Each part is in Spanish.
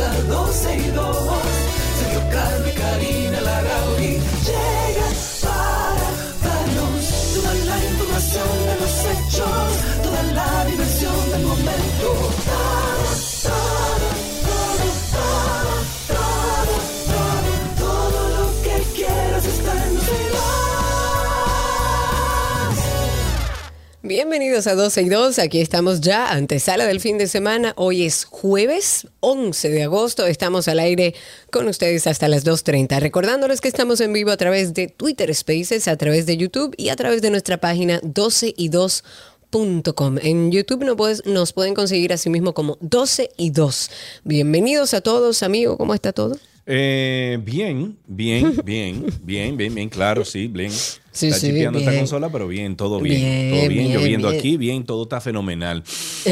comienza 12 y 2. Sergio y Karina llegan para darnos toda la información de los hechos, toda la Bienvenidos a 12 y 2, aquí estamos ya, antesala del fin de semana. Hoy es jueves 11 de agosto, estamos al aire con ustedes hasta las 2.30. Recordándoles que estamos en vivo a través de Twitter Spaces, a través de YouTube y a través de nuestra página 12 y 2.com. En YouTube no puedes- nos pueden conseguir así mismo como 12 y 2. Bienvenidos a todos, amigo, ¿cómo está todo? Eh, bien, bien, bien, bien, bien, bien, claro, sí, bien. Sí, está sí, chipeando esta bien. consola, pero bien, todo bien, Bien, todo bien, bien, lloviendo bien. aquí, bien, todo está fenomenal.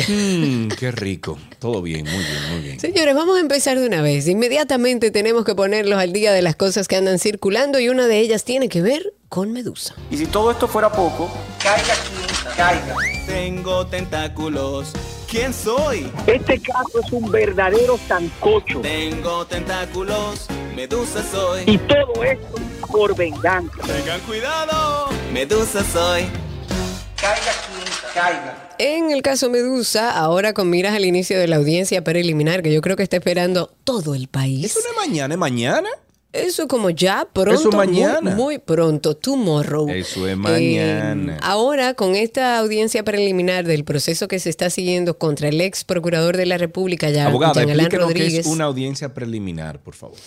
Mm, qué rico, todo bien, muy bien, muy bien. Señores, vamos a empezar de una vez. Inmediatamente tenemos que ponerlos al día de las cosas que andan circulando y una de ellas tiene que ver con Medusa. Y si todo esto fuera poco, caiga quien caiga. Tengo tentáculos. ¿Quién soy? Este caso es un verdadero sancocho. Tengo tentáculos. Medusa soy. Y todo esto por venganza. Tengan cuidado. Medusa soy. Caiga quien caiga. En el caso Medusa, ahora con miras al inicio de la audiencia preliminar, que yo creo que está esperando todo el país. ¿Eso no es mañana, es mañana? Eso como ya pronto, Eso mañana. Muy, muy pronto, tomorrow. Eso es mañana. Eh, ahora, con esta audiencia preliminar del proceso que se está siguiendo contra el ex procurador de la República, ya, Abogada, Rodríguez. es una audiencia preliminar, por favor.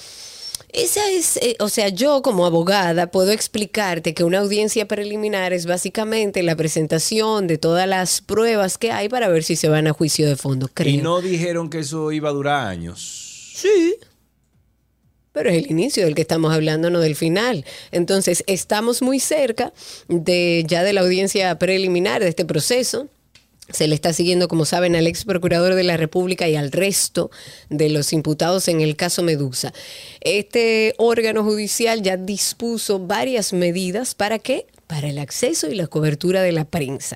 Esa es, eh, o sea, yo como abogada puedo explicarte que una audiencia preliminar es básicamente la presentación de todas las pruebas que hay para ver si se van a juicio de fondo, creo. Y no dijeron que eso iba a durar años. Sí. Pero es el inicio del que estamos hablando, no del final. Entonces, estamos muy cerca de ya de la audiencia preliminar de este proceso. Se le está siguiendo, como saben, al ex procurador de la República y al resto de los imputados en el caso Medusa. Este órgano judicial ya dispuso varias medidas para que para el acceso y la cobertura de la prensa.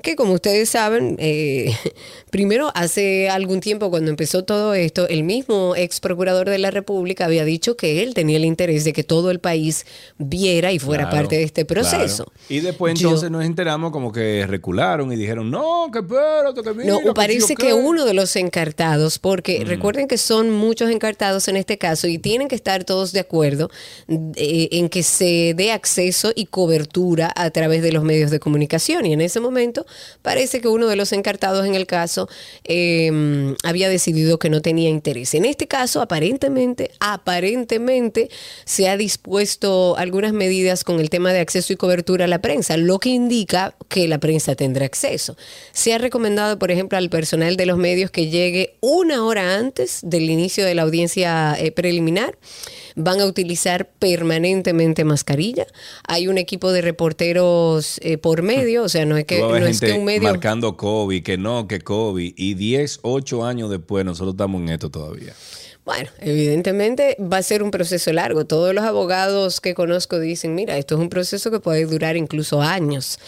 Que como ustedes saben, eh, primero hace algún tiempo cuando empezó todo esto, el mismo ex procurador de la República había dicho que él tenía el interés de que todo el país viera y fuera Claro, parte de este proceso. claro. Y después Yo- entonces nos enteramos como que recularon y dijeron, no, que espérate, que mira, No, parece que qué". uno de los encartados, porque Mm. recuerden que son muchos encartados en este caso y tienen que estar todos de acuerdo eh, en que se dé acceso y cobertura a través de los medios de comunicación. Y en ese momento parece que uno de los encartados en el caso eh, había decidido que no tenía interés. En este caso, aparentemente, aparentemente se ha dispuesto algunas medidas con el tema de acceso y cobertura a la prensa, lo que indica que la prensa tendrá acceso. Se ha recomendado, por ejemplo, al personal de los medios que llegue una hora antes del inicio de la audiencia eh, preliminar. Van a utilizar permanentemente mascarilla. Hay un equipo de reporteros eh, por medio, o sea, no es que, no es que un medio... marcando COVID, que no, que COVID. Y 10, 8 años después nosotros estamos en esto todavía. Bueno, evidentemente va a ser un proceso largo. Todos los abogados que conozco dicen, mira, esto es un proceso que puede durar incluso años.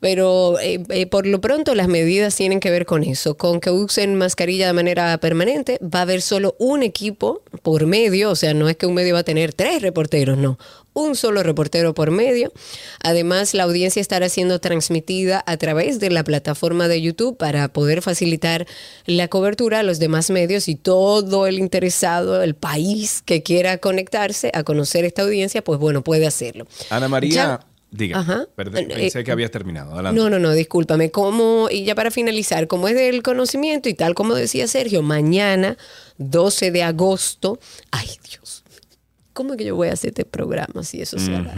Pero eh, eh, por lo pronto las medidas tienen que ver con eso, con que usen mascarilla de manera permanente. Va a haber solo un equipo por medio, o sea, no es que un medio va a tener tres reporteros, no. Un solo reportero por medio. Además, la audiencia estará siendo transmitida a través de la plataforma de YouTube para poder facilitar la cobertura a los demás medios y todo el interesado, el país que quiera conectarse a conocer esta audiencia, pues bueno, puede hacerlo. Ana María, Ya- diga, Ajá. perdón, Eh, pensé que habías terminado. Adelante. No, no, no, discúlpame. Como, y ya para finalizar, como es del conocimiento y tal como decía Sergio, mañana, 12 de agosto, ay Dios, ¿cómo que yo voy a hacer este programa si eso se hará?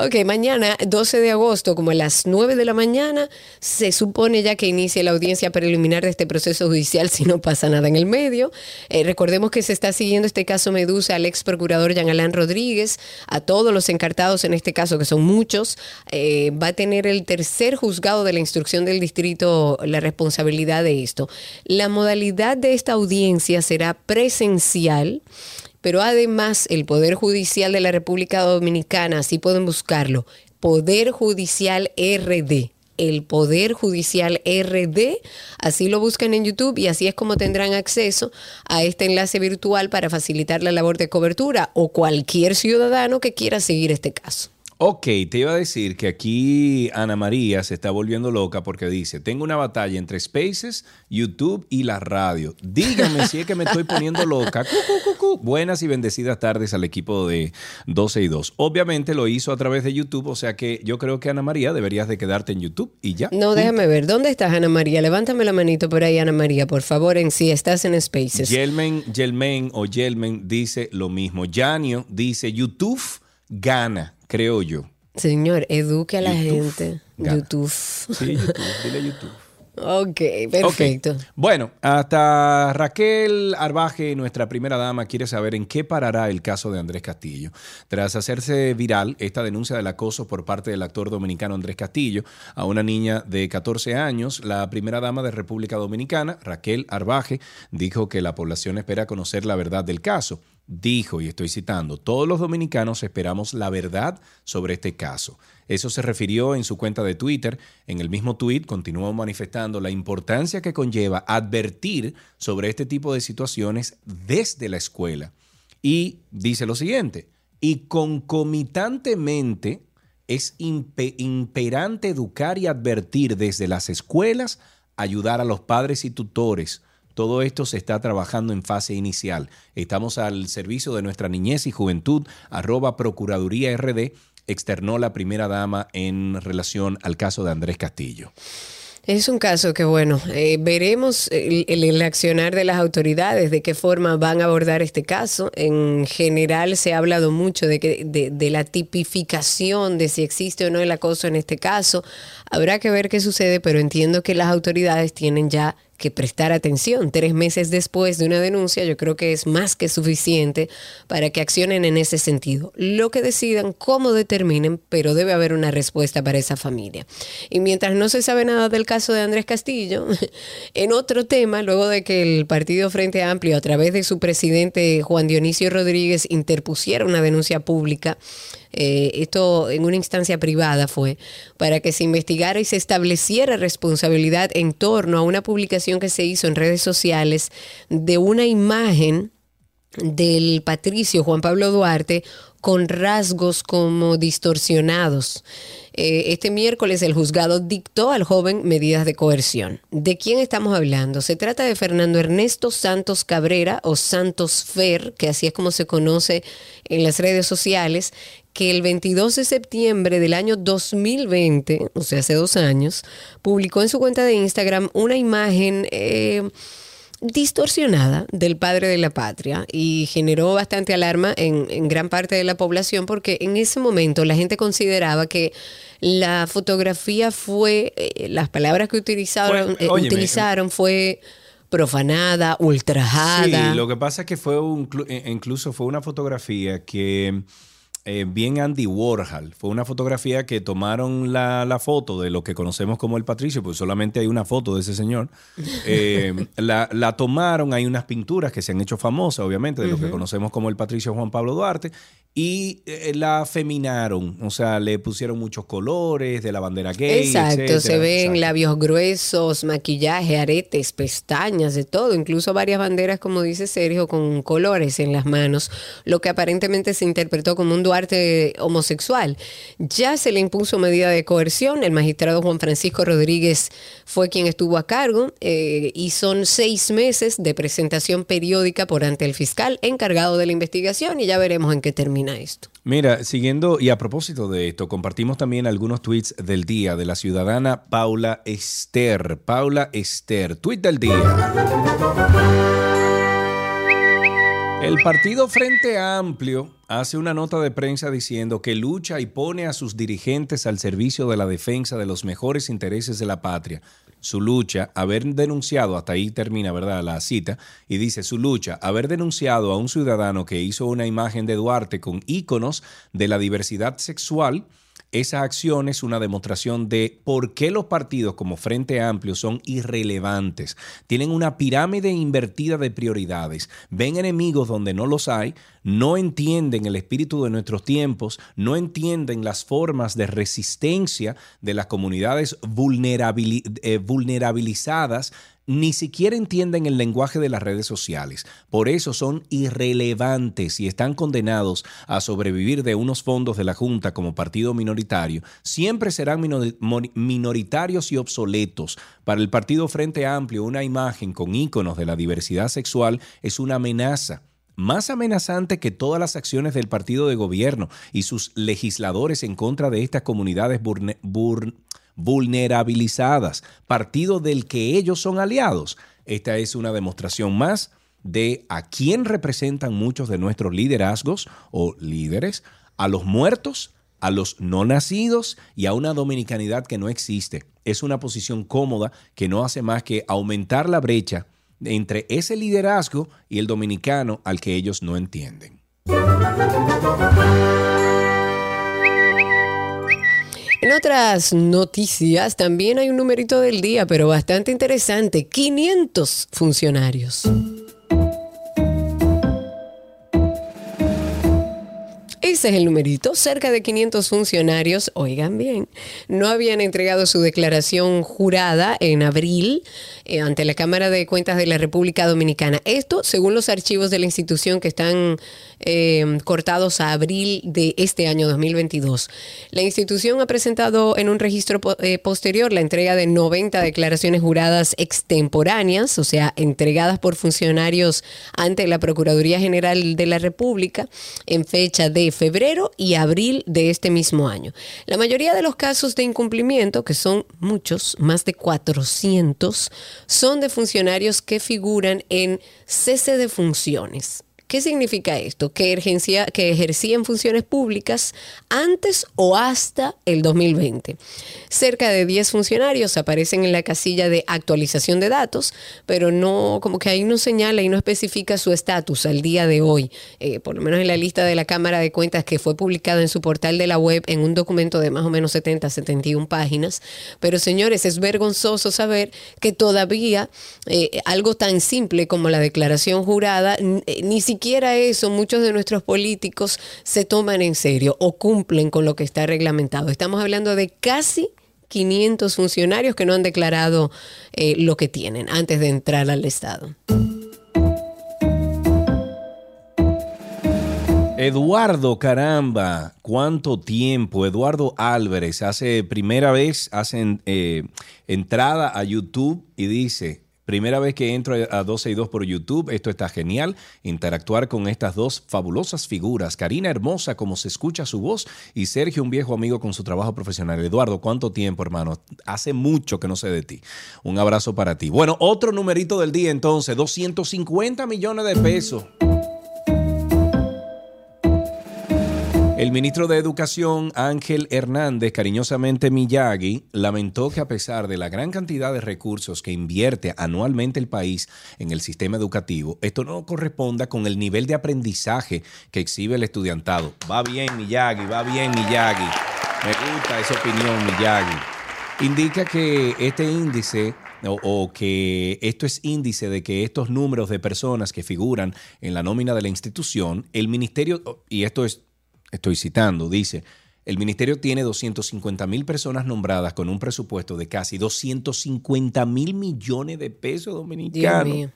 Ok, mañana, 12 de agosto, como a las 9 de la mañana, se supone ya que inicia la audiencia preliminar de este proceso judicial si no pasa nada en el medio. Eh, recordemos que se está siguiendo este caso Medusa al ex procurador Jean Alain Rodríguez, a todos los encartados en este caso, que son muchos. Eh, va a tener el tercer juzgado de la instrucción del distrito la responsabilidad de esto. La modalidad de esta audiencia será presencial pero además el Poder Judicial de la República Dominicana, así pueden buscarlo, Poder Judicial RD. El Poder Judicial RD, así lo buscan en YouTube y así es como tendrán acceso a este enlace virtual para facilitar la labor de cobertura o cualquier ciudadano que quiera seguir este caso. Ok, te iba a decir que aquí Ana María se está volviendo loca porque dice, tengo una batalla entre Spaces, YouTube y la radio. Dígame si es que me estoy poniendo loca. Cu, cu, cu, cu. Buenas y bendecidas tardes al equipo de 12 y 2. Obviamente lo hizo a través de YouTube, o sea que yo creo que Ana María deberías de quedarte en YouTube y ya. No, déjame ver, ¿dónde estás Ana María? Levántame la manito por ahí, Ana María, por favor, en si estás en Spaces. Yelmen, Yelmen o Yelmen dice lo mismo. Yanio dice, YouTube gana, creo yo. Señor, eduque a la YouTube. gente. Gana. YouTube. Sí, YouTube, dile YouTube. Ok, perfecto. Bueno, hasta Raquel Arbaje, nuestra primera dama, quiere saber en qué parará el caso de Andrés Castillo. Tras hacerse viral esta denuncia del acoso por parte del actor dominicano Andrés Castillo a una niña de 14 años, la primera dama de República Dominicana, Raquel Arbaje, dijo que la población espera conocer la verdad del caso. Dijo, y estoy citando, todos los dominicanos esperamos la verdad sobre este caso. Eso se refirió en su cuenta de Twitter. En el mismo tuit continuó manifestando la importancia que conlleva advertir sobre este tipo de situaciones desde la escuela. Y dice lo siguiente, y concomitantemente es impe- imperante educar y advertir desde las escuelas, ayudar a los padres y tutores. Todo esto se está trabajando en fase inicial. Estamos al servicio de nuestra niñez y juventud, arroba Procuraduría RD, externó la primera dama en relación al caso de Andrés Castillo. Es un caso que, bueno, eh, veremos el, accionar de las autoridades, de qué forma van a abordar este caso. En general se ha hablado mucho de, que, de la tipificación de si existe o no el acoso en este caso. Habrá que ver qué sucede, pero entiendo que las autoridades tienen ya que prestar atención. Tres meses después de una denuncia, yo creo que es más que suficiente para que accionen en ese sentido. Lo que decidan, cómo determinen, pero debe haber una respuesta para esa familia. Y mientras no se sabe nada del caso de Andrés Castillo, en otro tema, luego de que el Partido Frente Amplio, a través de su presidente Juan Dionisio Rodríguez, interpusiera una denuncia pública, eh, esto en una instancia privada fue, para que se investigara y se estableciera responsabilidad en torno a una publicación que se hizo en redes sociales de una imagen del patricio Juan Pablo Duarte con rasgos como distorsionados. Eh, este miércoles el juzgado dictó al joven medidas de coerción. ¿De quién estamos hablando? Se trata de Fernando Ernesto Santos Cabrera o Santos Fer, que así es como se conoce en las redes sociales, que el 22 de septiembre del año 2020, o sea, hace dos años, publicó en su cuenta de Instagram una imagen... eh, distorsionada del padre de la patria y generó bastante alarma en, en gran parte de la población porque en ese momento la gente consideraba que la fotografía fue, eh, las palabras que utilizaron, Fue- eh, utilizaron fue profanada, ultrajada. Sí, lo que pasa es que fue un, eh, incluso fue una fotografía que eh, bien Andy Warhol, fue una fotografía que tomaron la, la foto de lo que conocemos como el Patricio, pues solamente hay una foto de ese señor. Eh, la, la tomaron, hay unas pinturas que se han hecho famosas, obviamente, de lo que conocemos como el Patricio Juan Pablo Duarte, y eh, la afeminaron, o sea, le pusieron muchos colores de la bandera gay. Exacto, etcétera. se ven Exacto. labios gruesos, maquillaje, aretes, pestañas, de todo, incluso varias banderas, como dice Sergio, con colores en las manos, lo que aparentemente se interpretó como un Duarte homosexual. Ya se le impuso medida de coerción, el magistrado Juan Francisco Rodríguez fue quien estuvo a cargo eh, y son seis meses de presentación periódica por ante el fiscal encargado de la investigación y ya veremos en qué termina esto. Mira, siguiendo y a propósito de esto, compartimos también algunos tweets del día de la ciudadana Paula Esther. Paula Esther, tweet del día. El partido Frente Amplio hace una nota de prensa diciendo que lucha y pone a sus dirigentes al servicio de la defensa de los mejores intereses de la patria. Su lucha, haber denunciado, hasta ahí termina, ¿verdad? La cita, y dice, su lucha, haber denunciado a un ciudadano que hizo una imagen de Duarte con íconos de la diversidad sexual, esa acción es una demostración de por qué los partidos como Frente Amplio son irrelevantes. Tienen una pirámide invertida de prioridades. Ven enemigos donde no los hay, no entienden el espíritu de nuestros tiempos, no entienden las formas de resistencia de las comunidades eh, vulnerabilizadas ni siquiera entienden el lenguaje de las redes sociales. Por eso son irrelevantes y están condenados a sobrevivir de unos fondos de la Junta como partido minoritario. Siempre serán minoritarios y obsoletos. Para el Partido Frente Amplio, una imagen con íconos de la diversidad sexual es una amenaza más amenazante que todas las acciones del partido de gobierno y sus legisladores en contra de estas comunidades burne- bur- vulnerabilizadas, partido del que ellos son aliados. Esta es una demostración más de a quién representan muchos de nuestros liderazgos o líderes, a los muertos, a los no nacidos y a una dominicanidad que no existe. Es una posición cómoda que no hace más que aumentar la brecha entre ese liderazgo y el dominicano al que ellos no entienden. En otras noticias también hay un numerito del día, pero bastante interesante. 500 funcionarios. Ese es el numerito. Cerca de 500 funcionarios, oigan bien, no habían entregado su declaración jurada en abril eh, ante la Cámara de Cuentas de la República Dominicana. Esto según los archivos de la institución que están eh, cortados a abril de este año 2022. La institución ha presentado en un registro eh, posterior la entrega de 90 declaraciones juradas extemporáneas, o sea, entregadas por funcionarios ante la Procuraduría General de la República en fecha de febrero y abril de este mismo año. La mayoría de los casos de incumplimiento, que son muchos, más de 400, son de funcionarios que figuran en cese de funciones. ¿Qué significa esto? Que, ejercía- que ejercían funciones públicas antes o hasta el 2020. Cerca de 10 funcionarios aparecen en la casilla de actualización de datos, pero no, como que ahí no señala y no especifica su estatus al día de hoy, eh, por lo menos en la lista de la Cámara de Cuentas que fue publicada en su portal de la web en un documento de más o menos 70, 71 páginas. Pero señores, es vergonzoso saber que todavía eh, algo tan simple como la declaración jurada, eh, ni siquiera eso muchos de nuestros políticos se toman en serio o cumplen con lo que está reglamentado. Estamos hablando de casi 500 funcionarios que no han declarado eh, lo que tienen antes de entrar al Estado. Eduardo, caramba, cuánto tiempo. Eduardo Álvarez hace primera vez, hace eh, entrada a YouTube y dice, primera vez que entro a 12 y 2 por YouTube, esto está genial, interactuar con estas dos fabulosas figuras, Karina Hermosa, como se escucha su voz, y Sergio, un viejo amigo con su trabajo profesional. Eduardo, cuánto tiempo, hermano. Hace mucho que no sé de ti. Un abrazo para ti. Bueno, otro numerito del día entonces, 250 millones de pesos. El ministro de Educación, Ángel Hernández, cariñosamente Miyagi, lamentó que a pesar de la gran cantidad de recursos que invierte anualmente el país en el sistema educativo, esto no corresponda con el nivel de aprendizaje que exhibe el estudiantado. Va bien, Miyagi, va bien, Miyagi. Me gusta esa opinión, Miyagi. Indica que este índice o, o que esto es índice de que estos números de personas que figuran en la nómina de la institución, el ministerio, y esto es estoy citando, dice, el ministerio tiene 250 mil personas nombradas con un presupuesto de casi 250 mil millones de pesos dominicanos.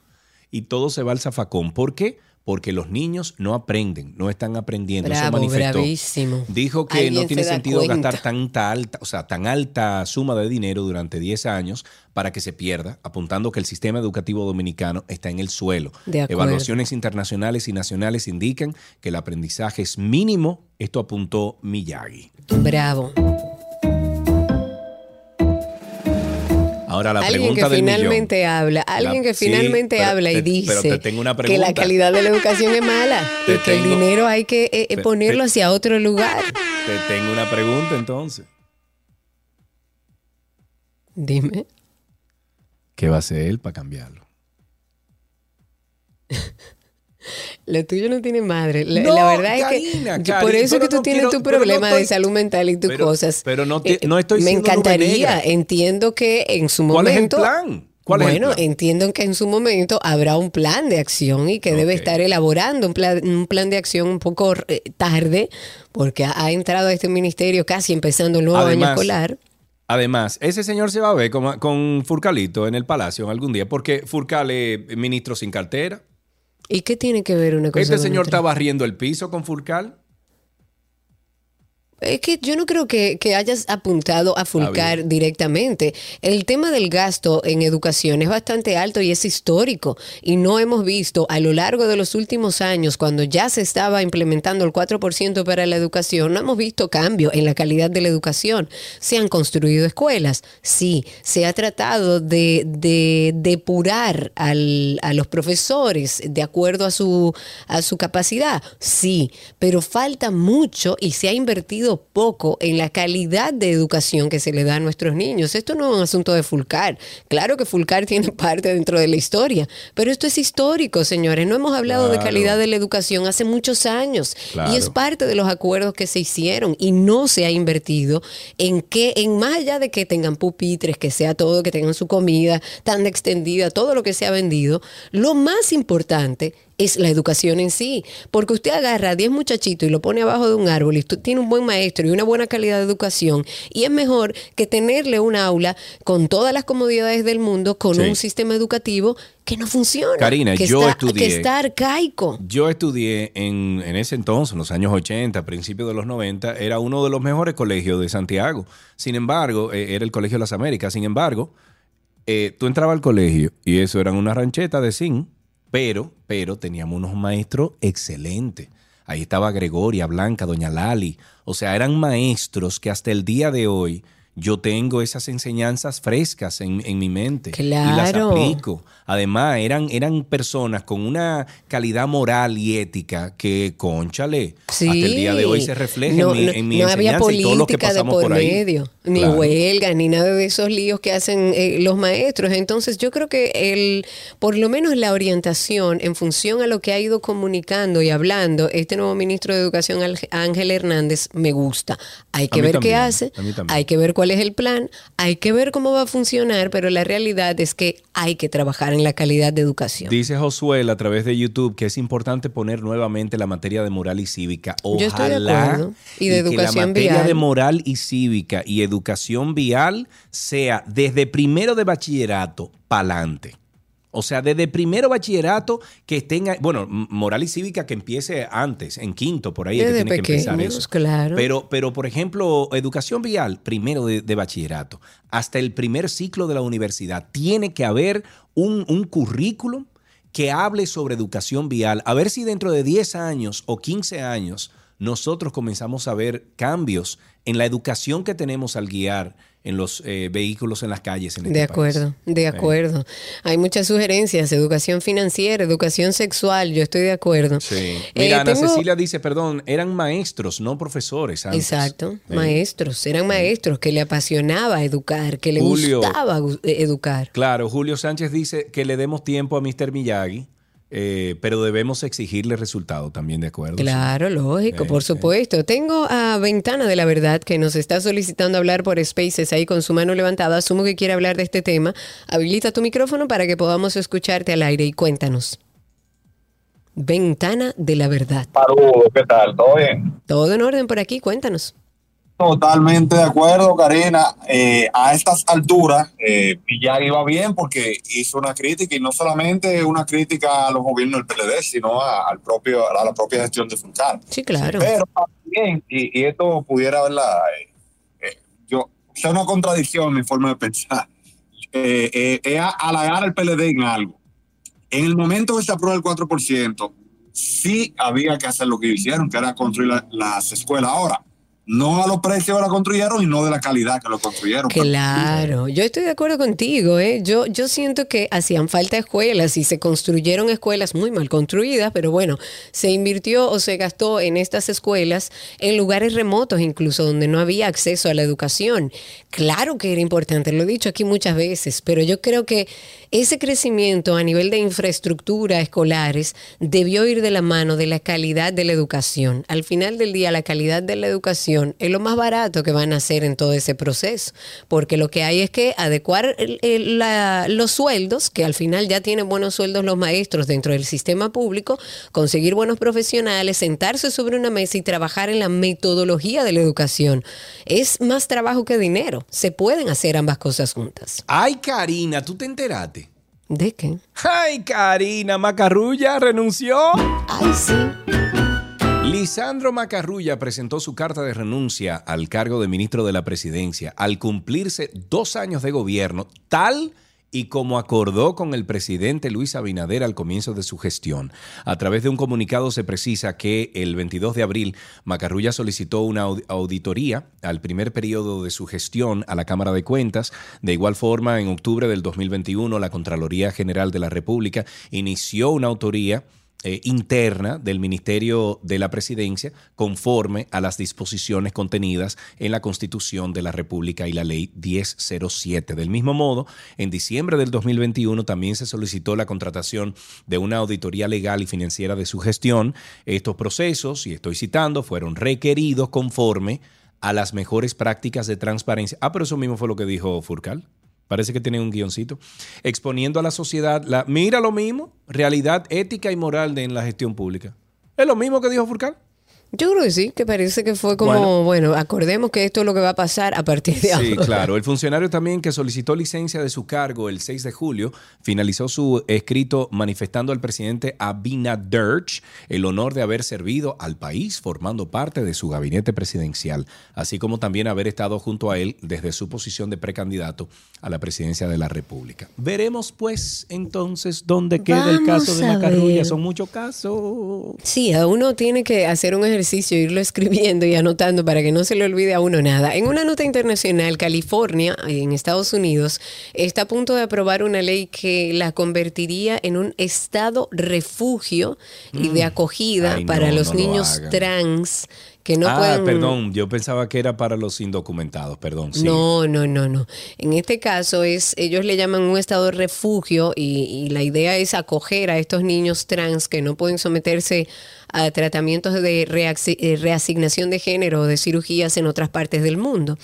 Y todo se va al zafacón. ¿Por qué? Porque los niños no aprenden, no están aprendiendo. Eso Bravo, manifestó. bravísimo. Dijo que no tiene se sentido gastar tanta alta, o sea, tan alta suma de dinero durante 10 años para que se pierda, apuntando que el sistema educativo dominicano está en el suelo. De acuerdo. Evaluaciones internacionales y nacionales indican que el aprendizaje es mínimo. Esto apuntó Miyagi. Bravo. Ahora la alguien que del finalmente habla, alguien que sí, finalmente pero habla y te- pero te dice tengo una que la calidad de la educación es mala Te y que el dinero hay que eh, eh, te- ponerlo hacia otro lugar. Te tengo una pregunta entonces. Dime. ¿Qué va a hacer él para cambiarlo? Lo tuyo no tiene madre. La, No, la verdad es que por eso que tú no tienes quiero- tu no problema de salud mental y tus pero- cosas. Eh, pero no te- no estoy Me encantaría. Entiendo que en su ¿Cuál es el momento. plan? ¿Cuál es el bueno, plan? entiendo que en su momento habrá un plan de acción y que debe estar elaborando un plan, un plan de acción un poco eh, tarde, porque ha, ha entrado a este ministerio casi empezando el nuevo año escolar. Además, ese señor se va a ver con, con Furcalito en el palacio algún día, porque Furcal es ministro sin cartera. ¿Y qué tiene que ver una cosa Este señor otra? está barriendo el piso con Furcal. Es que yo no creo que, que hayas apuntado a Fulcar directamente. El tema del gasto en educación es bastante alto y es histórico. Y no hemos visto a lo largo de los últimos años, cuando ya se estaba implementando el 4% para la educación, no hemos visto cambio en la calidad de la educación. Se han construido escuelas, sí. Se ha tratado de, de depurar al- a los profesores de acuerdo a su, a su capacidad, sí. Pero falta mucho y se ha invertido poco en la calidad de educación que se le da a nuestros niños. Esto no es un asunto de Fulcar. Claro que Fulcar tiene parte dentro de la historia, pero esto es histórico, señores. No hemos hablado de calidad de la educación hace muchos años Claro. y es parte de los acuerdos que se hicieron y no se ha invertido en que, en más allá de que tengan pupitres, que sea todo, que tengan su comida tan extendida, todo lo que se ha vendido, lo más importante es la educación en sí. Porque usted agarra a 10 muchachitos y lo pone abajo de un árbol y tiene un buen maestro y una buena calidad de educación. Y es mejor que tenerle un aula con todas las comodidades del mundo, con Sí. un sistema educativo que no funciona. Karina, que yo está, estudié- Que está arcaico. Yo estudié en, en ese entonces, en los años 80, principios de los 90, era uno de los mejores colegios de Santiago. Sin embargo, eh, era el Colegio de las Américas. Sin embargo, eh, tú entrabas al colegio y eso eran una rancheta de zinc, pero, pero teníamos unos maestros excelentes. Ahí estaba Gregoria, Blanca, Doña Lali. O sea, eran maestros que hasta el día de hoy yo tengo esas enseñanzas frescas en, en mi mente. Y las Claro. aplico. Además, eran, eran personas con una calidad moral y ética que, conchale, Sí. hasta el día de hoy se refleja no, en mi, no- en mi no había y que política de por, ahí. medio, ni Claro. huelgas, ni nada de esos líos que hacen eh, los maestros. Entonces yo creo que el, por lo menos la orientación en función a lo que ha ido comunicando y hablando este nuevo ministro de Educación, Ángel Hernández, me gusta. Hay que ver qué hace, hay que ver cuál es el plan, hay que ver cómo va a funcionar, pero la realidad es que hay que trabajar en la calidad de educación. Dice Josué a través de YouTube que es importante poner nuevamente la materia de moral y cívica. Ojalá Yo estoy de acuerdo. Y de que la educación materia vial. de moral y cívica y educación vial sea desde primero de bachillerato pa'lante. O sea, desde primero bachillerato que tenga, bueno, moral y cívica que empiece antes, en quinto, por ahí es que Desde tiene que empezar pequeños, eso. claro. Pero, pero, por ejemplo, educación vial, primero de, de bachillerato, hasta el primer ciclo de la universidad, tiene que haber un, un currículum que hable sobre educación vial, a ver si dentro de 10 años o 15 años nosotros comenzamos a ver cambios en la educación que tenemos al guiar en los eh, vehículos en las calles. En este De país. acuerdo, de acuerdo. Hay muchas sugerencias, educación financiera, educación sexual, yo estoy de acuerdo. Sí. Eh, Mira, Ana tengo- Cecilia dice, perdón, eran maestros, no profesores. antes. Exacto, Sí. maestros, eran maestros que le apasionaba educar, que le Julio. gustaba gu- eh, educar. Claro, Julio Sánchez dice que le demos tiempo a Mr. Miyagi, eh, pero debemos exigirle resultado también, ¿de acuerdo? Claro, lógico, Sí, por sí. supuesto. Tengo a Ventana de la Verdad que nos está solicitando hablar por Spaces ahí con su mano levantada. Asumo que quiere hablar de este tema. Habilita tu micrófono para que podamos escucharte al aire y cuéntanos. Ventana de la Verdad. Saludos, ¿qué tal? ¿Todo bien? Todo en orden por aquí, cuéntanos. Totalmente de acuerdo, Karina. Eh, a estas alturas, eh, Miyagi va bien porque hizo una crítica y no solamente una crítica a los gobiernos del PLD, sino a, al propio, a la propia gestión de Fulcar. Sí, claro. Pero también, y, y esto pudiera verla, yo, es una contradicción en mi forma de pensar, eh, eh, es halagar al PLD en algo. En el momento que se aprueba el 4%, sí había que hacer lo que hicieron, que era construir la- las escuelas. Ahora, no a los precios que la construyeron y no de la calidad que lo construyeron. Claro, yo estoy de acuerdo contigo. ¿eh? Yo, yo siento que hacían falta escuelas y se construyeron escuelas muy mal construidas, pero bueno, se invirtió o se gastó en estas escuelas en lugares remotos, incluso donde no había acceso a la educación. Claro que era importante, lo he dicho aquí muchas veces, pero yo creo que ese crecimiento a nivel de infraestructura escolares debió ir de la mano de la calidad de la educación. Al final del día, la calidad de la educación es lo más barato que van a hacer en todo ese proceso, porque lo que hay es que adecuar el- el- la- los sueldos, que al final ya tienen buenos sueldos los maestros dentro del sistema público, conseguir buenos profesionales, sentarse sobre una mesa y trabajar en la metodología de la educación. Es más trabajo que dinero. Se pueden hacer ambas cosas juntas. Ay, Karina, ¿tú te enteraste? ¿De qué? Ay, Karina, Macarrulla renunció. Ay, sí. Lisandro Macarrulla presentó su carta de renuncia al cargo de ministro de la presidencia al cumplirse dos años de gobierno, tal y como acordó con el presidente Luis Abinader al comienzo de su gestión. A través de un comunicado se precisa que el 22 de abril Macarrulla solicitó una aud- auditoría al primer periodo de su gestión a la Cámara de Cuentas. De igual forma, en octubre del 2021, la Contraloría General de la República inició una autoría eh, interna del Ministerio de la Presidencia conforme a las disposiciones contenidas en la Constitución de la República y la Ley 1007. Del mismo modo, en diciembre del 2021 también se solicitó la contratación de una auditoría legal y financiera de su gestión. Estos procesos, y estoy citando, fueron requeridos conforme a las mejores prácticas de transparencia. Ah, pero eso mismo fue lo que dijo Furcal. Parece que tiene un guioncito. Exponiendo a la sociedad la. Mira lo mismo. Realidad ética y moral de, en la gestión pública. Es lo mismo que dijo Furcal. Yo creo que sí, que parece que fue como, Bueno. bueno, acordemos que esto es lo que va a pasar a partir de Sí, ahora. claro. El funcionario también que solicitó licencia de su cargo el 6 de julio finalizó su escrito manifestando al presidente Abinader el honor de haber servido al país formando parte de su gabinete presidencial, así como también haber estado junto a él desde su posición de precandidato a la presidencia de la República. Veremos pues entonces dónde queda el caso de Macarrulla. Son muchos casos. Sí, a uno tiene que hacer un ejercicio, irlo escribiendo y anotando para que no se le olvide a uno nada. En una nota internacional, California, en Estados Unidos, está a punto de aprobar una ley que la convertiría en un estado refugio y de acogida Mm. No, para los no niños trans que no ah, pueden... perdón, yo pensaba que era para los indocumentados, perdón. sí. No, no, no, no. En este caso es, ellos le llaman un estado de refugio y, y la idea es acoger a estos niños trans que no pueden someterse a tratamientos de eh, reasignación de género o de cirugías en otras partes del mundo.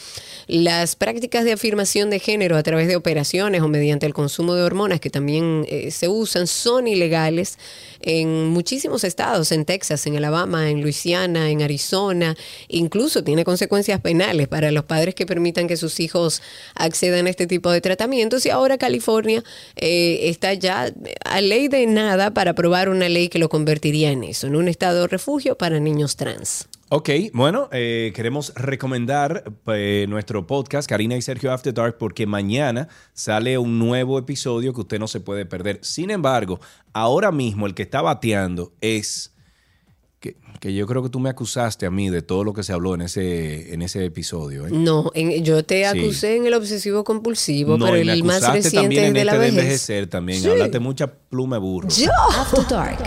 Las prácticas de afirmación de género a través de operaciones o mediante el consumo de hormonas que también eh, se usan son ilegales en muchísimos estados, en Texas, en Alabama, en Luisiana, en Arizona, incluso tiene consecuencias penales para los padres que permitan que sus hijos accedan a este tipo de tratamientos. Y ahora California eh, está ya a ley de nada para aprobar una ley que lo convertiría en eso, en un estado de refugio para niños trans. Ok, bueno, eh, queremos recomendar eh, nuestro podcast, Karina y Sergio After Dark, porque mañana sale un nuevo episodio que usted no se puede perder. Sin embargo, ahora mismo el que está bateando es que, que yo creo que tú me acusaste a mí de todo lo que se habló en ese, en ese episodio. ¿eh? No, en- yo te Sí. acusé en el obsesivo compulsivo, No, pero y me el más acusaste reciente también es en de este la de vejez. envejecer también. Sí. Hablaste mucha pluma de burro. Yo. After Dark.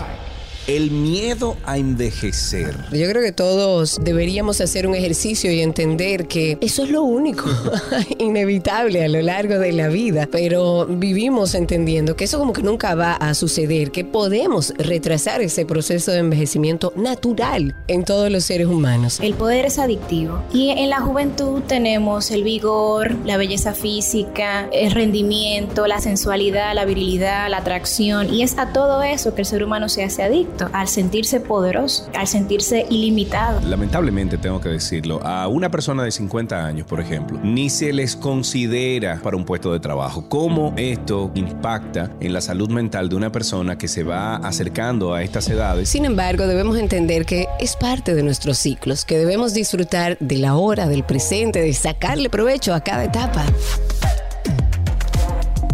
El miedo a envejecer. Yo creo que todos deberíamos hacer un ejercicio y entender que eso es lo único inevitable a lo largo de la vida, pero vivimos entendiendo que eso como que nunca va a suceder, que podemos retrasar ese proceso de envejecimiento natural en todos los seres humanos. El poder es adictivo. Y en la juventud tenemos el vigor, la belleza física, el rendimiento, la sensualidad, la virilidad, la atracción. Y es a todo eso que el ser humano se hace adicto, al sentirse poderoso, al sentirse ilimitado. Lamentablemente tengo que decirlo, a una persona de 50 años, por ejemplo, ni se les considera para un puesto de trabajo. ¿Cómo esto impacta en la salud mental de una persona que se va acercando a estas edades? Sin embargo, debemos entender que es parte de nuestros ciclos, que debemos disfrutar de la hora, del presente, de sacarle provecho a cada etapa.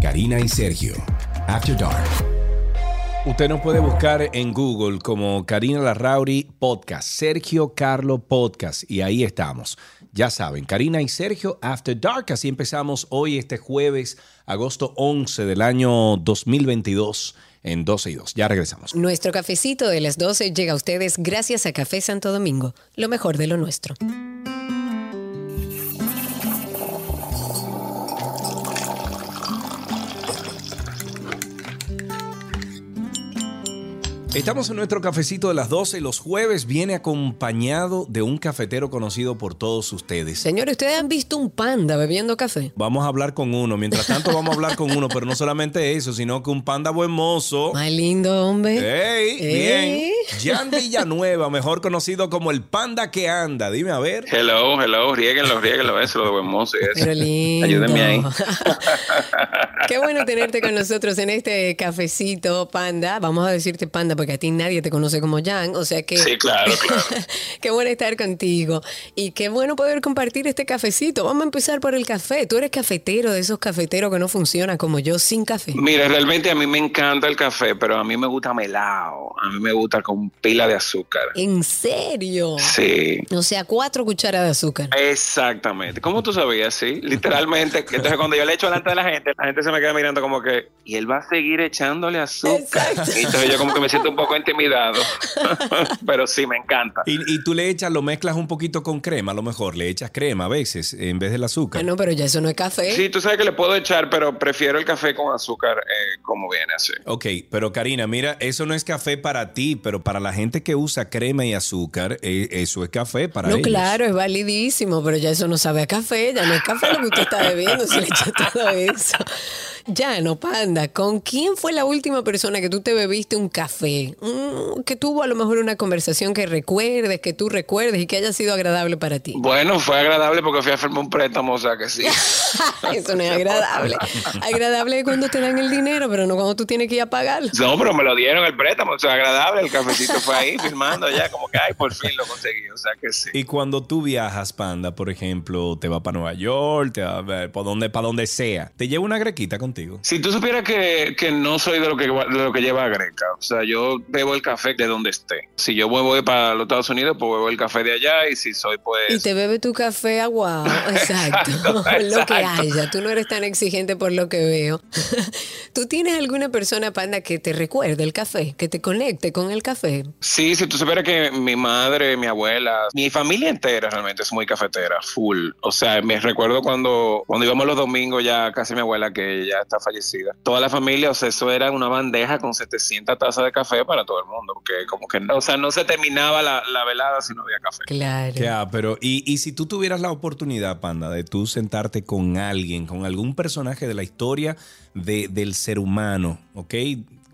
Karina y Sergio. After Dark. Usted nos puede buscar en Google como Karina Larrauri Podcast, Sergio Carlo Podcast, y ahí estamos. Ya saben, Karina y Sergio After Dark, así empezamos hoy este jueves, agosto 11 del año 2022 en 12 y 2. Ya regresamos. Nuestro cafecito de las 12 llega a ustedes gracias a Café Santo Domingo, lo mejor de lo nuestro. Estamos en nuestro cafecito de las 12. Los jueves viene acompañado de un cafetero conocido por todos ustedes. Señores, ¿ustedes han visto un panda bebiendo café? Vamos a hablar con uno. Mientras tanto, vamos a hablar con uno, pero no solamente eso, sino que un panda buen mozo. Más lindo, hombre. ¡Ey! Ey. Bien. Jan Villanueva, mejor conocido como el panda que anda. Dime a ver. Hello, hello, riéguenlo, riéguenlo, eso, lo de buen mozo y eso. Pero lindo. Ayúdenme ahí. Qué bueno tenerte con nosotros en este cafecito, panda. Vamos a decirte panda porque a ti nadie te conoce como Jan. O sea que. Sí, claro, claro. qué bueno estar contigo. Y qué bueno poder compartir este cafecito. Vamos a empezar por el café. Tú eres cafetero de esos cafeteros que no funcionan como yo sin café. Mira, realmente a mí me encanta el café, pero a mí me gusta melado. A mí me gusta con pila de azúcar. ¿En serio? Sí. O sea, cuatro cucharadas de azúcar. Exactamente. ¿Cómo tú sabías? Sí, literalmente. Entonces, cuando yo le echo delante de la gente, la gente se me queda mirando como que, y él va a seguir echándole azúcar. Exacto. Y entonces, yo como que me siento un poco intimidado. Pero sí, me encanta. Y, y tú le echas, lo mezclas un poquito con crema, a lo mejor. Le echas crema a veces en vez del azúcar. Ah, no, pero ya eso no es café. Sí, tú sabes que le puedo echar, pero prefiero el café con azúcar eh, como viene así. Ok, pero Karina, mira, eso no es café para ti, pero para la gente que usa crema y azúcar, eh, eso es café para No, ellos. claro, es validísimo, pero ya eso no sabe a café, ya no es café lo que usted está bebiendo, si le echa todo eso. Ya, no, panda, ¿con quién fue la última persona que tú te bebiste un café? Mm, que tuvo a lo mejor una conversación que recuerdes, que tú recuerdes y que haya sido agradable para ti. Bueno, fue agradable porque fui a firmar un préstamo, o sea que sí. Eso no es agradable. Agradable es cuando te dan el dinero, pero no cuando tú tienes que ir a pagarlo. No, pero me lo dieron el préstamo, o sea, agradable. El cafecito fue ahí firmando ya, como que, ay, por fin lo conseguí, o sea que sí. Y cuando tú viajas, Panda, por ejemplo, te va para Nueva York, te va para donde, para donde sea, te lleva una grequita contigo. Si tú supieras que, que no soy de lo que, de lo que lleva greca, o sea, yo bebo el café de donde esté. Si yo voy para los Estados Unidos, pues bebo el café de allá y si soy, pues... Y te bebe tu café aguado, exacto. Exacto, Lo que haya, tú no eres tan exigente por lo que veo. ¿Tú tienes alguna persona, Panda, que te recuerde el café, que te conecte con el café? Sí, si tú supieras que mi madre, mi abuela, mi familia entera realmente es muy cafetera, full. O sea, me recuerdo cuando, cuando íbamos los domingos ya casi mi abuela, que ya está fallecida. Toda la familia, o sea, eso era una bandeja con 700 tazas de café para todo el mundo, porque como que, o sea, no se terminaba la, la velada si no había café. Claro. Ya, pero y, y si tú tuvieras la oportunidad, Panda, de tú sentarte con alguien, con algún personaje de la historia de- del ser humano, ¿ok?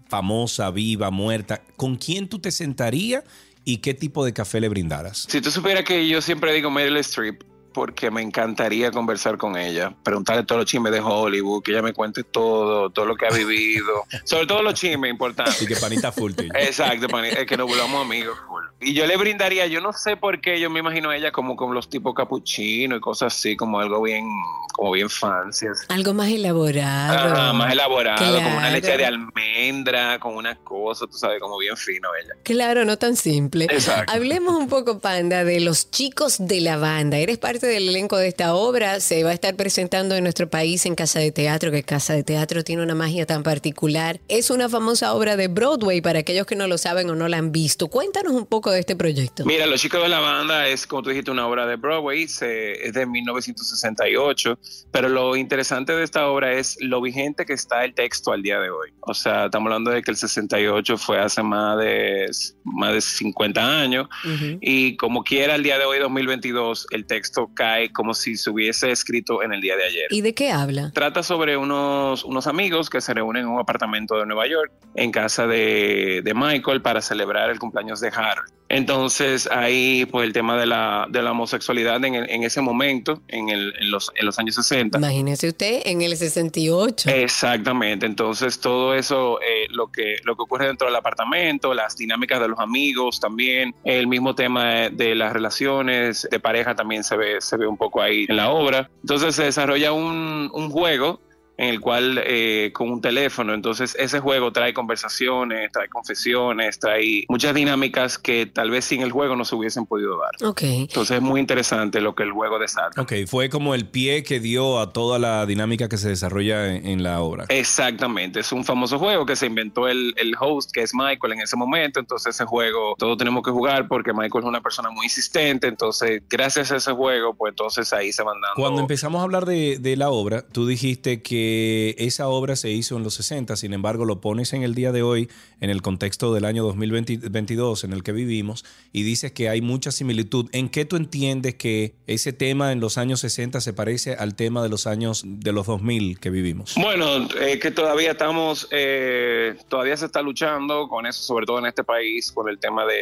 Famosa, viva, muerta, ¿con quién tú te sentarías y qué tipo de café le brindaras? Si tú supieras que yo siempre digo Meryl Streep, porque me encantaría conversar con ella, preguntarle todos los chismes de Hollywood, que ella me cuente todo, todo lo que ha vivido, sobre todo los chismes importantes. Así que panita full. tío. Exacto, pani- es que nos volvamos amigos. full. Y yo le brindaría, yo no sé por qué, yo me imagino a ella como con los tipos capuchino y cosas así, como algo bien, como bien fancy. así. Algo más elaborado. Ajá, más elaborado, como una Claro. leche de almendra, con una cosa, tú sabes, como bien fino ella. Claro, no tan simple. Exacto. Hablemos un poco, Panda, de los chicos de la banda. Eres parte del elenco de esta obra. Se va a estar presentando en nuestro país en Casa de Teatro, que Casa de Teatro tiene una magia tan particular. Es una famosa obra de Broadway para aquellos que no lo saben o no la han visto. Cuéntanos un poco de este proyecto. Mira, Los Chicos de la Banda es, como tú dijiste, una obra de Broadway, se- es de 1968, pero lo interesante de esta obra es lo vigente que está el texto al día de hoy. O sea, estamos hablando de que el 68 fue hace más de, más de 50 años, Ujú. y como quiera el día de hoy, 2022, el texto cae como si se hubiese escrito en el día de ayer. ¿Y de qué habla? Trata sobre unos, unos amigos que se reúnen en un apartamento de Nueva York, en casa de, de Michael, para celebrar el cumpleaños de Harold. Entonces ahí pues el tema de la, de la homosexualidad en, el- en ese momento, en, el- en los, en los años 60. Imagínese usted en el 68. Exactamente, entonces todo eso, eh, lo, que, lo que ocurre dentro del apartamento, las dinámicas de los amigos también, el mismo tema de, de las relaciones de pareja también se ve, se ve un poco ahí en la obra. Entonces se desarrolla un, un juego en el cual eh, con un teléfono, entonces ese juego trae conversaciones, trae confesiones, trae muchas dinámicas que tal vez sin el juego no se hubiesen podido dar. Ok. Entonces es muy interesante lo que el juego desata. Ok, fue como el pie que dio a toda la dinámica que se desarrolla en, en la obra. Exactamente, es un famoso juego que se inventó el, el host, que es Michael en ese momento, entonces ese juego todos tenemos que jugar porque Michael es una persona muy insistente, entonces gracias a ese juego, pues entonces ahí se van dando... Cuando empezamos a hablar de, de la obra, tú dijiste que esa obra se hizo en los 60, sin embargo lo pones en el día de hoy, en el contexto del año 2022 en el que vivimos, y dices que hay mucha similitud. ¿En qué tú entiendes que ese tema en los años 60 se parece al tema de los años de los 2000 que vivimos? Bueno, es que todavía estamos, eh, todavía se está luchando con eso, sobre todo en este país, con el tema de,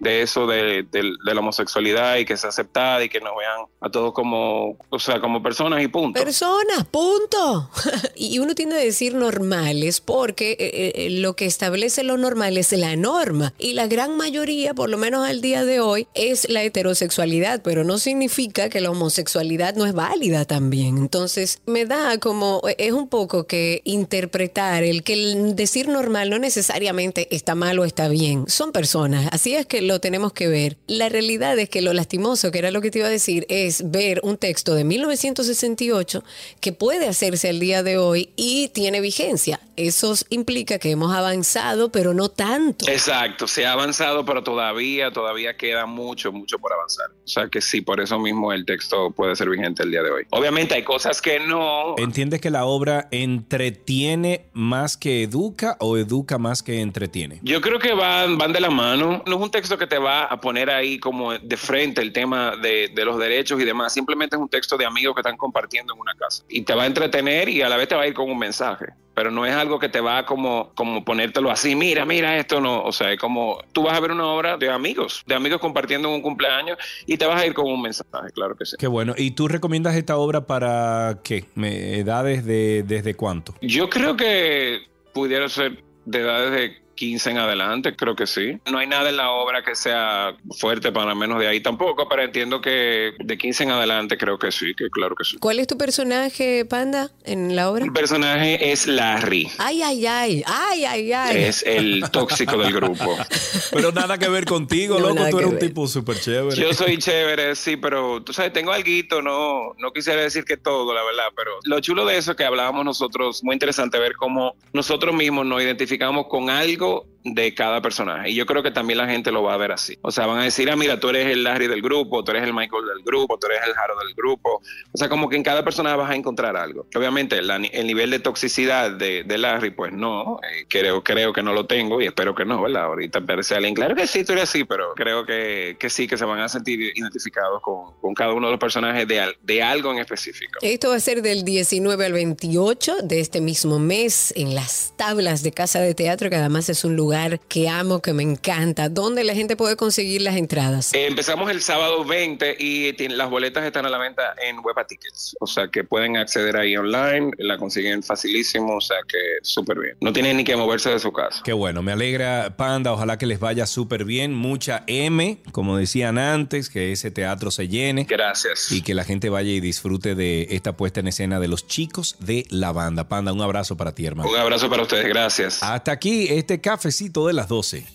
de eso, de, de- de la homosexualidad y que sea aceptada y que nos vean a todos como, o sea, como personas y punto. Personas, punto. y uno tiende a decir normales porque eh, eh, lo que establece lo normal es la norma. Y la gran mayoría, por lo menos al día de hoy, es la heterosexualidad, pero no significa que la homosexualidad no es válida también. Entonces, me da como, eh, es un poco que interpretar el que el decir normal no necesariamente está mal o está bien. Son personas, así es que lo tenemos que ver. La realidad es que lo lastimoso, que era lo que te iba a decir, es ver un texto de 1968 que puede hacerse al día de hoy y tiene vigencia. Eso implica que hemos avanzado, pero no tanto. Exacto, se ha avanzado, pero todavía, todavía queda mucho, mucho por avanzar. O sea que sí, por eso mismo el texto puede ser vigente el día de hoy. Obviamente hay cosas que no. ¿Entiendes que la obra entretiene más que educa o educa más que entretiene? Yo creo que van, van de la mano. No es un texto que te va a poner ahí como de frente el tema de, de los derechos y demás. Simplemente es un texto de amigos que están compartiendo en una casa. Y te va a entretener y a la vez te va a ir con un mensaje. Pero no es algo que te va a como, como ponértelo así, mira, mira esto, no. O sea, es como tú vas a ver una obra de amigos, de amigos compartiendo en un cumpleaños y te vas a ir con un mensaje, claro que sí. Qué bueno. ¿Y tú recomiendas esta obra para qué? Me- ¿Edades de desde cuánto? Yo creo que pudiera ser de edades de 15 en adelante, creo que sí. No hay nada en la obra que sea fuerte para menos de ahí tampoco, pero entiendo que de 15 en adelante creo que sí, que claro que sí. ¿Cuál es tu personaje, Panda, en la obra? El personaje es Larry, Ay, ay, ay, ay, ay, ay. es el tóxico del grupo. Pero nada que ver contigo, No, loco. Tú eres un ver. tipo súper chévere. Yo soy chévere, sí, pero tú sabes, tengo algo, no, no quisiera decir que todo, la verdad, pero lo chulo de eso que hablábamos nosotros, muy interesante ver cómo nosotros mismos nos identificamos con algo と de cada personaje. Y yo creo que también la gente lo va a ver así. O sea, van a decir, ah, mira, tú eres el Larry del grupo, tú eres el Michael del grupo, tú eres el Jaro del grupo. O sea, como que en cada personaje vas a encontrar algo. Obviamente, la- el nivel de toxicidad de, de Larry, pues no, eh, creo, creo que no lo tengo y espero que no, ¿verdad? Ahorita parece alguien, claro que sí, tú eres así, pero creo que, que sí, que se van a sentir identificados con, con cada uno de los personajes de, de algo en específico. Esto va a ser del 19 al 28 de este mismo mes en las tablas de Casa de Teatro, que además es un lugar que amo, que me encanta. ¿Dónde la gente puede conseguir las entradas? Eh, empezamos el sábado 20 y las boletas están a la venta en Huepa Tickets. O sea que pueden acceder ahí online, la consiguen facilísimo, o sea que súper bien. No tienen ni que moverse de su casa. Qué bueno, me alegra, Panda. Ojalá que les vaya súper bien. Mucha M, como decían antes, que ese teatro se llene Gracias. y que la gente vaya y disfrute de esta puesta en escena de los chicos de la banda. Panda, un abrazo para ti, hermano. Un abrazo para ustedes, gracias. Hasta aquí este cafecito de las 12.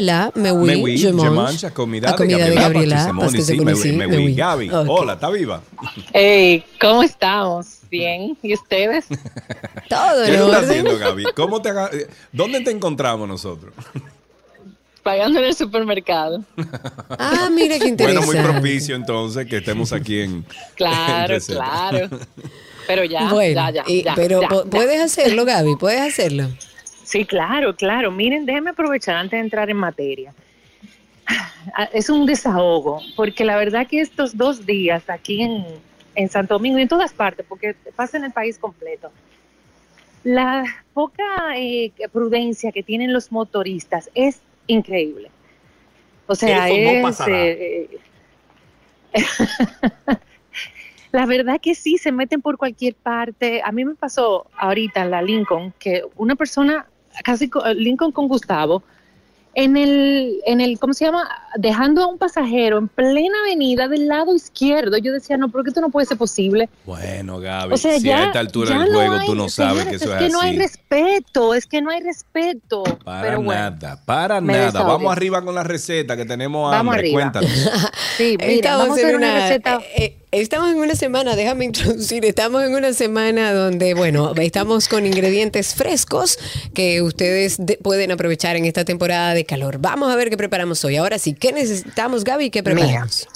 Hola, me oui, Me oui, je mange. je mange, a comida, A comida de de Gabriela, Gabriela, Patricia parce que sí. Gaby, hola, ¿está viva? Hey, ¿cómo estamos? Bien, ¿y ustedes? Todo ¿Qué estás haciendo, Gaby? ¿Cómo te aga- ¿Dónde te encontramos nosotros? Pagando en el supermercado. Ah, mira qué Bueno, interesante. muy propicio entonces que estemos aquí en... Claro, en claro. Pero ya, bueno, ya, ya, y- ya, pero ya, po- ya. puedes hacerlo, Gaby, puedes hacerlo. Sí, claro, claro. Miren, déjenme aprovechar antes de entrar en materia. Ah, Es un desahogo, porque la verdad que estos dos días aquí en, en Santo Domingo y en todas partes, porque pasa en el país completo, la poca eh, prudencia que tienen los motoristas es increíble. O sea, Eso no es... eh, La verdad que sí, se meten por cualquier parte. A mí me pasó ahorita en la Lincoln que una persona, casi co- Lincoln con Gustavo, en el, en el, ¿cómo se llama? Dejando a un pasajero en plena avenida del lado izquierdo. Yo decía, no, porque esto no puede ser posible. Bueno, Gaby, O sea, si ya, a esta altura ya del juego hay- tú no sabes que eso es es, que no hay así. respeto, es que no hay respeto. Para Pero bueno, nada, para nada. desahogué. Vamos arriba con la receta que tenemos Vamos hambre. arriba. Cuéntanos. sí, mira, vamos a hacer una, una receta. eh, eh, estamos en una semana, déjame introducir, estamos en una semana donde, bueno, estamos con ingredientes frescos que ustedes de- pueden aprovechar en esta temporada de calor. Vamos a ver qué preparamos hoy. Ahora sí, ¿qué necesitamos, Gaby? ¿Qué preparamos?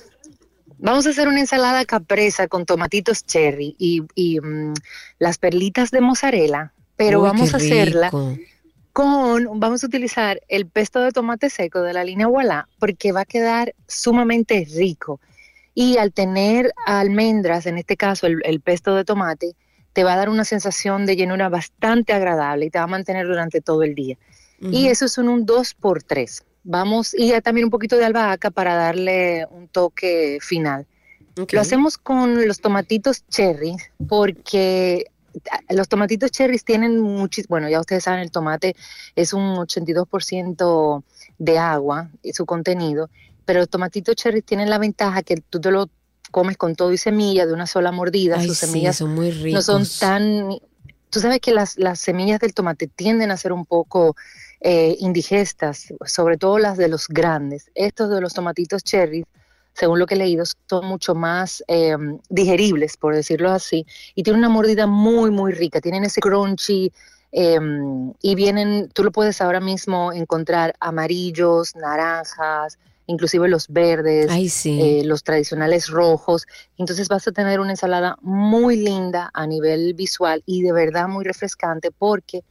Vamos a hacer una ensalada capresa con tomatitos cherry y, y, mm, las perlitas de mozzarella, pero Uy, vamos a hacerla con, vamos a utilizar el pesto de tomate seco de la línea Voilà porque va a quedar sumamente rico. Y al tener almendras, en este caso el, el pesto de tomate, te va a dar una sensación de llenura bastante agradable y te va a mantener durante todo el día. Y eso son un 2 por 3 Vamos, y también un poquito de albahaca para darle un toque final. Lo hacemos con los tomatitos cherry porque ah, los tomatitos cherries tienen muchis, bueno, ya ustedes saben, el tomate es un 82% de agua, y su contenido, pero los tomatitos cherries tienen la ventaja que tú te lo comes con todo y semilla de una sola mordida, Ay, sus sí, semillas son muy no son ricos. tan... Tú sabes que las, las semillas del tomate tienden a ser un poco eh, indigestas, sobre todo las de los grandes. Estos de los tomatitos cherries, según lo que he leído, son mucho más eh, digeribles, por decirlo así, y tienen una mordida muy, muy rica. Tienen ese crunchy eh, y vienen, tú lo puedes ahora mismo encontrar amarillos, naranjas, inclusive los verdes, Ay, sí. eh, los tradicionales rojos. Entonces vas a tener una ensalada muy linda a nivel visual y de verdad muy refrescante porque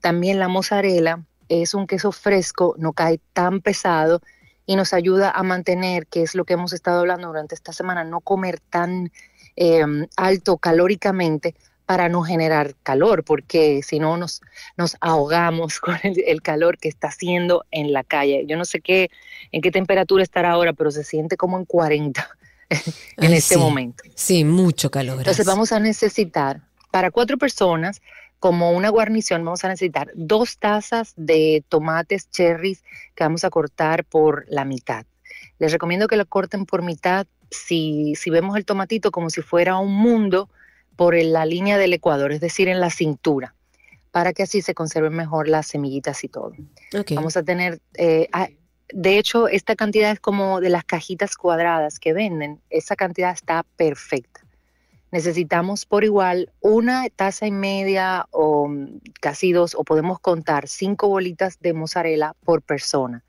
también la mozzarella es un queso fresco, no cae tan pesado y nos ayuda a mantener, que es lo que hemos estado hablando durante esta semana, no comer tan eh, alto calóricamente para no generar calor, porque si no nos, nos ahogamos con el, el calor que está haciendo en la calle. Yo no sé qué, en qué temperatura estará ahora, pero se siente como en 40 en Ay, este sí. momento. Sí, mucho calor. Entonces vamos a necesitar, para cuatro personas, como una guarnición, vamos a necesitar dos tazas de tomates cherries que vamos a cortar por la mitad. Les recomiendo que lo corten por mitad si, si vemos el tomatito como si fuera un mundo por la línea del ecuador, es decir, en la cintura, para que así se conserven mejor las semillitas y todo. Vamos a tener, eh, ah, de hecho, esta cantidad es como de las cajitas cuadradas que venden. Esa cantidad está perfecta. Necesitamos por igual una taza y media o casi dos, o podemos contar cinco bolitas de mozzarella por persona,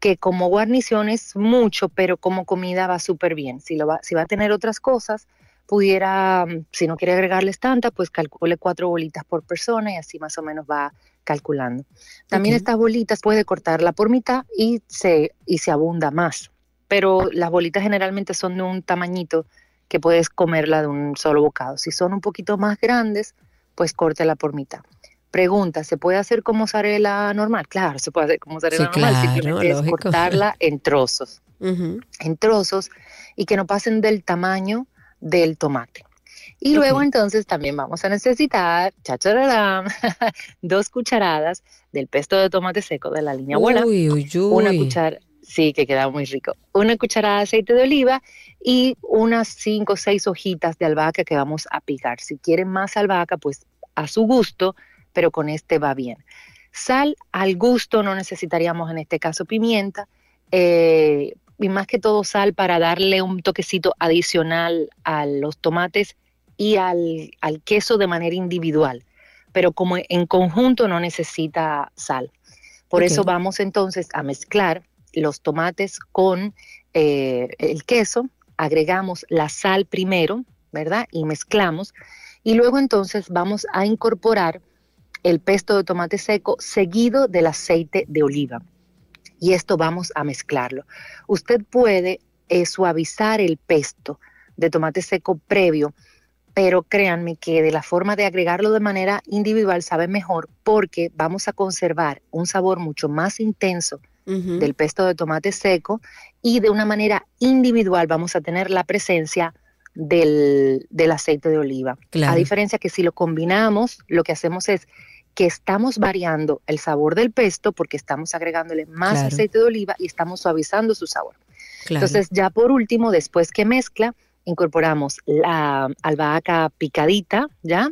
que como guarnición es mucho, pero como comida va súper bien. Si, lo va, si va a tener otras cosas, pudiera, mm, si no quiere agregarles tanta, pues calcule cuatro bolitas por persona y así más o menos va calculando. También Ok. estas bolitas puede cortarla por mitad y se, y se abunda más. Pero las bolitas generalmente son de un tamañito que puedes comerla de un solo bocado. Si son un poquito más grandes, pues córtela por mitad. Pregunta, ¿se puede hacer con mozzarella normal? Claro, se puede hacer con mozzarella Sí, normal, claro, simplemente es cortarla en trozos Ujú. en trozos y que no pasen del tamaño del tomate. Y luego entonces también vamos a necesitar, dos cucharadas del pesto de tomate seco de la línea abuela, Uy, uy, uy. una cuchara, sí, que queda muy rico, una cucharada de aceite de oliva y unas cinco o seis hojitas de albahaca que vamos a picar. Si quieren más albahaca, pues a su gusto, pero con este va bien. Sal al gusto, no necesitaríamos en este caso pimienta, eh, y más que todo sal para darle un toquecito adicional a los tomates y al, al queso de manera individual, pero como en conjunto no necesita sal. Por eso vamos entonces a mezclar los tomates con eh, el queso, agregamos la sal primero, ¿verdad? Y mezclamos. Y luego entonces vamos a incorporar el pesto de tomate seco seguido del aceite de oliva. Y esto vamos a mezclarlo. Usted puede eh, suavizar el pesto de tomate seco previo, pero créanme que de la forma de agregarlo de manera individual sabe mejor porque vamos a conservar un sabor mucho más intenso del pesto de tomate seco y de una manera individual vamos a tener la presencia del, del aceite de oliva. Claro. A diferencia que si lo combinamos, lo que hacemos es que estamos variando el sabor del pesto porque estamos agregándole más Claro. aceite de oliva y estamos suavizando su sabor. Claro. Entonces, ya por último, después que mezcla, incorporamos la albahaca picadita, ¿ya?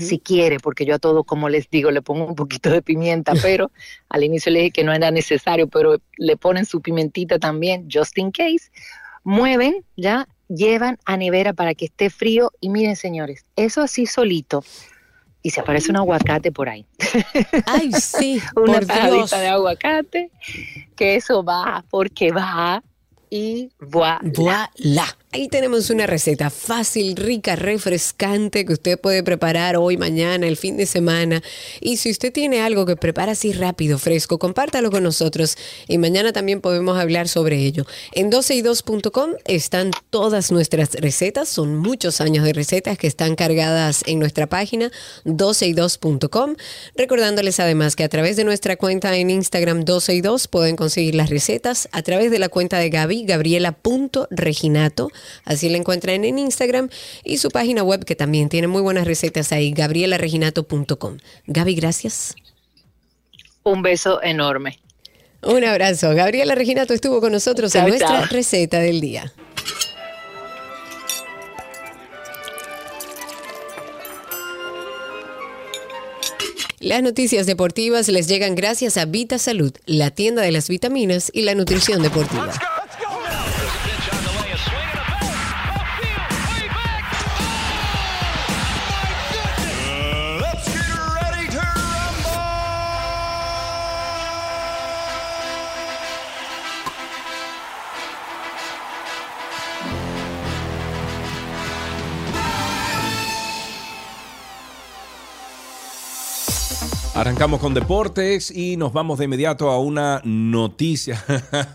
Si quiere, porque yo a todo, como les digo, le pongo un poquito de pimienta, pero al inicio le dije que no era necesario, pero le ponen su pimentita también, just in case. Mueven, ¿ya? Llevan a nevera para que esté frío y miren, señores, eso así solito. Y se aparece un aguacate por ahí. Ay, sí, Una tajadita de aguacate, que eso va porque va y voilà. Voilà. Ahí tenemos una receta fácil, rica, refrescante que usted puede preparar hoy, mañana, el fin de semana. Y si usted tiene algo que prepara así rápido, fresco, compártalo con nosotros y mañana también podemos hablar sobre ello. En 12y2.com están todas nuestras recetas, son muchos años de recetas que están cargadas en nuestra página 12y2.com. Recordándoles además que a través de nuestra cuenta en Instagram 12y2 pueden conseguir las recetas, a través de la cuenta de Gaby, gabriela.reginato, así la encuentran en Instagram, y su página web que también tiene muy buenas recetas ahí, gabrielareginato.com. Gaby, gracias. Un beso enorme. Un abrazo. Gabriela Reginato estuvo con nosotros en nuestra receta del día. Las noticias deportivas les llegan gracias a Vita Salud, la tienda de las vitaminas y la nutrición deportiva. Arrancamos con deportes y nos vamos de inmediato a una noticia.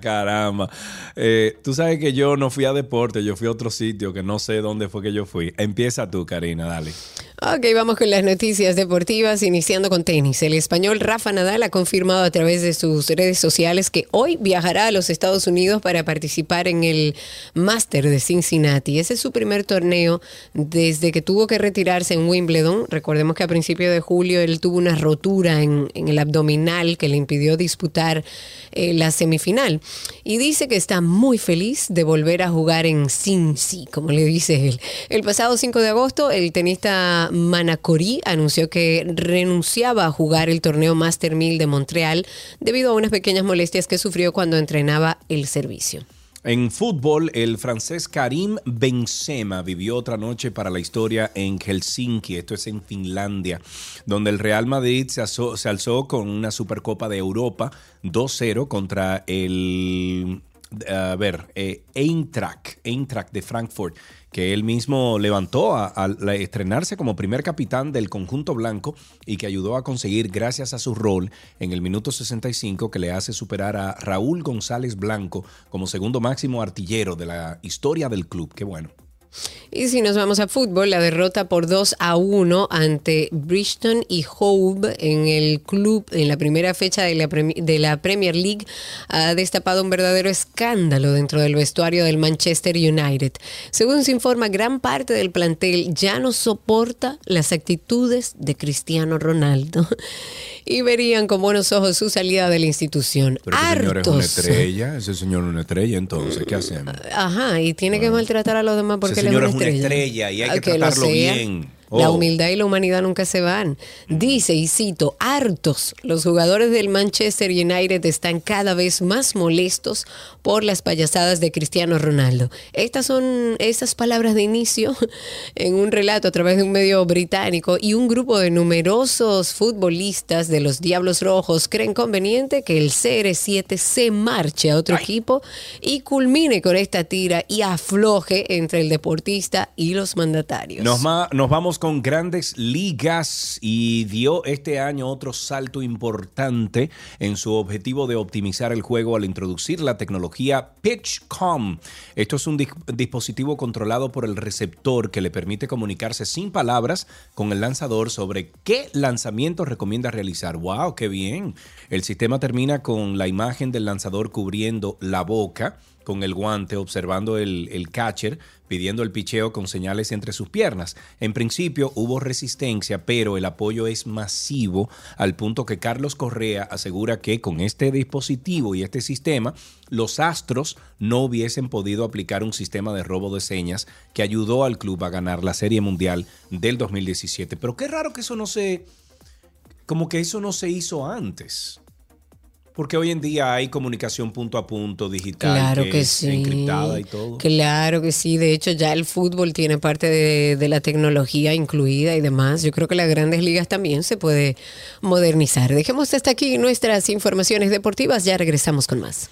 Caramba. Eh, tú sabes que yo no fui a deporte, yo fui a otro sitio que no sé dónde fue que yo fui. Empieza tú, Karina, dale. Ok, vamos con las noticias deportivas, iniciando con tenis. El español Rafa Nadal ha confirmado a través de sus redes sociales que hoy viajará a los Estados Unidos para participar en el Master de Cincinnati. Ese es su primer torneo desde que tuvo que retirarse en Wimbledon. Recordemos que a principios de julio él tuvo una rotura en, en el abdominal que le impidió disputar eh, la semifinal. Y dice que está muy feliz de volver a jugar en Cincy, como le dice él. El pasado 5 de agosto, el tenista Manacorí anunció que renunciaba a jugar el torneo Master 1000 de Montreal debido a unas pequeñas molestias que sufrió cuando entrenaba el servicio. En fútbol, el francés Karim Benzema vivió otra noche para la historia en Helsinki, esto es en Finlandia, donde el Real Madrid se, alzó- con una Supercopa de Europa 2-0 contra el, a ver, eh, Eintracht de Frankfurt, que él mismo levantó al estrenarse como primer capitán del conjunto blanco y que ayudó a conseguir gracias a su rol en el minuto 65 que le hace superar a Raúl González Blanco como segundo máximo artillero de la historia del club. Qué bueno. Y si nos vamos a fútbol, la derrota por 2 a 1 ante Bridgeton y Hove en el club en la primera fecha de la, de la Premier League ha destapado un verdadero escándalo dentro del vestuario del Manchester United. Según se informa, gran parte del plantel ya no soporta las actitudes de Cristiano Ronaldo y verían con buenos ojos su salida de la institución. Pero ese señor es una estrella, ese señor es una estrella, entonces, ¿qué hacemos? Ajá, y tiene que maltratar a los demás porque Ese él señor es es una una estrella. estrella y hay que Ah, lo tratarlo sea. La Oh. humildad y la humanidad nunca se van. Dice, y cito, hartos, los jugadores del Manchester United están cada vez más molestos por las payasadas de Cristiano Ronaldo. Estas son esas palabras de inicio en un relato a través de un medio británico y un grupo de numerosos futbolistas de los Diablos Rojos creen conveniente que el CR7 se marche a otro equipo y culmine con esta tira y afloje entre el deportista y los mandatarios. Nos, ma- nos vamos con grandes ligas y dio este año otro salto importante en su objetivo de optimizar el juego al introducir la tecnología PitchCom. Esto es un dis- dispositivo controlado por el receptor que le permite comunicarse sin palabras con el lanzador sobre qué lanzamiento recomienda realizar. ¡Wow! ¡Qué bien! El sistema termina con la imagen del lanzador cubriendo la boca con el guante, observando el catcher, pidiendo el picheo con señales entre sus piernas. En principio hubo resistencia, pero el apoyo es masivo al punto que Carlos Correa asegura que con este dispositivo y este sistema, los Astros no hubiesen podido aplicar un sistema de robo de señas que ayudó al club a ganar la Serie Mundial del 2017. Pero qué raro que eso no se... como que eso no se hizo antes. Porque hoy en día hay comunicación punto a punto digital Claro que, que es sí. encriptada y todo. Claro que sí. De hecho, ya el fútbol tiene parte de, de la tecnología incluida y demás. Yo creo que las grandes ligas también se puede modernizar. Dejemos hasta aquí nuestras informaciones deportivas. Ya regresamos con más.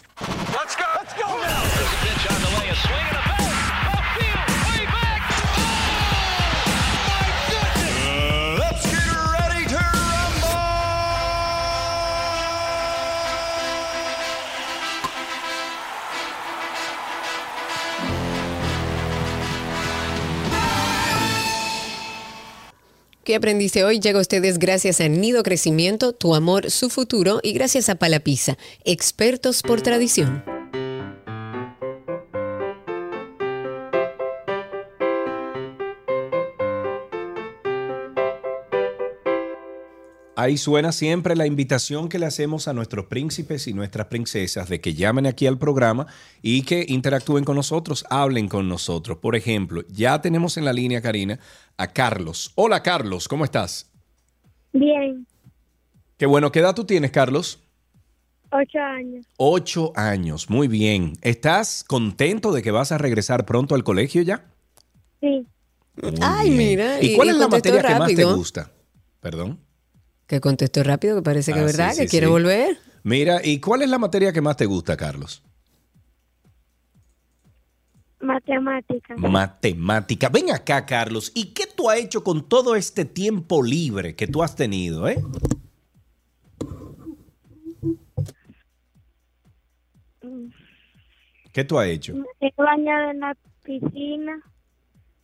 ¿Qué aprendiste hoy? Llega a ustedes gracias a Nido Crecimiento, Tu Amor, Su Futuro y gracias a Palapisa, expertos por tradición. Ahí suena siempre la invitación que le hacemos a nuestros príncipes y nuestras princesas de que llamen aquí al programa y que interactúen con nosotros, hablen con nosotros. Por ejemplo, ya tenemos en la línea, Karina, a Carlos. Hola, Carlos, ¿cómo estás? Bien, Qué bueno, ¿qué edad tú tienes, Carlos? ocho años. Ocho años, muy bien. ¿Estás contento de que vas a regresar pronto al colegio ya? Sí, Muy Ay, bien. mira, ¿Y y- cuál y es la materia que más te gusta? Perdón. Que contestó rápido, que parece que Ah, es verdad, sí, que sí, quiere sí. volver. Mira, ¿y cuál es la materia que más te gusta, Carlos? matemática. Matemática. Ven acá, Carlos. ¿Y qué tú has hecho con todo este tiempo libre que tú has tenido, eh? ¿Qué tú has hecho? He bañado en la piscina.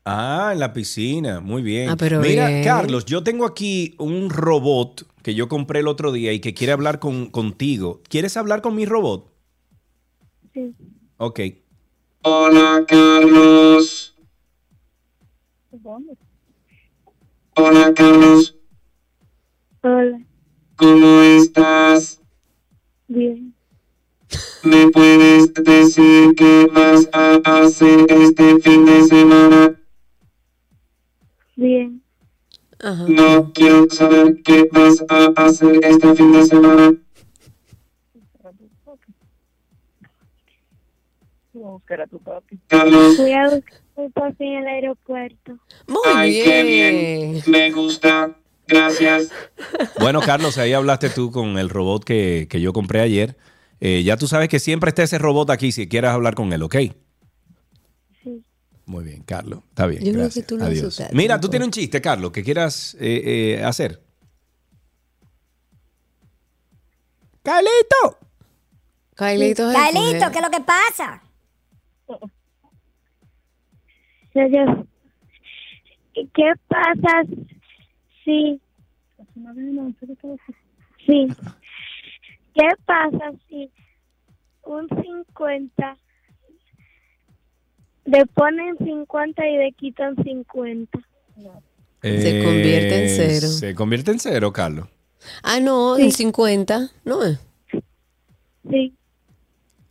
Ah, en la piscina. Muy bien. Ah, pero Mira, bien. Carlos, yo tengo aquí un robot que yo compré el otro día y que quiere hablar con, contigo. ¿Quieres hablar con mi robot? Sí. Ok. Hola Carlos. Hola Carlos. Hola, ¿Cómo estás? bien. ¿Me puedes decir qué vas a hacer este fin de semana? Bien, Ajá. No quiero saber qué vas a hacer este fin de semana. Carlos. voy a buscar mi papi en el aeropuerto. Muy Ay, bien. qué bien. Me gusta. Gracias. Bueno, Carlos, ahí hablaste tú con el robot que, que yo compré ayer. Eh, ya tú sabes que siempre está ese robot aquí si quieres hablar con él, ¿ok? Muy bien, Carlos. Está bien. Yo creo gracias. que tú lo Adiós. Mira, tú tienes un chiste, Carlos, que quieras eh, eh, hacer. ¡Carlito! Carlito, es el Carlito. ¿qué es lo que pasa? Yo- yo- ¿Qué pasa si... Sí. ¿Qué pasa si un 50 le ponen 50 y le quitan 50? Se convierte en Eh, cero. Se convierte en cero, Carlos. Ah, no, en 50. No es. Sí,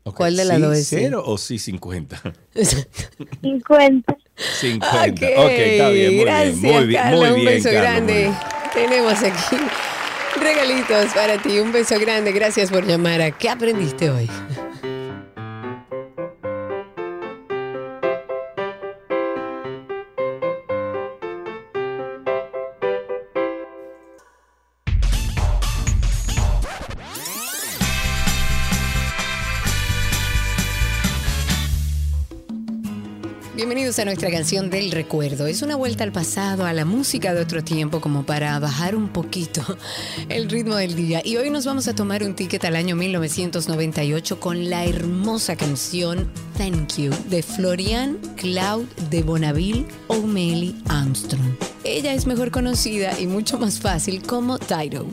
Ok, ¿Cuál de las ¿sí dos es sí? cero o sí 50? 50. 50. Ok, ok, está bien, muy gracias, bien, muy bien, Carla, muy un bien, beso Carlos, grande. Tenemos aquí regalitos para ti. Un beso grande. Gracias por llamar a ¿Qué aprendiste hoy? Bienvenidos a nuestra canción del recuerdo. Es una vuelta al pasado, a la música de otro tiempo, como para bajar un poquito el ritmo del día. Y hoy nos vamos a tomar un ticket al año 1998 con la hermosa canción Thank You de Florian Cloud de Bonneville O'Malley Armstrong. Ella es mejor conocida y mucho más fácil como Tyro.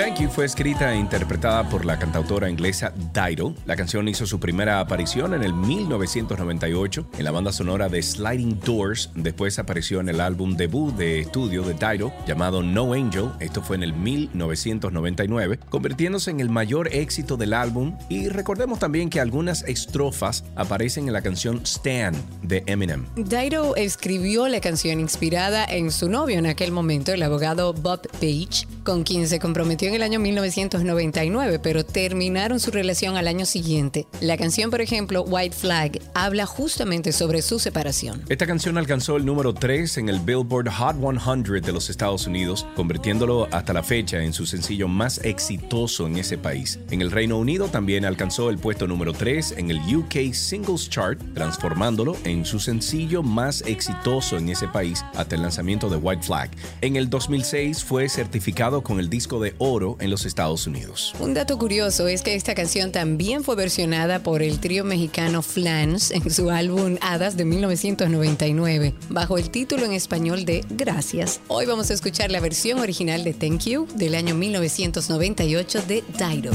Thank You fue escrita e interpretada por la cantautora inglesa Dido. La canción hizo su primera aparición en el 1998 en la banda sonora de Sliding Doors. Después apareció en el álbum debut de estudio de Dido llamado No Angel. Esto fue en el 1999, convirtiéndose en el mayor éxito del álbum. Y recordemos también que algunas estrofas aparecen en la canción Stan de Eminem. Dido escribió la canción inspirada en su novio en aquel momento, el abogado Bob Page, con quien se comprometió en el año 1999, pero terminaron su relación al año siguiente. La canción, por ejemplo, White Flag, habla justamente sobre su separación. Esta canción alcanzó el número 3 en el Billboard Hot 100 de los Estados Unidos, convirtiéndolo hasta la fecha en su sencillo más exitoso en ese país. En el Reino Unido también alcanzó el puesto número 3 en el UK Singles Chart, transformándolo en su sencillo más exitoso en ese país hasta el lanzamiento de White Flag. En el 2006 fue certificado con el disco de oro en los Estados Unidos. Un dato curioso es que esta canción también fue versionada por el trío mexicano Flans en su álbum Hadas de 1999, bajo el título en español de Gracias. Hoy vamos a escuchar la versión original de Thank You del año 1998 de Dido.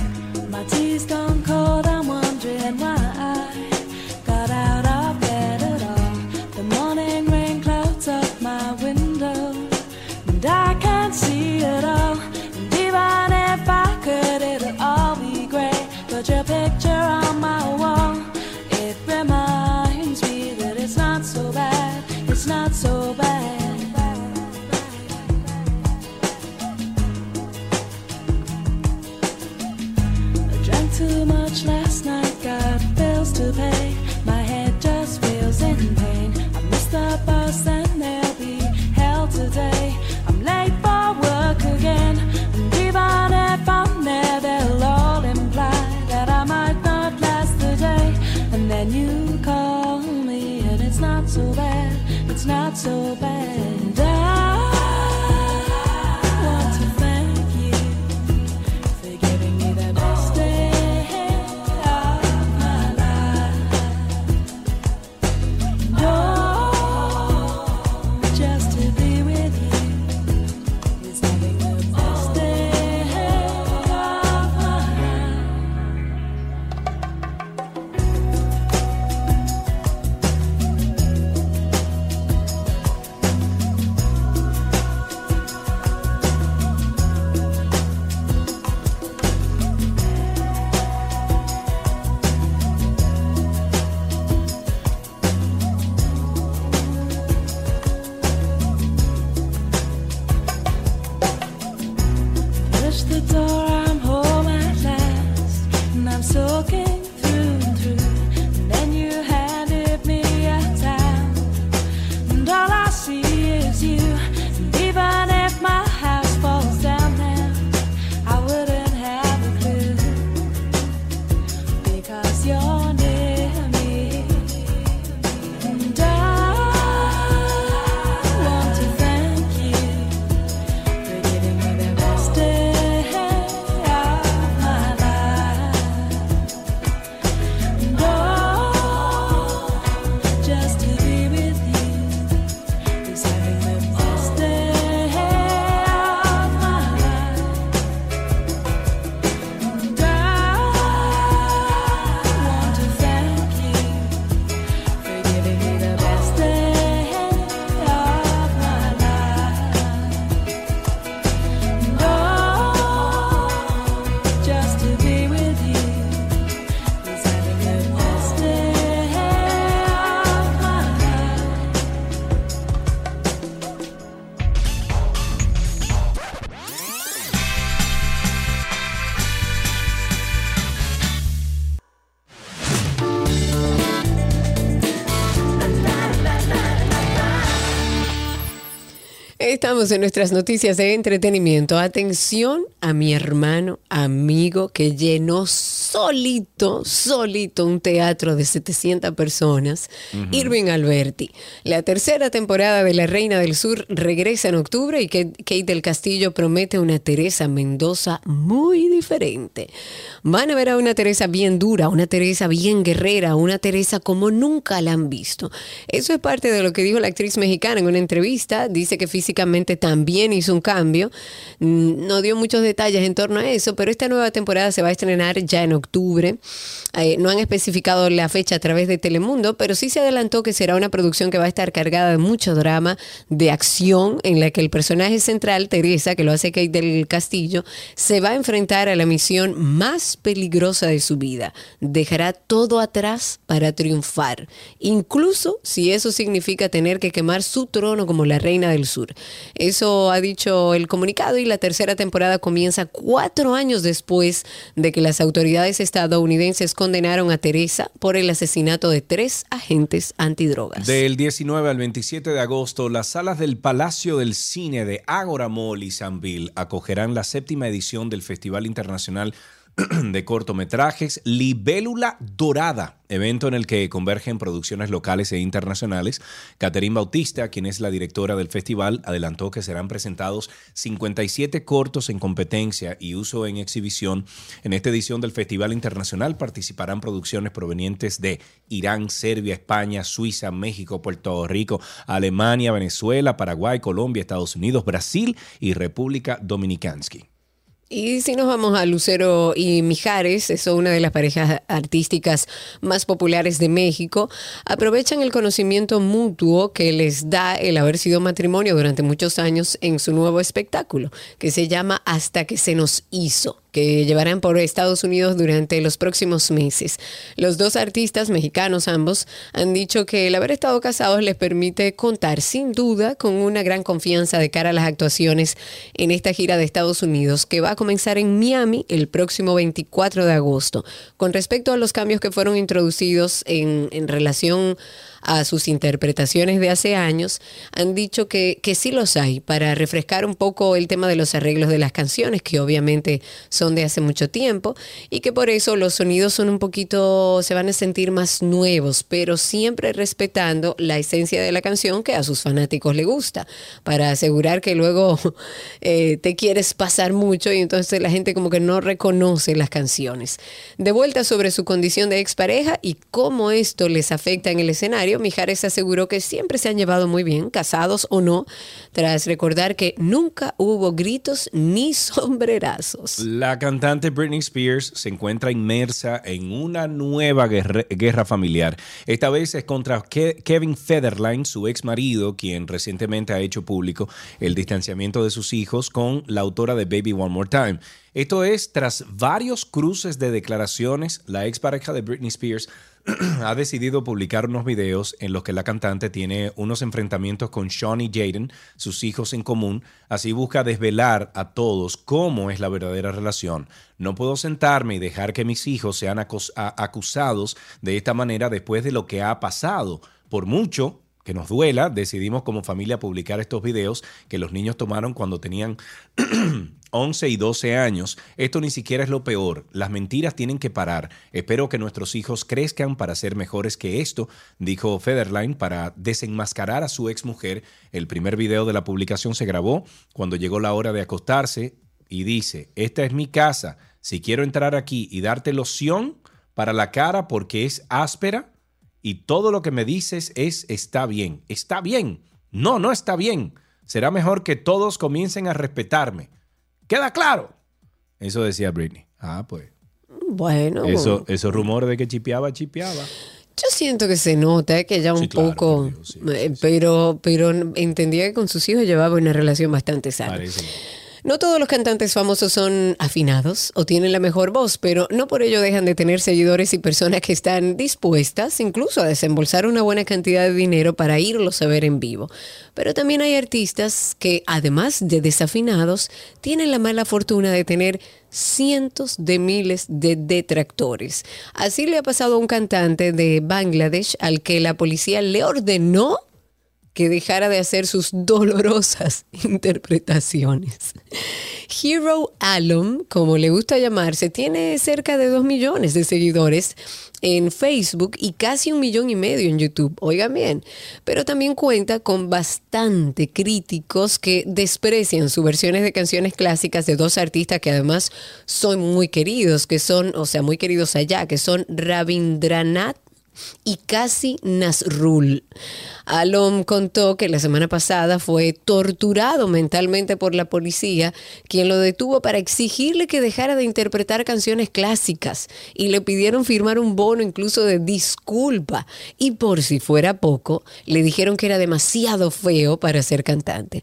Estamos en nuestras noticias de entretenimiento. Atención a mi hermano, amigo, que llenó solito, solito un teatro de 700 personas, Irving Alberti. La tercera temporada de La Reina del Sur regresa en octubre y Kate del Castillo promete una Teresa Mendoza muy diferente. Van a ver a una Teresa bien dura, una Teresa bien guerrera, una Teresa como nunca la han visto. Eso es parte de lo que dijo la actriz mexicana en una entrevista. Dice que físicamente también hizo un cambio. Mm, No dio muchos detalles en torno a eso, pero esta nueva temporada se va a estrenar ya en octubre. Eh, no han especificado la fecha a través de Telemundo, pero sí se adelantó que será una producción que va a estar cargada de mucho drama, de acción, en la que el personaje central, Teresa, que lo hace Kate del Castillo, se va a enfrentar a la misión más peligrosa de su vida. Dejará todo atrás para triunfar, incluso si eso significa tener que quemar su trono como la reina del sur. Eso ha dicho el comunicado y la tercera temporada comienza cuatro años después de que las autoridades estadounidenses condenaron a Teresa por el asesinato de tres agentes antidrogas. Del 19 al 27 de agosto, las salas del Palacio del Cine de Agora Mall y acogerán la séptima edición del Festival Internacional de cortometrajes Libélula Dorada, evento en el que convergen producciones locales e internacionales. Catherine Bautista, quien es la directora del festival, adelantó que serán presentados 57 cortos en competencia y uso en exhibición. En esta edición del Festival Internacional participarán producciones provenientes de Irán, Serbia, España, Suiza, México, Puerto Rico, Alemania, Venezuela, Paraguay, Colombia, Estados Unidos, Brasil y República Dominicansky. Y si nos vamos a Lucero y Mijares, es una de las parejas artísticas más populares de México, aprovechan el conocimiento mutuo que les da el haber sido matrimonio durante muchos años en su nuevo espectáculo, que se llama Hasta que se nos hizo que llevarán por Estados Unidos durante los próximos meses. Los dos artistas mexicanos ambos han dicho que el haber estado casados les permite contar sin duda con una gran confianza de cara a las actuaciones en esta gira de Estados Unidos que va a comenzar en Miami el próximo 24 de agosto. Con respecto a los cambios que fueron introducidos en, relación sus interpretaciones de hace años, han dicho que, que sí los hay para refrescar un poco el tema de los arreglos de las canciones, que obviamente son de hace mucho tiempo, y que por eso los sonidos son un poquito, se van a sentir más nuevos, pero siempre respetando la esencia de la canción que a sus fanáticos le gusta, para asegurar que luego eh, te quieres pasar mucho y entonces la gente como que no reconoce las canciones. De vuelta sobre su condición de expareja y cómo esto les afecta en el escenario, Mijares aseguró que siempre se han llevado muy bien, casados o no, tras recordar que nunca hubo gritos ni sombrerazos. La cantante Britney Spears se encuentra inmersa en una nueva guerra, familiar. Esta vez es contra Ke- Kevin Federline, su ex marido, quien recientemente ha hecho público el distanciamiento de sus hijos con la autora de Baby One More Time. Esto es tras varios cruces de declaraciones, la ex pareja de Britney Spears ha decidido publicar unos videos en los que la cantante tiene unos enfrentamientos con Sean y Jaden, sus hijos en común. Así busca desvelar a todos cómo es la verdadera relación. No puedo sentarme y dejar que mis hijos sean acusados de esta manera después de lo que ha pasado. Por mucho que nos duela, decidimos como familia publicar estos videos que los niños tomaron cuando tenían 11 y 12 años. Esto ni siquiera es lo peor. Las mentiras tienen que parar. Espero que nuestros hijos crezcan para ser mejores que esto, dijo Federline para desenmascarar a su exmujer. El primer video de la publicación se grabó cuando llegó la hora de acostarse y dice, esta es mi casa. Si quiero entrar aquí y darte loción para la cara porque es áspera, y todo lo que me dices es está bien, está bien. No, no está bien. Será mejor que todos comiencen a respetarme. ¿Queda claro? Eso decía Britney. Ah, pues. Bueno, Eso, esos rumores de que chipeaba, chipeaba. yo siento que se nota que ya un Sí, claro, poco, eh, pero, pero entendía que con sus hijos llevaba una relación bastante sana. No todos los cantantes famosos son afinados o tienen la mejor voz, pero no por ello dejan de tener seguidores y personas que están dispuestas incluso a desembolsar una buena cantidad de dinero para irlos a ver en vivo. Pero también hay artistas que, además de desafinados, tienen la mala fortuna de tener cientos de miles de detractores. Así le ha pasado a un cantante de Bangladesh al que la policía le ordenó que dejara de hacer sus dolorosas interpretaciones. Hero Alum, como le gusta llamarse, tiene cerca de dos millones de seguidores en Facebook y casi un millón y medio en YouTube. Oigan bien, pero también cuenta con bastante críticos que desprecian sus versiones de canciones clásicas de dos artistas que además son muy queridos, que son, o sea, muy queridos allá, que son Rabindranath y Casi Nasrul. Alom contó que la semana pasada fue torturado mentalmente por la policía, quien lo detuvo para exigirle que dejara de interpretar canciones clásicas y le pidieron firmar un bono incluso de disculpa. Y por si fuera poco, le dijeron que era demasiado feo para ser cantante.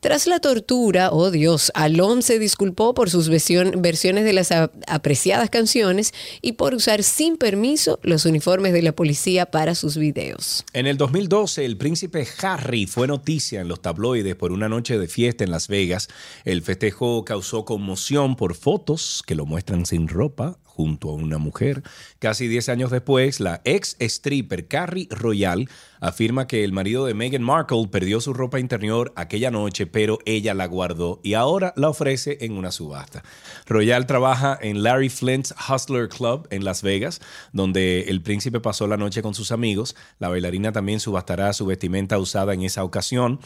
Tras la tortura, oh Dios, Alom se disculpó por sus versiones de las apreciadas canciones y por usar sin permiso los uniformes de la policía para sus videos. En el 2012, el príncipe Harry fue noticia en los tabloides por una noche de fiesta en Las Vegas. El festejo causó conmoción por fotos que lo muestran sin ropa junto a una mujer. Casi 10 años después, la ex stripper Carrie Royal afirma que el marido de Meghan Markle perdió su ropa interior aquella noche, pero ella la guardó y ahora la ofrece en una subasta. Royal trabaja en Larry Flint's Hustler Club en Las Vegas, donde el príncipe pasó la noche con sus amigos. La bailarina también subastará su vestimenta usada en esa ocasión.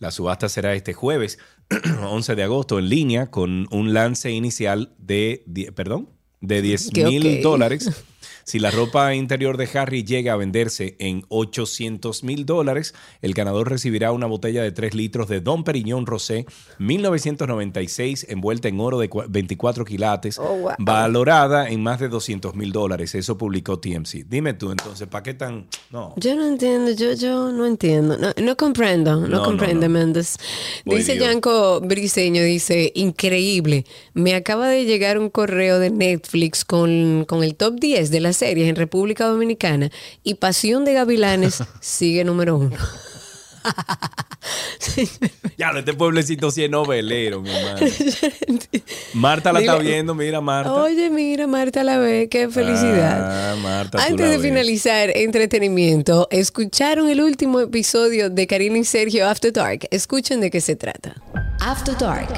La subasta será este jueves, 11 de agosto, en línea, con un lance inicial de, perdón, de 10 Que mil ok. dólares. Si la ropa interior de Harry llega a venderse en 800 mil dólares, el ganador recibirá una botella de 3 litros de Dom Perignon Rosé 1996 envuelta en oro de cua- 24 quilates, wow. valorada en más de 200 mil dólares. Eso publicó TMC. Dime tú entonces, ¿para qué tan...? No. Yo no entiendo, yo, yo no entiendo, no, no comprendo, no, No, comprende, no. Voy Dice Dios. Yanko Briseño, dice, increíble, me acaba de llegar un correo de Netflix con, con el top 10 de las series en República Dominicana y Pasión de Gavilanes sigue número uno. Ya, este pueblecito sí es novelero, mi hermano. Marta la está viendo, mira, Marta. Oye, mira, Marta la ve, qué felicidad. Ah, Marta, Antes de ves. finalizar entretenimiento, ¿escucharon el último episodio de Karina y Sergio After Dark? Escuchen de qué se trata. After Dark.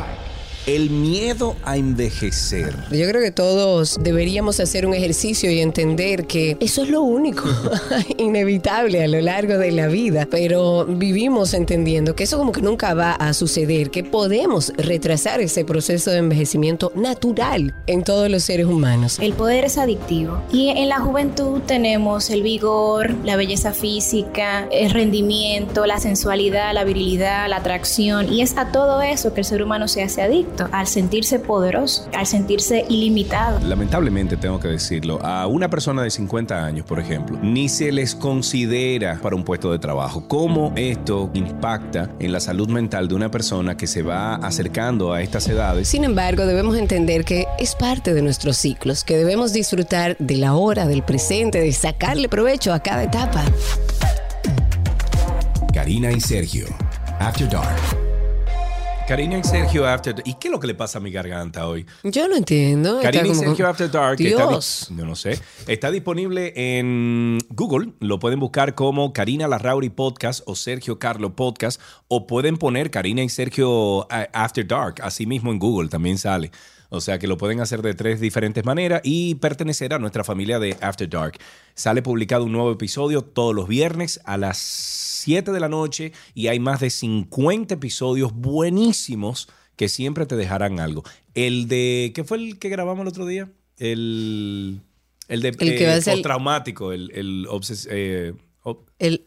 El miedo a envejecer. Yo creo que todos deberíamos hacer un ejercicio y entender que eso es lo único inevitable a lo largo de la vida, pero vivimos entendiendo que eso como que nunca va a suceder, que podemos retrasar ese proceso de envejecimiento natural en todos los seres humanos. El poder es adictivo. Y en la juventud tenemos el vigor, la belleza física, el rendimiento, la sensualidad, la virilidad, la atracción. Y es a todo eso que el ser humano se hace adicto, al sentirse poderoso, al sentirse ilimitado. Lamentablemente tengo que decirlo, a una persona de 50 años, por ejemplo, ni se les considera para un puesto de trabajo. ¿Cómo esto impacta en la salud mental de una persona que se va acercando a estas edades? Sin embargo, debemos entender que es parte de nuestros ciclos, que debemos disfrutar de la hora, del presente, de sacarle provecho a cada etapa. Karina y Sergio, After Dark. Karina y Sergio After ¿Y qué es lo que le pasa a mi garganta hoy? Yo no entiendo. está Karina y Sergio After Dark está, Dios. di- yo no sé, está disponible en Google. Lo pueden buscar como Karina Larrauri Podcast o Sergio Carlo Podcast. O pueden poner Karina y Sergio eh, After Dark. Así mismo en Google también sale. O sea que lo pueden hacer de tres diferentes maneras y pertenecer a nuestra familia de After Dark. Sale publicado un nuevo episodio todos los viernes a las 7 de la noche y hay más de 50 episodios buenísimos que siempre te dejarán algo. El de, ¿qué fue el que grabamos el otro día? El, el de El que va a ser- traumático, el, el obses- eh, ob- El,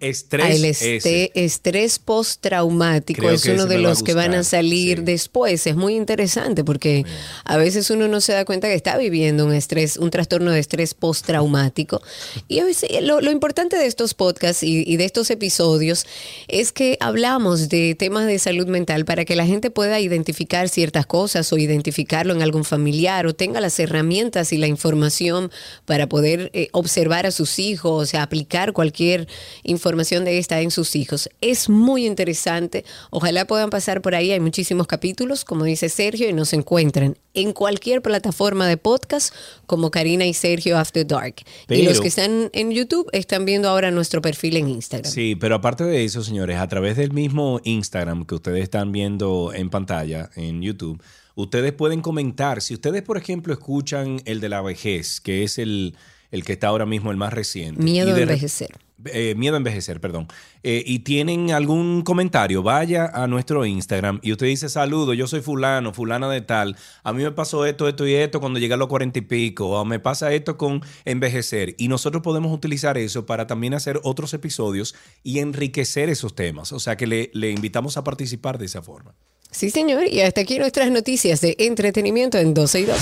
estrés. El este- estrés postraumático Creo es uno de los que van a salir después. Es muy interesante porque a veces uno no se da cuenta que está viviendo un estrés, un trastorno de estrés postraumático. Y a veces lo, lo importante de estos podcasts y, y de estos episodios es que hablamos de temas de salud mental para que la gente pueda identificar ciertas cosas o identificarlo en algún familiar o tenga las herramientas y la información para poder eh, observar a sus hijos, o sea, aplicar cualquier información de esta en sus hijos. Es muy interesante. Ojalá puedan pasar por ahí. Hay muchísimos capítulos, como dice Sergio, y nos encuentran en cualquier plataforma de podcast como Karina y Sergio After Dark. y los que están en YouTube están viendo ahora nuestro perfil en Instagram. Sí, pero aparte de eso, señores, a través del mismo Instagram que ustedes están viendo en pantalla, en YouTube, ustedes pueden comentar. Si ustedes, por ejemplo, escuchan el de la vejez, que es el, el que está ahora mismo el más reciente. Miedo a envejecer. Eh, miedo a envejecer, perdón, eh, y tienen algún comentario, vaya a nuestro Instagram y usted dice, saludo, yo soy fulano, fulana de tal, a mí me pasó esto, esto y esto cuando llegué a los cuarenta y pico, o me pasa esto con envejecer. Y nosotros podemos utilizar eso para también hacer otros episodios y enriquecer esos temas. O sea que le, le invitamos a participar de esa forma. Sí, señor. Y hasta aquí nuestras noticias de entretenimiento en 12 y 2.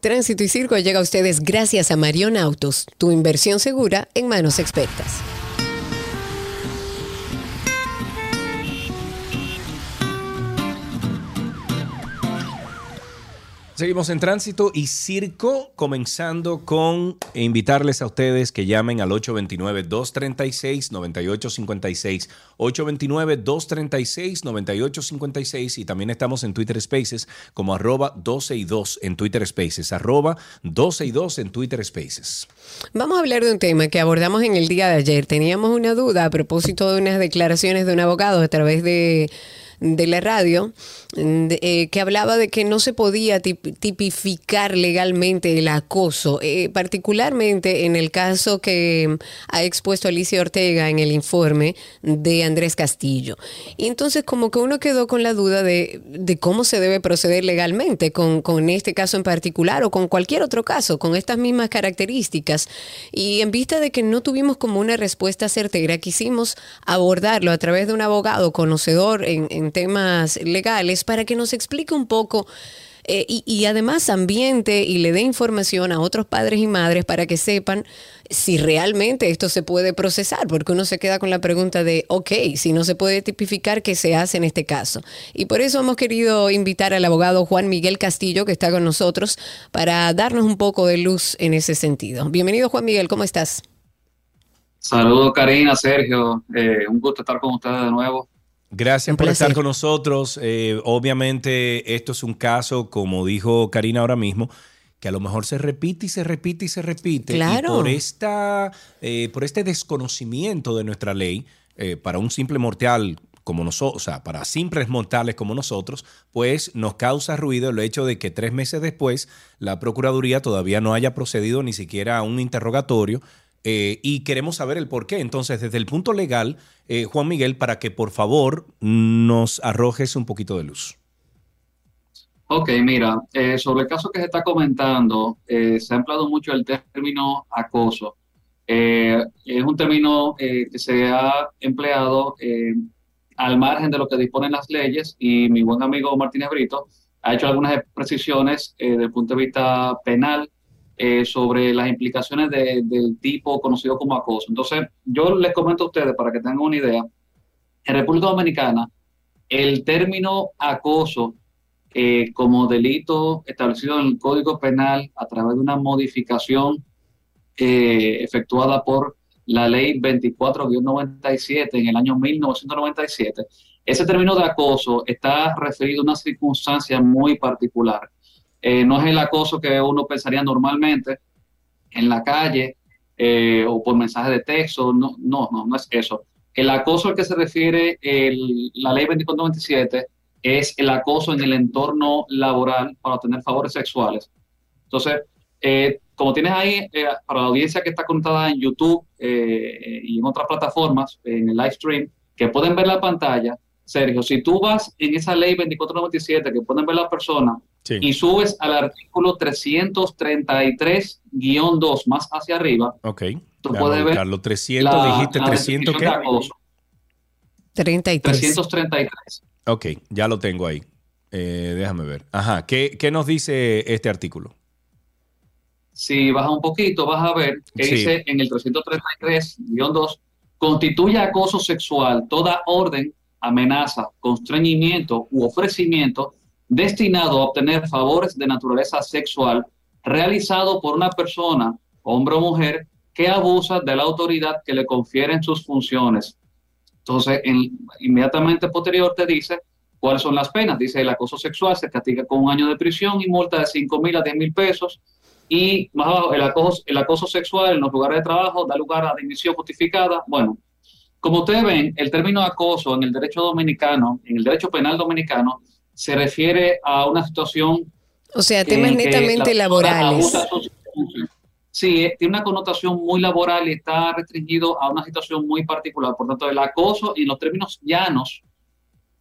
Tránsito y Circo llega a ustedes gracias a Marion Autos, tu inversión segura en manos expertas. Seguimos en tránsito y circo, comenzando con invitarles a ustedes que llamen al 829-236-9856, 829-236-9856 y también estamos en Twitter Spaces como arroba 12 y 2 en Twitter Spaces, arroba 12 y 2 en Twitter Spaces. Vamos a hablar de un tema que abordamos en el día de ayer. Teníamos una duda a propósito de unas declaraciones de un abogado a través de de la radio eh, que hablaba de que no se podía tip- tipificar legalmente el acoso, eh, particularmente en el caso que mm, ha expuesto Alicia Ortega en el informe de Andrés Castillo. Y entonces como que uno quedó con la duda de, de cómo se debe proceder legalmente con, con este caso en particular o con cualquier otro caso, con estas mismas características. Y en vista de que no tuvimos como una respuesta certera, quisimos abordarlo a través de un abogado conocedor en, en temas legales para que nos explique un poco eh, y, además ambiente y le dé información a otros padres y madres para que sepan si realmente esto se puede procesar, porque uno se queda con la pregunta de, ok, si no se puede tipificar, ¿qué se hace en este caso? Y por eso hemos querido invitar al abogado Juan Miguel Castillo, que está con nosotros, para darnos un poco de luz en ese sentido. Bienvenido, Juan Miguel, ¿cómo estás? Saludos, Karina, Sergio. Eh, un gusto estar con ustedes de nuevo. Gracias por estar con nosotros. Eh, obviamente esto es un caso, como dijo Karina ahora mismo, que a lo mejor se repite y se repite y se repite. Claro. Y por, esta, eh, por este desconocimiento de nuestra ley, eh, para un simple mortal como nosotros, o sea, para simples mortales como nosotros, pues nos causa ruido el hecho de que tres meses después la Procuraduría todavía no haya procedido ni siquiera a un interrogatorio eh, y queremos saber el por qué. Entonces, desde el punto legal, eh, Juan Miguel, para que por favor nos arrojes un poquito de luz. Ok, mira, eh, sobre el caso que se está comentando, eh, se ha empleado mucho el término acoso. Es un término que se ha empleado al margen de lo que disponen las leyes y mi buen amigo Martínez Brito ha hecho algunas precisiones desde el punto de vista penal eh, sobre las implicaciones de- del tipo conocido como acoso. Entonces, yo les comento a ustedes para que tengan una idea. En República Dominicana, el término acoso eh, como delito establecido en el Código Penal a través de una modificación eh, efectuada por la ley 24-97 en el año 1997. Ese término de acoso está referido a una circunstancia muy particular. Eh, no es el acoso que uno pensaría normalmente en la calle eh, o por mensaje de texto, no, no, no, no es eso. El acoso al que se refiere la ley 2497 es el acoso en el entorno laboral para obtener favores sexuales. Entonces, eh, como tienes ahí, para la audiencia que está conectada en YouTube y en otras plataformas, en el live stream, que pueden ver la pantalla, Sergio, si tú vas en esa ley 2497 que pueden ver la y subes al artículo 333-2 más hacia arriba, Ok. Tú Déjame puedes ver buscarlo. 300, la- dijiste la 300 qué? definición de acoso. 33. 333. Ok, ya lo tengo ahí. Eh, déjame ver. Ajá, ¿qué, qué nos dice este artículo? Si bajas un poquito, vas a ver que Sí. dice en el 333-2, constituye acoso sexual toda orden, amenaza, constreñimiento u ofrecimiento destinado a obtener favores de naturaleza sexual realizado por una persona, hombre o mujer, que abusa de la autoridad que le confieren sus funciones. Entonces, en- inmediatamente posterior te dice cuáles son las penas. Dice el acoso sexual se castiga con un año de prisión y multa de 5 mil a 10 mil pesos. Y más abajo, el acoso, el acoso sexual en los lugares de trabajo da lugar a dimisión justificada. Bueno, como ustedes ven, el término acoso en el derecho dominicano, en el derecho penal dominicano, se refiere a una situación O sea, temas netamente la laborales. Sí, eh, tiene una connotación muy laboral y está restringido a una situación muy particular. Por tanto, el acoso y los términos llanos,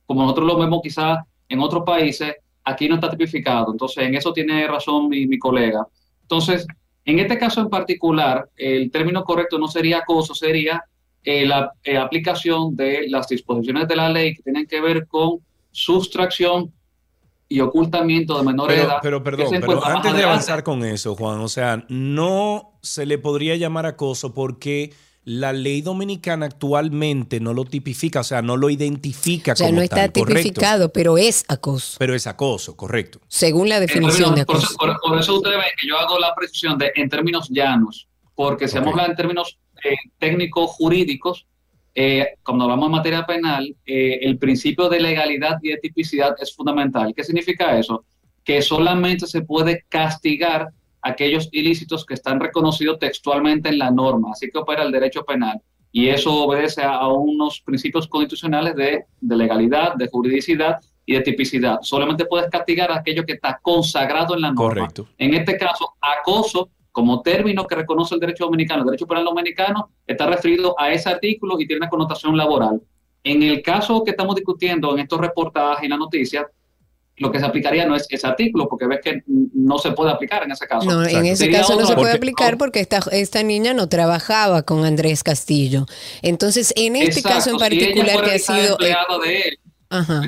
como nosotros lo vemos quizás en otros países, aquí no está tipificado. Entonces, en eso tiene razón mi, mi colega. Entonces, en este caso en particular, el término correcto no sería acoso, sería eh, la eh, aplicación de las disposiciones de la ley que tienen que ver con sustracción y ocultamiento de menor Pero, edad. pero perdón, pero antes de avanzar con eso, Juan, o sea, no se le podría llamar acoso porque la ley dominicana actualmente no lo tipifica, o sea, no lo identifica O sea, como no está tal, correcto. tipificado, pero es acoso, Pero es acoso, correcto. según la definición de acoso. por, por- por eso ustedes ven que yo hago la precisión de en términos llanos, porque si Ok. vamos a hablar en términos eh, técnicos jurídicos, eh, cuando hablamos en materia penal, eh, el principio de legalidad y de tipicidad es fundamental. ¿Qué significa eso? Que solamente se puede castigar aquellos ilícitos que están reconocidos textualmente en la norma, así que opera el derecho penal. Y eso obedece a, a unos principios constitucionales de, de legalidad, de juridicidad y de tipicidad. Solamente puedes castigar aquello que está consagrado en la norma. Correcto. En este caso, acoso, como término que reconoce el derecho dominicano, el derecho penal dominicano, está referido a ese artículo y tiene una connotación laboral. En el caso que estamos discutiendo en estos reportajes y la noticia, lo que se aplicaría no es ese artículo, porque ves que no se puede aplicar en ese caso. No, en ese Sería caso no se puede aplicar porque esta, esta niña no trabajaba con Andrés Castillo. Entonces, en este Exacto, caso en particular que ha sido... eh, empleada de él, Ajá.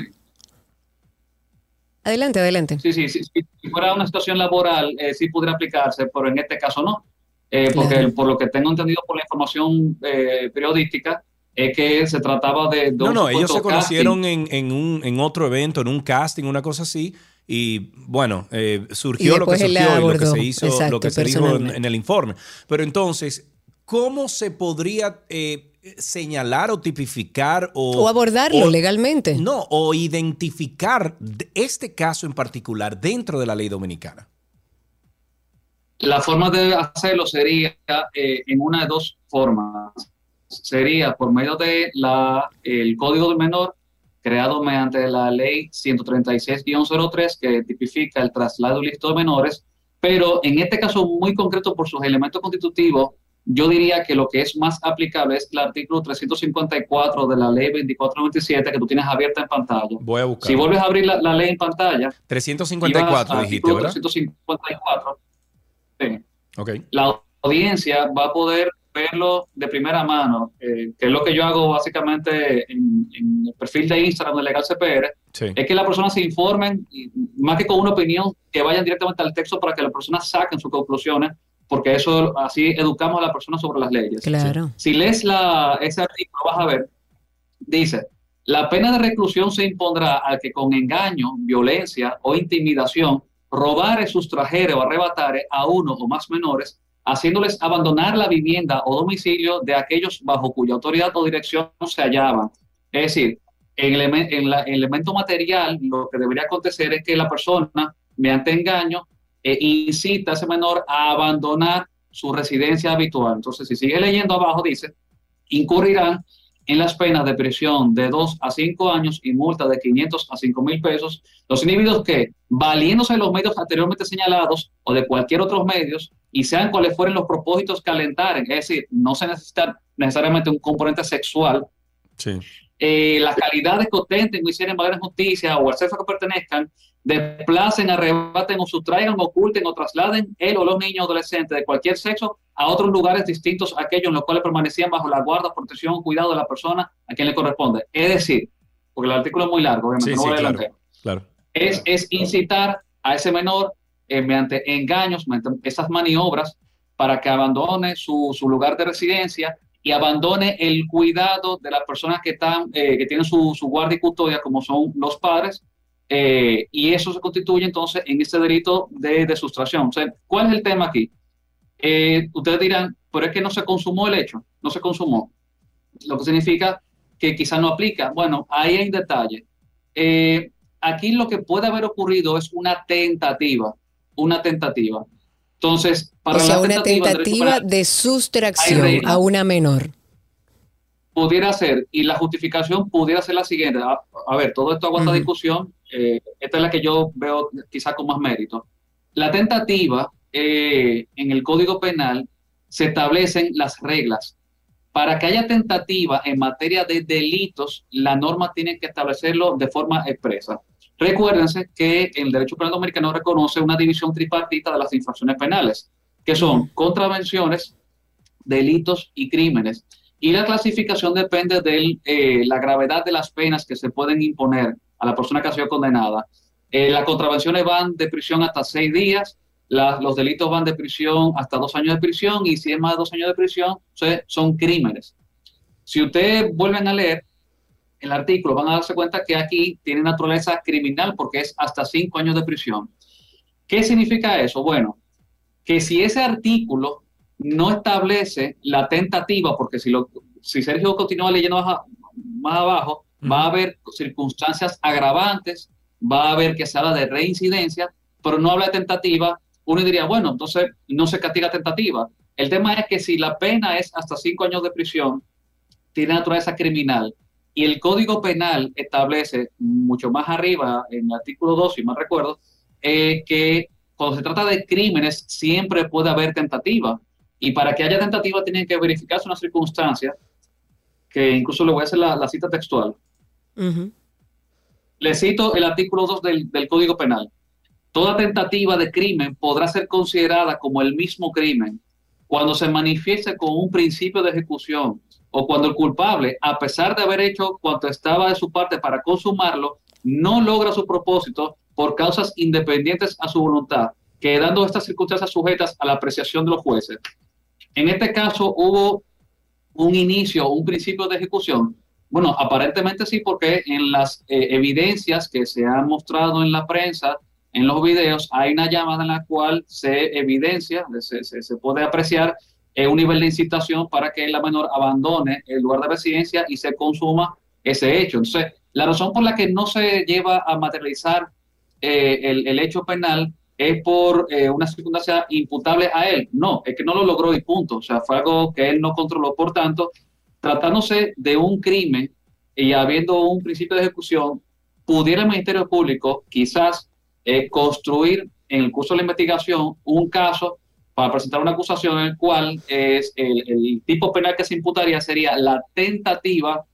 Adelante, adelante. Sí, sí, sí, sí. Si fuera una situación laboral, eh, sí podría aplicarse, pero en este caso no. Eh, porque Claro. por lo que tengo entendido por la información eh, periodística, es que se trataba de... de No, no, ellos se conocieron en, en un, en otro evento, en un casting, una cosa así. Y bueno, eh, Y surgió lo que surgió y lo que se hizo, Exacto, lo que se dijo en, en el informe. Pero entonces, ¿cómo se podría eh, señalar o tipificar o, O abordarlo o- legalmente. No, o identificar de- este caso en particular dentro de la ley dominicana? La forma de hacerlo sería eh, en una de dos formas. Sería por medio de la, el Código del Menor, creado mediante la Ley 136-03, que tipifica el traslado ilícito de menores, pero en este caso muy concreto por sus elementos constitutivos, yo diría que lo que es más aplicable es el artículo 354 de la Ley 2497 que tú tienes abierta en pantalla. Voy a buscar. Si vuelves a abrir la, la ley en pantalla, ibas 354 al dijiste, ¿verdad? 354. Sí Ok. la audiencia va a poder verlo de primera mano, eh, que es lo que yo hago básicamente en, en el perfil de Instagram de Legal CPR, Sí. es que las personas se informen, más que con una opinión, que vayan directamente al texto para que las personas saquen sus conclusiones, porque eso así educamos a las personas sobre las leyes. Claro. Si lees la, ese artículo, vas a ver, dice, la pena de reclusión se impondrá al que con engaño, violencia o intimidación robare, sustrajere o arrebatare a uno o más menores, haciéndoles abandonar la vivienda o domicilio de aquellos bajo cuya autoridad o dirección se hallaban. Es decir, en el, en la- en el elemento material, lo que debería acontecer es que la persona, mediante engaño, eh, incita a ese menor a abandonar su residencia habitual. Entonces, si sigue leyendo abajo, dice, incurrirán en las penas de prisión de 2 a 5 años y multa de 500 a 5 mil pesos los individuos que, valiéndose de los medios anteriormente señalados o de cualquier otros medios, y sean cuales fueren los propósitos que alentaren, es decir, no se necesita necesariamente un componente sexual, Sí. Eh, las calidades que ostenten o hicieran en justicia o al sexo que pertenezcan, desplacen, arrebaten o sustraigan, oculten o trasladen él o los niños adolescentes de cualquier sexo a otros lugares distintos a aquellos en los cuales permanecían bajo la guarda, protección o cuidado de la persona a quien le corresponde. Es decir, porque el artículo es muy largo, obviamente, Sí, no sí, voy a claro. adelantar Claro. es, es incitar a ese menor eh, mediante engaños, mediante esas maniobras, para que abandone su, su lugar de residencia y abandone el cuidado de las personas que, están, eh, que tienen su, su guardia y custodia, como son los padres, eh, y eso se constituye entonces en este delito de, de sustracción. ¿Cuál es el tema aquí? Eh, ustedes dirán, pero es que no se consumó el hecho, no se consumó, lo que significa que quizás no aplica. Bueno, ahí hay detalle. Eh, aquí lo que puede haber ocurrido es una tentativa, una tentativa. Entonces, para o sea, la una tentativa, de sustracción a una menor. pudiera ser, y la justificación pudiera ser la siguiente. A, a ver, todo esto aguanta Ujú. discusión. eh, esta es la que yo veo quizá con más mérito. La tentativa, eh, en el Código Penal, se establecen las reglas. Para que haya tentativa en materia de delitos, la norma tiene que establecerlo de forma expresa. Recuérdense que el derecho penal dominicano reconoce una división tripartita de las infracciones penales, que son contravenciones, delitos y crímenes. Y la clasificación depende de la gravedad de las penas que se pueden imponer a la persona que ha sido condenada. Eh, las contravenciones van de prisión hasta seis días, los delitos van de prisión hasta dos años de prisión y si es más de dos años de prisión, son crímenes. Si ustedes vuelven a leer el artículo, van a darse cuenta que aquí tiene naturaleza criminal porque es hasta cinco años de prisión. ¿Qué significa eso? Bueno, que si ese artículo no establece la tentativa, porque si, lo, si Sergio continúa leyendo más, a- más abajo, va a haber circunstancias agravantes, va a haber que se habla de reincidencia, pero no habla de tentativa, uno diría, bueno, entonces no se castiga tentativa. El tema es que si la pena es hasta cinco años de prisión, tiene naturaleza criminal, y el Código Penal establece mucho más arriba, en el artículo 2, si mal recuerdo, eh, que cuando se trata de crímenes siempre puede haber tentativa. Y para que haya tentativa tienen que verificarse una circunstancia, que incluso le voy a hacer la, la cita textual. Le cito el artículo 2 del, del Código Penal. Toda tentativa de crimen podrá ser considerada como el mismo crimen cuando se manifieste con un principio de ejecución o cuando el culpable, a pesar de haber hecho cuanto estaba de su parte para consumarlo, no logra su propósito por causas independientes a su voluntad, quedando estas circunstancias sujetas a la apreciación de los jueces. En este caso hubo un inicio, un principio de ejecución. Bueno, aparentemente sí, porque en las eh, evidencias que se han mostrado en la prensa, en los videos, hay una llamada en la cual se evidencia, se, puede apreciar eh, un nivel de incitación para que la menor abandone el lugar de residencia y se consuma ese hecho. Entonces, la razón por la que no se lleva a materializar eh, el, el hecho penal es por eh, una circunstancia imputable a él. No, es que no lo logró y punto. O sea, fue algo que él no controló. Por tanto, tratándose de un crimen y habiendo un principio de ejecución, pudiera el Ministerio Público quizás eh, construir en el curso de la investigación un caso para presentar una acusación en el cual es el, el tipo penal que se imputaría sería la tentativa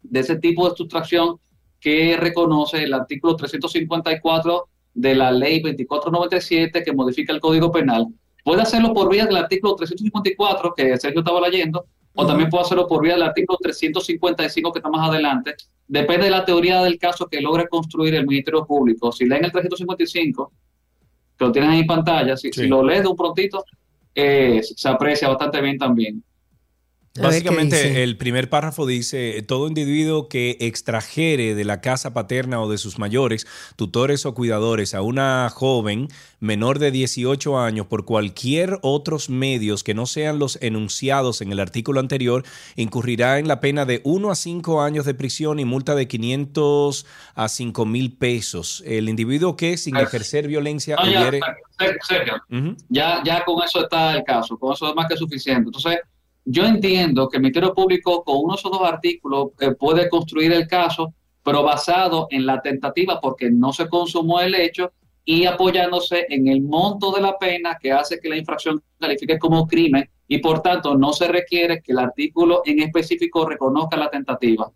de ese tipo de sustracción que reconoce el artículo 354 de la ley 2497 que modifica el Código Penal. Puede hacerlo por vía del artículo 354 que Sergio estaba leyendo, o también puede hacerlo por vía del artículo 355 que está más adelante. Depende de la teoría del caso que logre construir el Ministerio Público. Si leen el 355, que lo tienen ahí en pantalla, si, si lo lees de un prontito, eh, se aprecia bastante bien también. Básicamente, el primer párrafo dice: todo individuo que extrajere de la casa paterna o de sus mayores, tutores o cuidadores a una joven menor de 18 años por cualquier otros medios que no sean los enunciados en el artículo anterior, incurrirá en la pena de 1 a 5 años de prisión y multa de 500 a 5 mil pesos. El individuo que, sin ejercer violencia, No, ya, hubiere- Ser- Sergio, Ujú. ya, ya con eso está el caso, con eso es más que suficiente. Entonces, yo entiendo que el Ministerio Público con uno esos dos artículos eh, puede construir el caso, pero basado en la tentativa porque no se consumó el hecho y apoyándose en el monto de la pena que hace que la infracción califique como crimen y por tanto no se requiere que el artículo en específico reconozca la tentativa.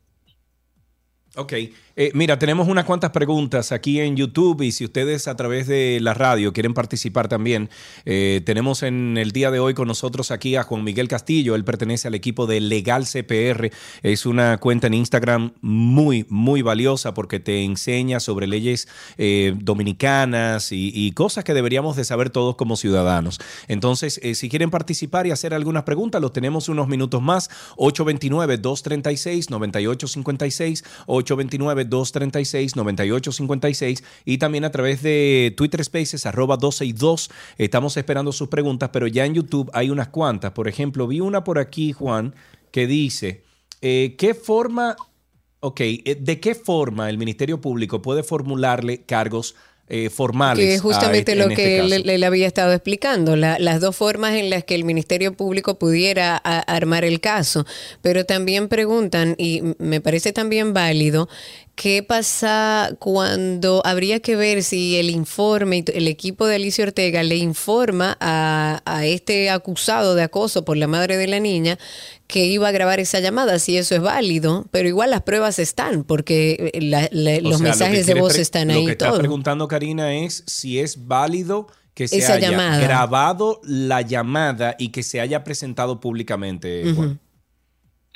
Ok, Eh, mira, tenemos unas cuantas preguntas aquí en YouTube y si ustedes a través de la radio quieren participar también, eh, tenemos en el día de hoy con nosotros aquí a Juan Miguel Castillo, él pertenece al equipo de Legal CPR, es una cuenta en Instagram muy, muy valiosa porque te enseña sobre leyes eh, dominicanas y, y cosas que deberíamos de saber todos como ciudadanos. Entonces, si quieren participar y hacer algunas preguntas, los tenemos unos minutos más, 829-236-9856, 829-236-9856 y también a través de Twitter Spaces, arroba 12 y 2. Estamos esperando sus preguntas, pero ya en YouTube hay unas cuantas. Por ejemplo, vi una por aquí, Juan, que dice, eh, ¿qué forma, ok, eh, de qué forma el Ministerio Público puede formularle cargos eh, formales? Que es justamente a- lo este que caso? le, le había estado explicando, la- las dos formas en las que el Ministerio Público pudiera a- armar el caso. Pero también preguntan, y me parece también válido, ¿qué pasa cuando habría que ver si el informe, el equipo de Alicia Ortega le informa a, a este acusado de acoso por la madre de la niña que iba a grabar esa llamada, si eso es válido, pero igual las pruebas están, porque eh, la- la- O los sea, lo mensajes de voz están Lo ahí que está todo. preguntando Karina es si es válido que se Esa haya llamada. grabado la llamada y que se haya presentado públicamente. Juan.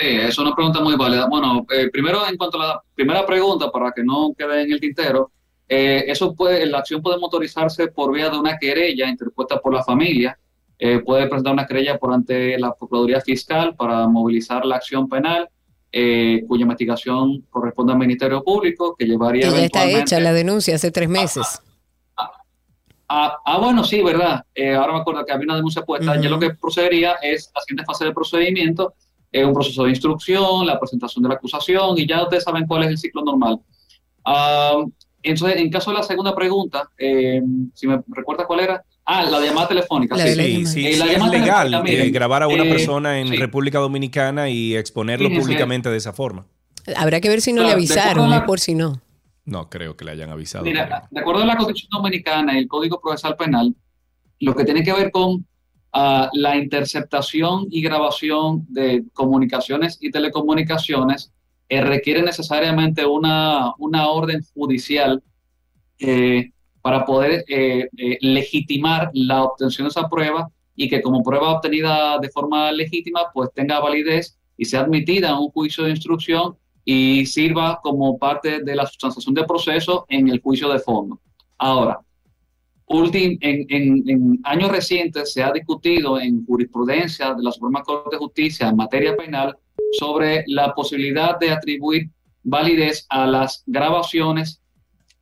Sí, es una pregunta muy válida. Bueno, eh, primero en cuanto a la primera pregunta, para que no quede en el tintero, eh, eso puede, la acción puede motorizarse por vía de una querella interpuesta por la familia. Eh, puede presentar una querella por ante la Procuraduría Fiscal para movilizar la acción penal, eh, cuya investigación corresponde al Ministerio Público, que llevaría Que ya está hecha la denuncia hace tres meses. Ah, ah, bueno, sí, verdad. Ahora me acuerdo que había una denuncia puesta. Ya Ujú. lo que procedería es la siguiente fase del procedimiento, eh, un proceso de instrucción, la presentación de la acusación y ya ustedes saben cuál es el ciclo normal. Ah, entonces, en caso de la segunda pregunta, eh, si me recuerdas cuál era. Ah, la llamada telefónica. Sí, sí, sí, Eh, sí, la es llamada legal telefónica, eh, grabar a una eh, persona en sí. República Dominicana y exponerlo públicamente de esa forma. Habrá que ver si no Claro, le avisaron, la- por si no. No creo que le hayan avisado. Mira, de acuerdo a la Constitución Dominicana y el Código Procesal Penal, lo que tiene que ver con la interceptación y grabación de comunicaciones y telecomunicaciones eh, requiere necesariamente una, una orden judicial eh, para poder eh, legitimar la obtención de esa prueba y que como prueba obtenida de forma legítima, pues tenga validez y sea admitida en un juicio de instrucción y sirva como parte de la sustanciación del proceso en el juicio de fondo. Ahora, ultim- en, años recientes se ha discutido en jurisprudencia de la Suprema Corte de Justicia en materia penal sobre la posibilidad de atribuir validez a las grabaciones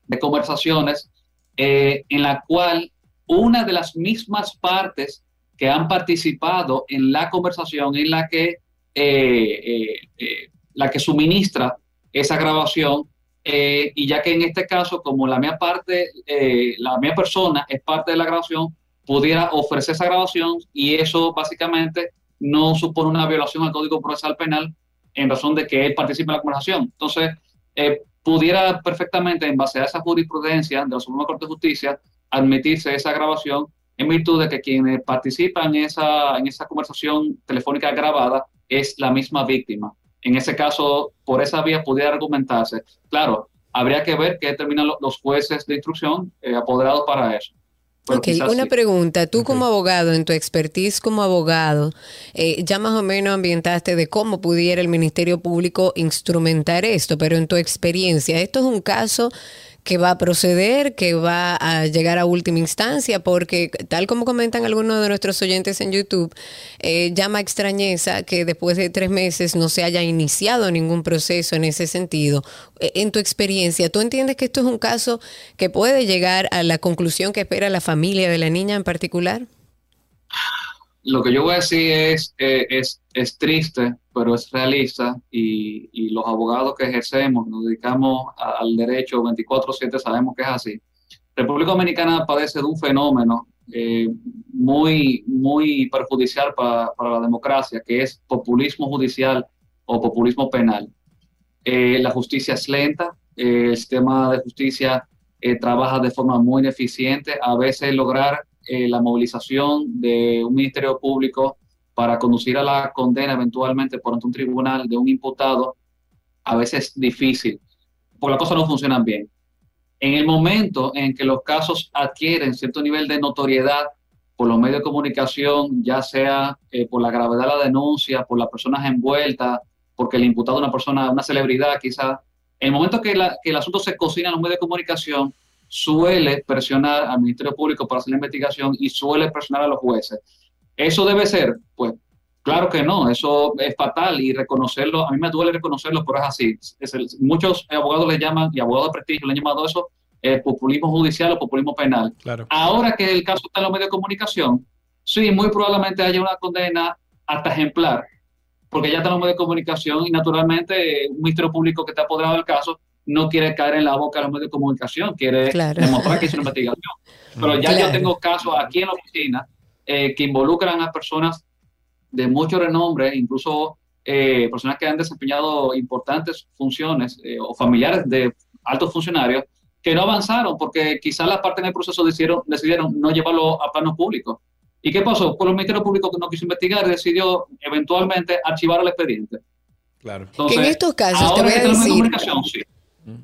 de conversaciones eh, en la cual una de las mismas partes que han participado en la conversación en la que eh, eh, la que suministra esa grabación eh, y ya que en este caso como la mía parte eh, la mía persona es parte de la grabación pudiera ofrecer esa grabación y eso básicamente no supone una violación al Código Procesal Penal en razón de que él participa en la conversación entonces eh, pudiera perfectamente en base a esa jurisprudencia de la Suprema Corte de Justicia admitirse esa grabación en virtud de que quienes participan en esa, en esa conversación telefónica grabada es la misma víctima. En ese caso, por esa vía pudiera argumentarse. Claro, habría que ver qué determinan lo- los jueces de instrucción eh, apoderados para eso. Pero Ok, una sí. pregunta. Tú como abogado, en tu expertise como abogado, eh, ya más o menos ambientaste de cómo pudiera el Ministerio Público instrumentar esto, pero en tu experiencia, ¿esto es un caso que va a proceder, que va a llegar a última instancia? Porque tal como comentan algunos de nuestros oyentes en YouTube, eh, llama extrañeza que después de tres meses no se haya iniciado ningún proceso en ese sentido. Eh, En tu experiencia, ¿tú entiendes que esto es un caso que puede llegar a la conclusión que espera la familia de la niña en particular? Lo que yo voy a decir es, eh, es, es triste, pero es realista y, los abogados que ejercemos, nos dedicamos a- al derecho 24/7, sabemos que es así. República Dominicana padece de un fenómeno eh, muy, muy perjudicial para, para la democracia, que es populismo judicial o populismo penal. Eh, la justicia es lenta, eh, el sistema de justicia trabaja de forma muy ineficiente, a veces lograr la movilización de un ministerio público para conducir a la condena eventualmente por ante un tribunal de un imputado, a veces es difícil, porque las cosas no funcionan bien. En el momento en que los casos adquieren cierto nivel de notoriedad por los medios de comunicación, ya sea eh, por la gravedad de la denuncia, por las personas envueltas, porque el imputado es una persona, una celebridad quizás, en el momento que, que el asunto se cocina en los medios de comunicación, suele presionar al Ministerio Público para hacer la investigación y suele presionar a los jueces. ¿Eso debe ser? Pues claro que no, eso es fatal y reconocerlo, a mí me duele reconocerlo, pero es así. Es el- muchos abogados le llaman, y abogados de prestigio le han llamado eso eh, populismo judicial o populismo penal. Claro. Ahora que el caso está en los medios de comunicación, sí, muy probablemente haya una condena hasta ejemplar, porque ya está en los medios de comunicación y naturalmente eh, un ministerio público que está apoderado del caso no quiere caer en la boca de los medios de comunicación, quiere Claro. demostrar que hizo una investigación. Pero ya yo tengo casos aquí en la oficina eh, que involucran a personas de mucho renombre, incluso eh, personas que han desempeñado importantes funciones eh, o familiares de altos funcionarios que no avanzaron porque quizás la parte en el proceso decidieron, decidieron no llevarlo a plano público. ¿Y qué pasó? Pues el Ministerio Público que no quiso investigar decidió eventualmente archivar el expediente. Claro. Entonces, que en estos casos, te ahora voy a tenemos decir, comunicación, sí.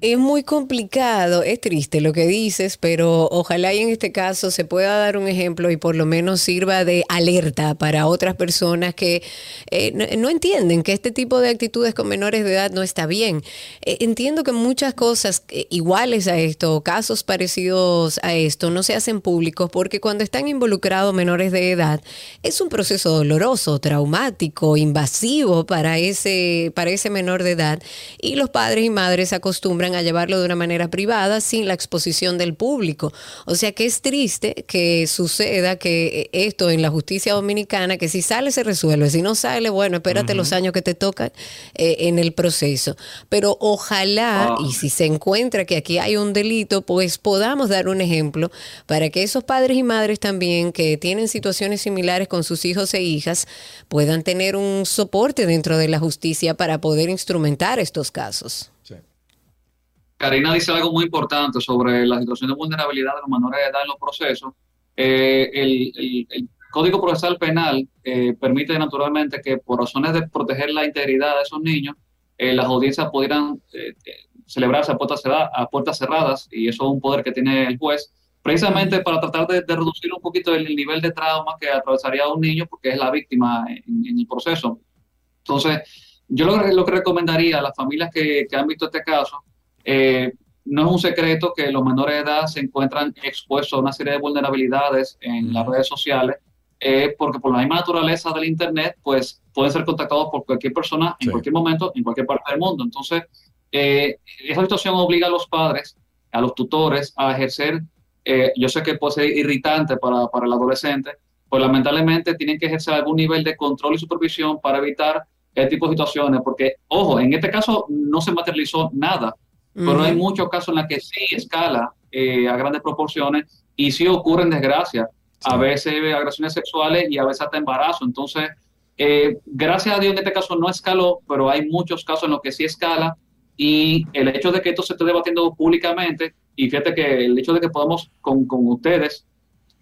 Es muy complicado, es triste lo que dices, pero ojalá y en este caso se pueda dar un ejemplo y por lo menos sirva de alerta para otras personas que eh, no, entienden que este tipo de actitudes con menores de edad no está bien. Eh, entiendo que muchas cosas eh, iguales a esto, casos parecidos a esto, no se hacen públicos porque cuando están involucrados menores de edad es un proceso doloroso, traumático, invasivo para ese, para ese menor de edad y los padres y madres se acostumbran a llevarlo de una manera privada sin la exposición del público. O sea que es triste que suceda que esto en la justicia dominicana, que si sale se resuelve, si no sale, bueno, espérate los años que te tocan eh, en el proceso. Pero ojalá, Ah. y si se encuentra que aquí hay un delito, pues podamos dar un ejemplo para que esos padres y madres también que tienen situaciones similares con sus hijos e hijas puedan tener un soporte dentro de la justicia para poder instrumentar estos casos. Karina dice algo muy importante sobre la situación de vulnerabilidad de los menores de edad en los procesos. Eh, el, el- el Código Procesal Penal eh, permite naturalmente que por razones de proteger la integridad de esos niños, eh, las audiencias pudieran eh, celebrarse a puertas, cerra- a puertas cerradas y eso es un poder que tiene el juez, precisamente para tratar de, de reducir un poquito el, el nivel de trauma que atravesaría un niño porque es la víctima en, en el proceso. Entonces, yo lo, lo que recomendaría a las familias que, que han visto este caso, eh, no es un secreto que los menores de edad se encuentran expuestos a una serie de vulnerabilidades en las redes sociales, eh, porque por la misma naturaleza del Internet, pues pueden ser contactados por cualquier persona en cualquier momento, en cualquier parte del mundo. Entonces, eh, esa situación obliga a los padres, a los tutores, a ejercer, eh, yo sé que puede ser irritante para, para el adolescente, pues lamentablemente tienen que ejercer algún nivel de control y supervisión para evitar este tipo de situaciones, porque, ojo, en este caso no se materializó nada, pero hay muchos casos en los que sí escala eh, a grandes proporciones y sí ocurren desgracias, a veces agresiones sexuales y a veces hasta embarazo. Entonces, eh, gracias a Dios en este caso no escaló, pero hay muchos casos en los que sí escala y el hecho de que esto se esté debatiendo públicamente y fíjate que el hecho de que podamos con, con ustedes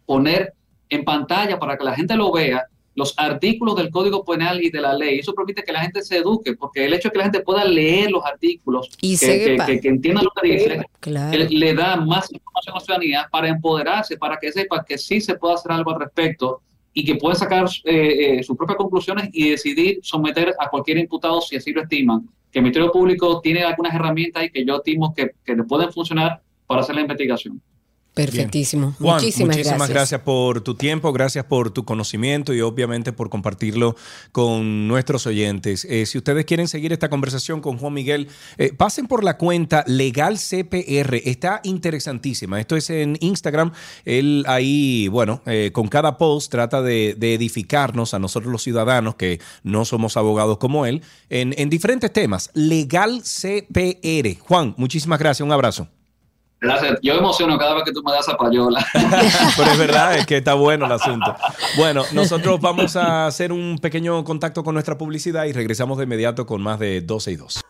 poner en pantalla para que la gente lo vea los artículos del Código Penal y de la ley. Eso permite que la gente se eduque, porque el hecho de que la gente pueda leer los artículos Y que, que- sepa. que- que entienda lo que dice, Claro. le, da más información a la ciudadanía para empoderarse, para que sepa que sí se puede hacer algo al respecto y que pueden sacar eh, eh, sus propias conclusiones y decidir someter a cualquier imputado si así lo estiman. Que el Ministerio Público tiene algunas herramientas y que yo estimo que, que le pueden funcionar para hacer la investigación. Perfectísimo. Juan, muchísimas, muchísimas gracias. gracias. por tu tiempo, gracias por tu conocimiento y obviamente por compartirlo con nuestros oyentes. Eh, si ustedes quieren seguir esta conversación con Juan Miguel, eh, pasen por la cuenta Legal CPR. Está interesantísima. Esto es en Instagram. Él ahí, bueno, eh, con cada post trata de, de edificarnos a nosotros los ciudadanos que no somos abogados como él en, en diferentes temas. Legal CPR. Juan, muchísimas gracias. Un abrazo. Gracias. Yo me emociono cada vez que tú me das a payola. Pero es verdad, es que está bueno el asunto. Bueno, nosotros vamos a hacer un pequeño contacto con nuestra publicidad y regresamos de inmediato con más de 12 y 2.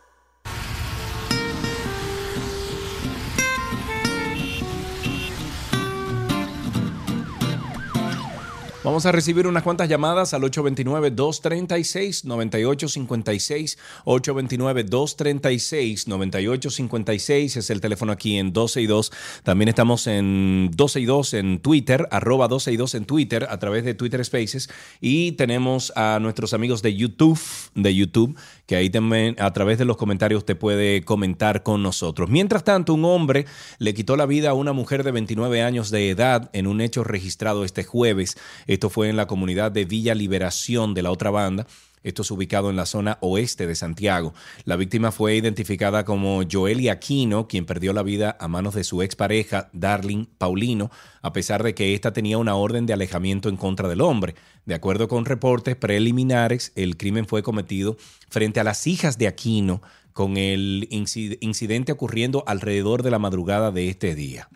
Vamos a recibir unas cuantas llamadas al 829-236-9856. 829-236-9856 es el teléfono aquí en 12 y 2. También estamos en 12 y 2 en Twitter, arroba 12 y 2 en Twitter, a través de Twitter Spaces. Y tenemos a nuestros amigos de YouTube, de YouTube, que ahí también a través de los comentarios te puede comentar con nosotros. Mientras tanto, un hombre le quitó la vida a una mujer de 29 años de edad en un hecho registrado este jueves. Esto fue en la comunidad de Villa Liberación de la otra banda. Esto es ubicado en la zona oeste de Santiago. La víctima fue identificada como Joely Aquino, quien perdió la vida a manos de su expareja, Darling Paulino, a pesar de que ésta tenía una orden de alejamiento en contra del hombre. De acuerdo con reportes preliminares, el crimen fue cometido frente a las hijas de Aquino, con el inci- incidente ocurriendo alrededor de la madrugada de este día.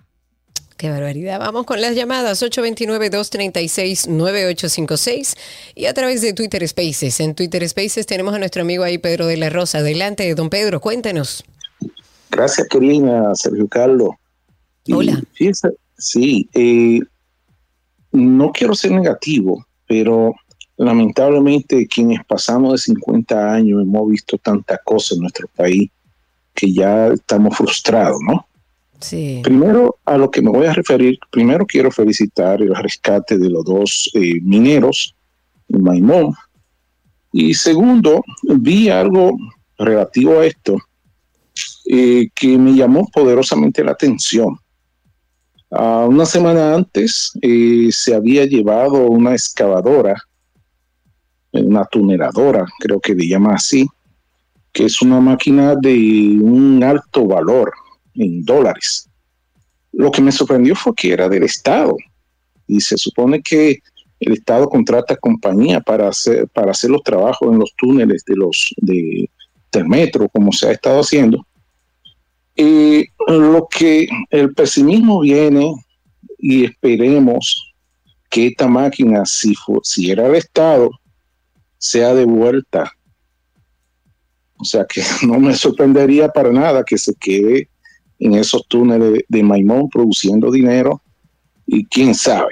Qué barbaridad. Vamos con las llamadas 829-236-9856 y a través de Twitter Spaces. En Twitter Spaces tenemos a nuestro amigo ahí, Pedro de la Rosa. Adelante, don Pedro, cuéntenos. Gracias, Karina, Sergio Carlos. Hola. Sí, eh, no quiero ser negativo, pero lamentablemente quienes pasamos de 50 años hemos visto tanta cosa en nuestro país que ya estamos frustrados, ¿no? Sí. Primero, a lo que me voy a referir, primero quiero felicitar el rescate de los dos eh, mineros en Maimón. Y segundo, vi algo relativo a esto eh, que me llamó poderosamente la atención. Ah, una semana antes eh, se había llevado una excavadora, una tuneladora, creo que le llama así, que es una máquina de un alto valor en dólares. Lo que me sorprendió fue que era del Estado y se supone que el Estado contrata compañía para hacer, para hacer los trabajos en los túneles de los de, del metro, como se ha estado haciendo. Y lo que el pesimismo viene y esperemos que esta máquina, si, si era el Estado, sea devuelta. O sea que no me sorprendería para nada que se quede en esos túneles de, de Maimón produciendo dinero y quién sabe.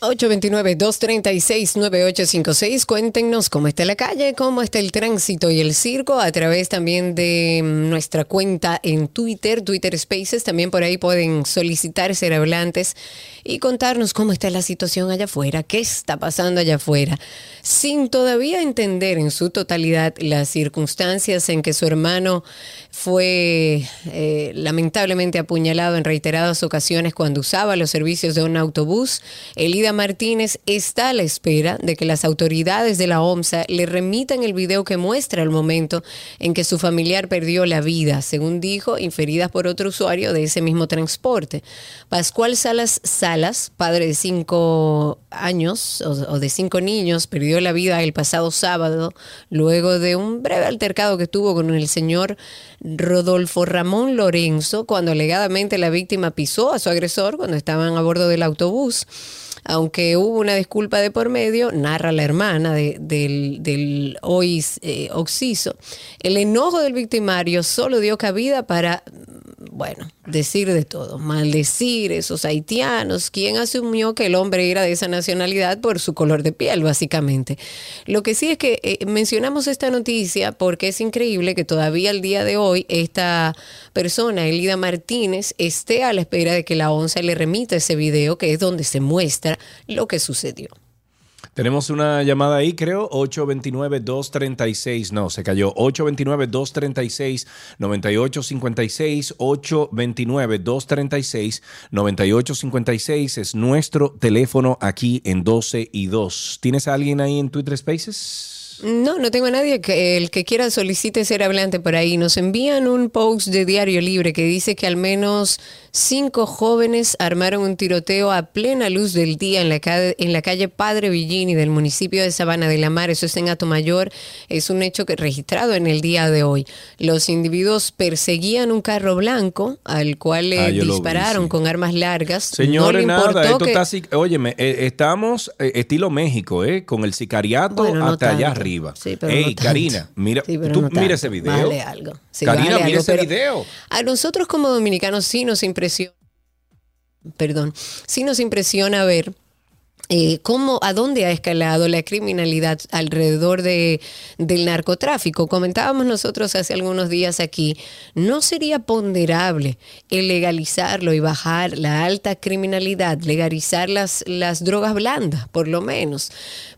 829-236-9856. Cuéntenos cómo está la calle, cómo está el tránsito y el circo a través también de nuestra cuenta en Twitter, Twitter Spaces. También por ahí pueden solicitar ser hablantes y contarnos cómo está la situación allá afuera, qué está pasando allá afuera, sin todavía entender en su totalidad las circunstancias en que su hermano fue eh, lamentablemente apuñalado en reiteradas ocasiones cuando usaba los servicios de un autobús. Elida Martínez está a la espera de que las autoridades de la OMSA le remitan el video que muestra el momento en que su familiar perdió la vida, según dijo, inferidas por otro usuario de ese mismo transporte. Pascual Salas Salas, padre de cinco años o, o de cinco niños, perdió la vida el pasado sábado luego de un breve altercado que tuvo con el señor Rodolfo Ramón Lorenzo cuando alegadamente la víctima pisó a su agresor cuando estaban a bordo del autobús. Aunque hubo una disculpa de por medio, narra la hermana de- del, del hoy eh, Oxiso, el enojo del victimario solo dio cabida para, bueno, decir de todo, maldecir esos haitianos, quien asumió que el hombre era de esa nacionalidad por su color de piel, básicamente. Lo que sí es que eh, mencionamos esta noticia porque es increíble que todavía al día de hoy esta persona, Elida Martínez, esté a la espera de que la ONCE le remita ese video, que es donde se muestra lo que sucedió. Tenemos una llamada ahí, creo, 829-236, no, se cayó, 829-236-9856, 829-236-9856 es nuestro teléfono aquí en 12 y 2. ¿Tienes a alguien ahí en Twitter Spaces? No, no tengo a nadie que el que quiera solicite ser hablante por ahí. Nos envían un post de Diario Libre que dice que al menos cinco jóvenes armaron un tiroteo a plena luz del día en la, calle, en la calle Padre Villini del municipio de Sabana de la Mar. Eso es en Atomayor. Es un hecho que registrado en el día de hoy. Los individuos perseguían un carro blanco al cual le Ah, vi, dispararon sí. con armas largas. Señores, no le nada, esto que- está así. Óyeme, eh, estamos eh, estilo México, ¿eh? Con el sicariato Bueno, no hasta allá arriba. Sí, pero Ey, no. Karina, mira, Sí, tú no mira ese video. Vale algo. Sí, Karina, vale mira algo, ese video. A nosotros como dominicanos sí nos impresiona, perdón, sí nos impresiona ver eh, cómo, a dónde ha escalado la criminalidad alrededor de, del narcotráfico. Comentábamos nosotros hace algunos días aquí, no sería ponderable el legalizarlo y bajar la alta criminalidad, legalizar las, las drogas blandas, por lo menos.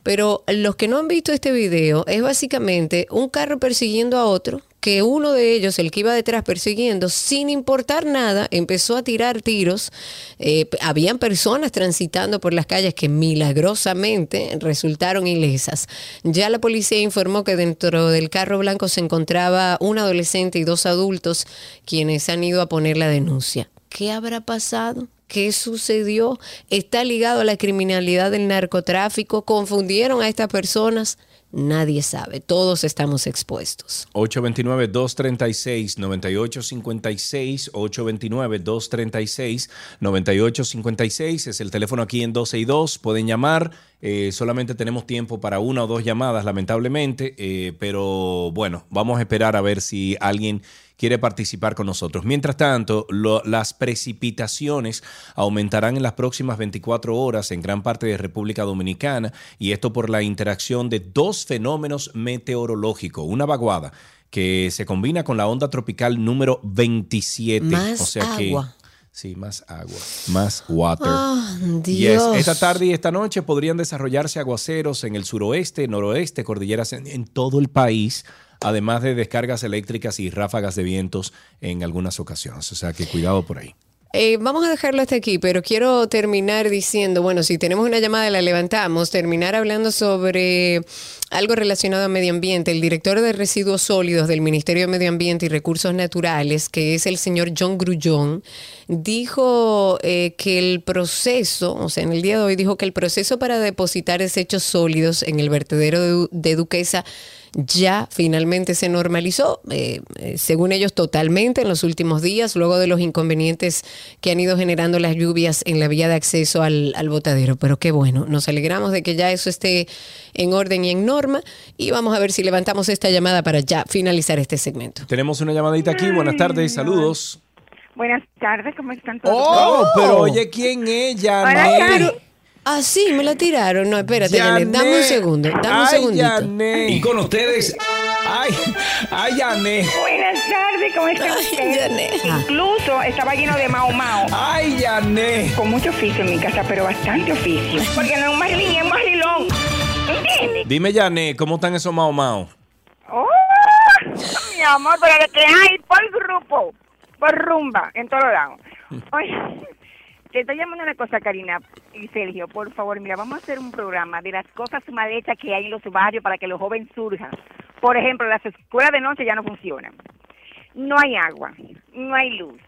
Pero los que no han visto este video es básicamente un carro persiguiendo a otro que uno de ellos, el que iba detrás persiguiendo, sin importar nada, empezó a tirar tiros. Eh, habían personas transitando por las calles que milagrosamente resultaron ilesas. Ya la policía informó que dentro del carro blanco se encontraba un adolescente y dos adultos quienes han ido a poner la denuncia. ¿Qué habrá pasado? ¿Qué sucedió? ¿Está ligado a la criminalidad del narcotráfico? ¿Confundieron a estas personas? Nadie sabe. Todos estamos expuestos. 829-236-9856, 829-236-9856 es el teléfono aquí en 12 y 2. Pueden llamar, eh, solamente tenemos tiempo para una o dos llamadas, lamentablemente, eh, pero bueno, vamos a esperar a ver si alguien quiere participar con nosotros. Mientras tanto, lo- las precipitaciones aumentarán en las próximas 24 horas en gran parte de República Dominicana y esto por la interacción de dos fenómenos meteorológicos, una vaguada que se combina con la onda tropical número 27. Más o sea que agua. sí, más agua, más water. Yes. Dios. Esta tarde y esta noche podrían desarrollarse aguaceros en el suroeste, noroeste, cordilleras en, en todo el país, además de descargas eléctricas y ráfagas de vientos en algunas ocasiones. O sea que cuidado por ahí. Eh, vamos a dejarlo hasta aquí, pero quiero terminar diciendo, bueno, si tenemos una llamada la levantamos, terminar hablando sobre algo relacionado a medio ambiente. El director de residuos sólidos del Ministerio de Medio Ambiente y Recursos Naturales, que es el señor John Grullón, dijo eh, que el proceso, o sea, en el día de hoy dijo que el proceso para depositar desechos sólidos en el vertedero de, Du- de Duquesa ya finalmente se normalizó, eh, eh, según ellos totalmente en los últimos días, luego de los inconvenientes que han ido generando las lluvias en la vía de acceso al, al botadero. Pero qué bueno, nos alegramos de que ya eso esté en orden y en norma y vamos a ver si levantamos esta llamada para ya finalizar este segmento. Tenemos una llamadita aquí. Buenas tardes, saludos. Buenas tardes, ¿cómo están todos? Oh, pero oye, ¿quién es Hola. Ah, sí, me la tiraron. No, espérate, Janet, dame un segundo, dame un Ay, segundito. Janet. Y con ustedes, ay, ay, Janet. Buenas tardes, ¿cómo están ustedes? Incluso estaba lleno de mao mao. Ay, Janet. Con mucho oficio en mi casa, pero bastante oficio. Porque no es un marilín, es un marilón. ¿Entiendes? Dime, Janet, ¿cómo están esos mao mao? ¡Oh! Mi amor, pero de que hay por grupo, por rumba, en todos lados. Oye, te estoy llamando una cosa, Karina y Sergio, por favor, mira, vamos a hacer un programa de las cosas mal hechas que hay en los barrios para que los jóvenes surjan. Por ejemplo, las escuelas de noche ya no funcionan. No hay agua, no hay luz.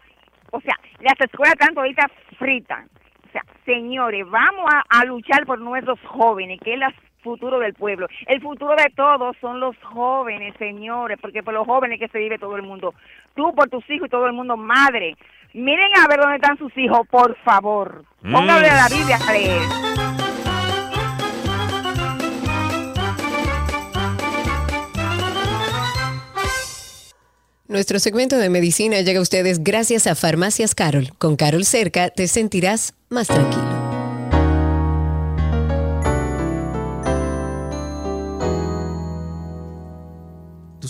O sea, las escuelas están ahorita fritas. O sea, señores, vamos a luchar por nuestros jóvenes, que es el futuro del pueblo. El futuro de todos son los jóvenes, señores, porque por los jóvenes que se vive todo el mundo. Tú por tus hijos y todo el mundo, madre. Miren a ver dónde están sus hijos, por favor. Póngale a la Biblia a leer. Nuestro segmento de medicina llega a ustedes gracias a Farmacias Carol. Con Carol cerca te sentirás más tranquilo.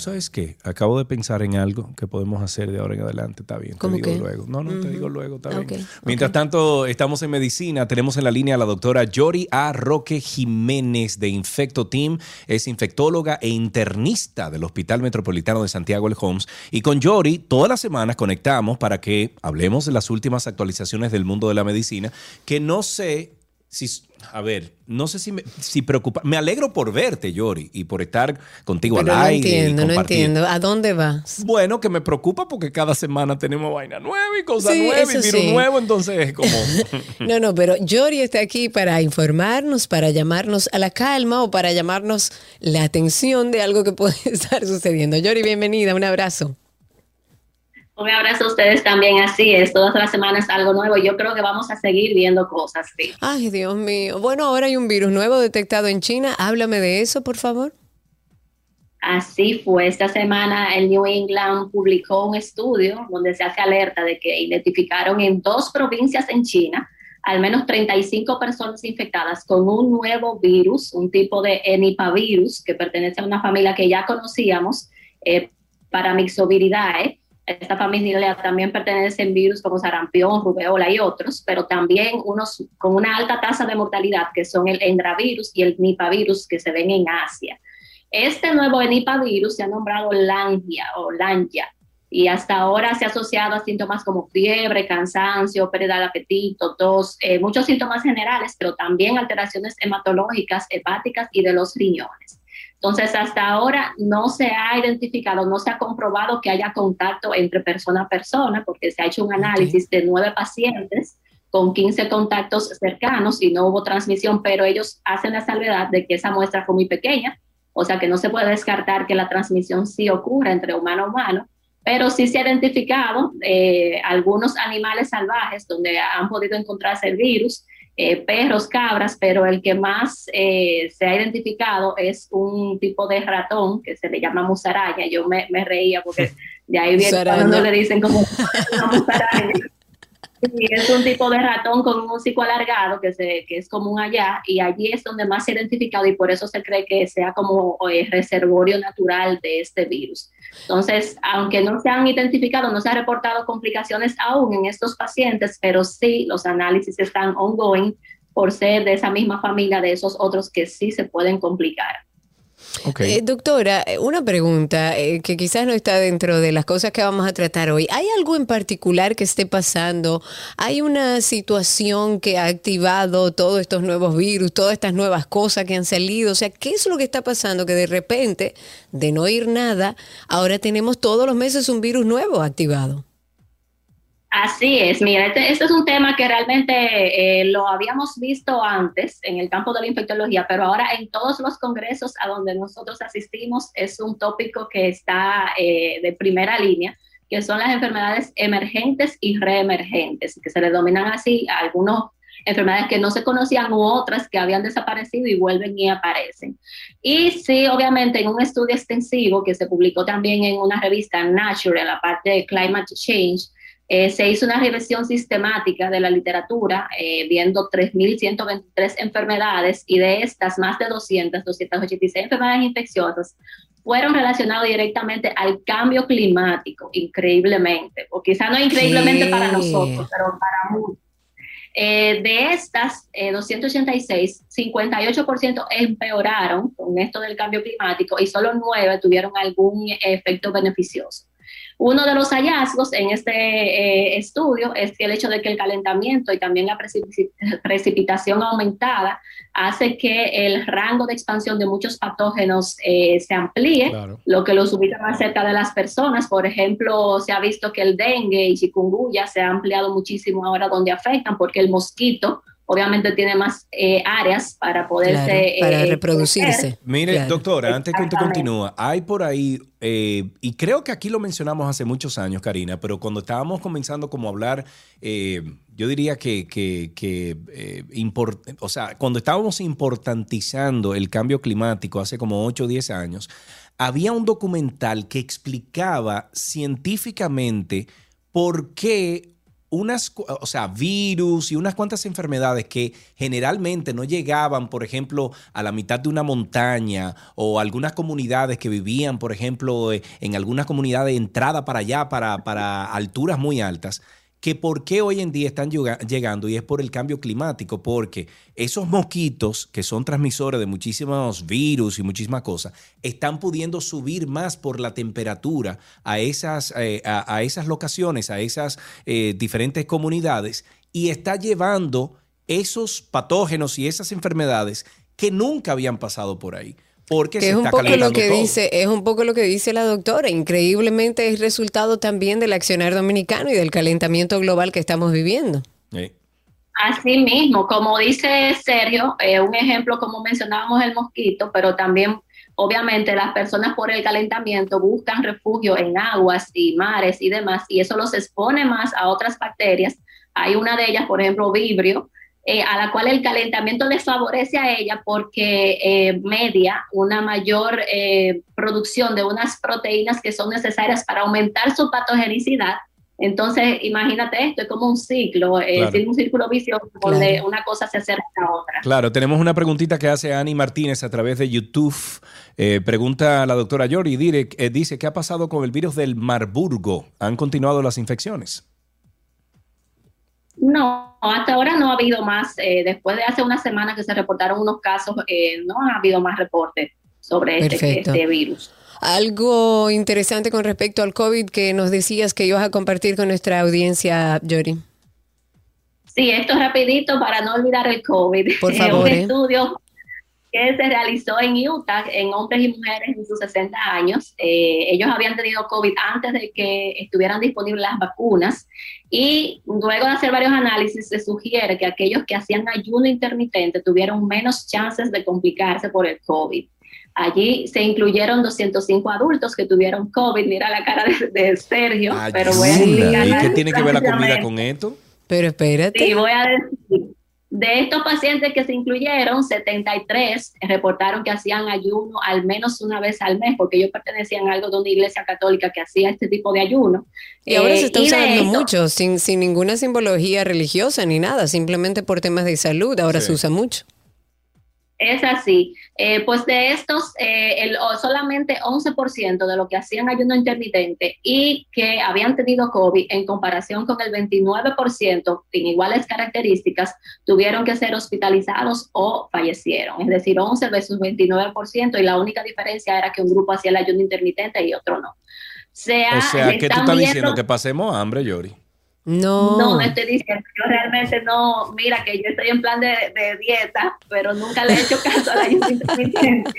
Sabes qué? Acabo de pensar en algo que podemos hacer de ahora en adelante. Está bien, te ¿Cómo digo qué? luego. No, no, te digo luego, está bien. Mientras tanto, estamos en medicina. Tenemos en la línea a la doctora Yori A. Roque Jiménez de Infecto Team. Es infectóloga e internista del Hospital Metropolitano de Santiago El Homs. Y con Yori, todas las semanas conectamos para que hablemos de las últimas actualizaciones del mundo de la medicina, que no sé si, a ver, no sé si me si preocupa. Me alegro por verte, Yori, y por estar contigo Pero al no aire. y entiendo, no entiendo. ¿A dónde vas? Bueno, que me preocupa porque cada semana tenemos vaina nueva y cosas Sí, nuevas y virus sí. nuevo, entonces es como... No, no, pero Yori está aquí para informarnos, para llamarnos a la calma o para llamarnos la atención de algo que puede estar sucediendo. Yori, bienvenida, un abrazo. Un abrazo a ustedes también, así es, todas las semanas algo nuevo. Yo creo que vamos a seguir viendo cosas, sí. Ay, Dios mío. Bueno, ahora hay un virus nuevo detectado en China. Háblame de eso, por favor. Así fue, esta semana el New England publicó un estudio donde se hace alerta de que identificaron en dos provincias en China al menos 35 personas infectadas con un nuevo virus, un tipo de enipavirus que pertenece a una familia que ya conocíamos, eh, Esta familia también pertenecen virus como sarampión, rubeola y otros, pero también unos con una alta tasa de mortalidad que son el endravirus y el nipavirus que se ven en Asia. Este nuevo enipavirus se ha nombrado Langia o Langia y hasta ahora se ha asociado a síntomas como fiebre, cansancio, pérdida de apetito, tos, eh, muchos síntomas generales, pero también alteraciones hematológicas, hepáticas y de los riñones. Entonces, hasta ahora no se ha identificado, no se ha comprobado que haya contacto entre persona a persona, porque se ha hecho un análisis de nueve pacientes con 15 contactos cercanos y no hubo transmisión, pero ellos hacen la salvedad de que esa muestra fue muy pequeña, o sea que no se puede descartar que la transmisión sí ocurra entre humano a humano, pero sí se ha identificado eh, algunos animales salvajes donde han podido encontrarse el virus, eh, perros, cabras, pero el que más eh, se ha identificado es un tipo de ratón que se le llama musaraña. Yo me, me reía porque de ahí viene cuando le dicen como musaraña. Y es un tipo de ratón con un hocico alargado que, se, que es común allá y allí es donde más se ha identificado y por eso se cree que sea como eh, reservorio natural de este virus. Entonces, aunque no se han identificado, no se han reportado complicaciones aún en estos pacientes, pero sí los análisis están ongoing por ser de esa misma familia de esos otros que sí se pueden complicar. Eh, doctora, eh, una pregunta eh, que quizás no está dentro de las cosas que vamos a tratar hoy. ¿Hay algo en particular que esté pasando? ¿Hay una situación que ha activado todos estos nuevos virus, todas estas nuevas cosas que han salido? O sea, ¿qué es lo que está pasando? Que de repente, de no ir nada, ahora tenemos todos los meses un virus nuevo activado. Así es, mira, este, este es un tema que realmente eh, lo habíamos visto antes en el campo de la infectología, pero ahora en todos los congresos a donde nosotros asistimos es un tópico que está eh, de primera línea, que son las enfermedades emergentes y reemergentes, que se le dominan así a algunas enfermedades que no se conocían u otras que habían desaparecido y vuelven y aparecen. Y sí, obviamente en un estudio extensivo que se publicó también en una revista Nature, en la parte de Climate Change, eh, se hizo una revisión sistemática de la literatura, eh, viendo 3.123 enfermedades y de estas más de 200, 286 enfermedades infecciosas fueron relacionadas directamente al cambio climático, increíblemente, o quizá no increíblemente Sí. para nosotros, pero para muchos. Eh, de estas eh, 286, 58% empeoraron con esto del cambio climático y solo 9 tuvieron algún efecto beneficioso. Uno de los hallazgos en este eh, estudio es que el hecho de que el calentamiento y también la precipi- precipitación aumentada hace que el rango de expansión de muchos patógenos eh, se amplíe, lo que los ubica más cerca de las personas. Por ejemplo, se ha visto que el dengue y chikungunya se ha ampliado muchísimo ahora donde afectan, porque el mosquito obviamente tiene más eh, áreas para poderse... Claro, para eh, reproducirse. crecer. Mire, Claro. doctora, antes que usted continúe, hay por ahí, eh, y creo que aquí lo mencionamos hace muchos años, Karina, pero cuando estábamos comenzando como a hablar, eh, yo diría que, que, que, eh, import- o sea, cuando estábamos importantizando el cambio climático hace como 8 o 10 años, había un documental que explicaba científicamente por qué unas, o sea, virus y unas cuantas enfermedades que generalmente no llegaban, por ejemplo, a la mitad de una montaña o algunas comunidades que vivían, por ejemplo, eh, en algunas comunidades de entrada para allá, para, para alturas muy altas, que por qué hoy en día están llega- llegando y es por el cambio climático, porque esos mosquitos que son transmisores de muchísimos virus y muchísimas cosas, están pudiendo subir más por la temperatura a esas, eh, a, a esas locaciones, a esas eh, diferentes comunidades y está llevando esos patógenos y esas enfermedades que nunca habían pasado por ahí. Porque Que se es un está poco lo que todo. dice, es un poco lo que dice la doctora. Increíblemente es resultado también del accionar dominicano y del calentamiento global que estamos viviendo. Así mismo, como dice Sergio, eh, un ejemplo como mencionábamos el mosquito, pero también obviamente las personas por el calentamiento buscan refugio en aguas y mares y demás, y eso los expone más a otras bacterias. Hay una de ellas, por ejemplo, vibrio, eh, a la cual el calentamiento les favorece a ella porque eh, media una mayor eh, producción de unas proteínas que son necesarias para aumentar su patogenicidad. Entonces, imagínate esto, es como un ciclo, eh, Claro. es un círculo vicioso donde Claro. una cosa se acerca a otra. Claro, tenemos una preguntita que hace Ani Martínez a través de YouTube. Eh, pregunta a la doctora Yori, eh, dice, ¿qué ha pasado con el virus del Marburgo? ¿Han continuado las infecciones? No, hasta ahora no ha habido más. eh, después de hace una semana que se reportaron unos casos, eh, no ha habido más reportes sobre este, este virus. Algo interesante con respecto al COVID que nos decías que ibas a compartir con nuestra audiencia, Yori. Sí, esto rapidito para no olvidar el COVID. Por favor, Un eh. estudio que se realizó en Utah en hombres y mujeres en sus 60 años. Eh, ellos habían tenido COVID antes de que estuvieran disponibles las vacunas y luego de hacer varios análisis se sugiere que aquellos que hacían ayuno intermitente tuvieron menos chances de complicarse por el COVID. Allí se incluyeron 205 adultos que tuvieron COVID. Mira la cara de, de Sergio, pero voy a ¿Y qué tiene que ver la comida con esto? Pero espérate. Sí, voy a decir. De estos pacientes que se incluyeron, 73 reportaron que hacían ayuno al menos una vez al mes, porque ellos pertenecían a algo de una iglesia católica que hacía este tipo de ayuno. Y ahora Eh, se está y de usando esto- mucho, sin, sin ninguna simbología religiosa ni nada, simplemente por temas de salud. Ahora Sí. se usa mucho. Es así. Eh, pues de estos, eh, el, solamente 11% de lo que hacían ayuno intermitente y que habían tenido COVID en comparación con el 29% en iguales características, tuvieron que ser hospitalizados o fallecieron. Es decir, 11 versus 29% y la única diferencia era que un grupo hacía el ayuno intermitente y otro no. Se ha- O sea, se ¿qué tú estás viendo- diciendo? Que pasemos hambre, Yori. No. no, no estoy diciendo, yo realmente no, mira que yo estoy en plan de, de dieta, pero nunca le he hecho caso al ayuno intermitente.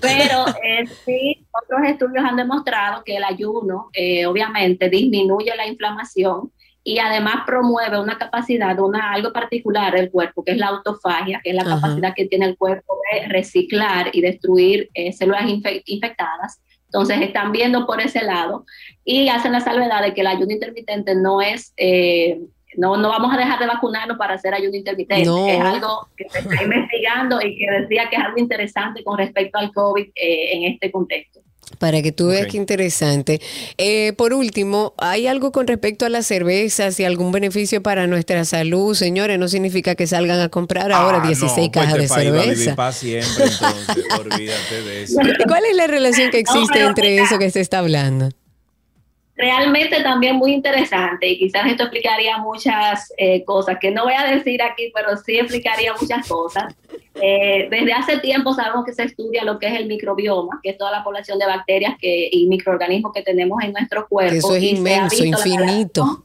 Pero eh, sí, otros estudios han demostrado que el ayuno eh, obviamente disminuye la inflamación y además promueve una capacidad, una algo particular del cuerpo, que es la autofagia, que es la Ajá. capacidad que tiene el cuerpo de reciclar y destruir eh, células infe- infectadas. Entonces están viendo por ese lado y hacen la salvedad de que el ayuno intermitente no es, eh, no, no vamos a dejar de vacunarnos para hacer ayuno intermitente. No. Es algo que se está investigando y que decía que es algo interesante con respecto al COVID eh, en este contexto. Para que tú veas Ok. qué interesante. Eh, por último, ¿hay algo con respecto a las cervezas y algún beneficio para nuestra salud? Señores, no significa que salgan a comprar ahora Ah, 16 no, cajas pues de país va a vivir cerveza. para siempre, entonces, olvídate de eso. ¿Cuál es la relación que existe pero entre mira. eso que se está hablando? Realmente también muy interesante y quizás esto explicaría muchas eh, cosas que no voy a decir aquí, pero sí explicaría muchas cosas. Eh, desde hace tiempo sabemos que se estudia lo que es el microbioma, que es toda la población de bacterias que, y microorganismos que tenemos en nuestro cuerpo. Eso es inmenso, infinito.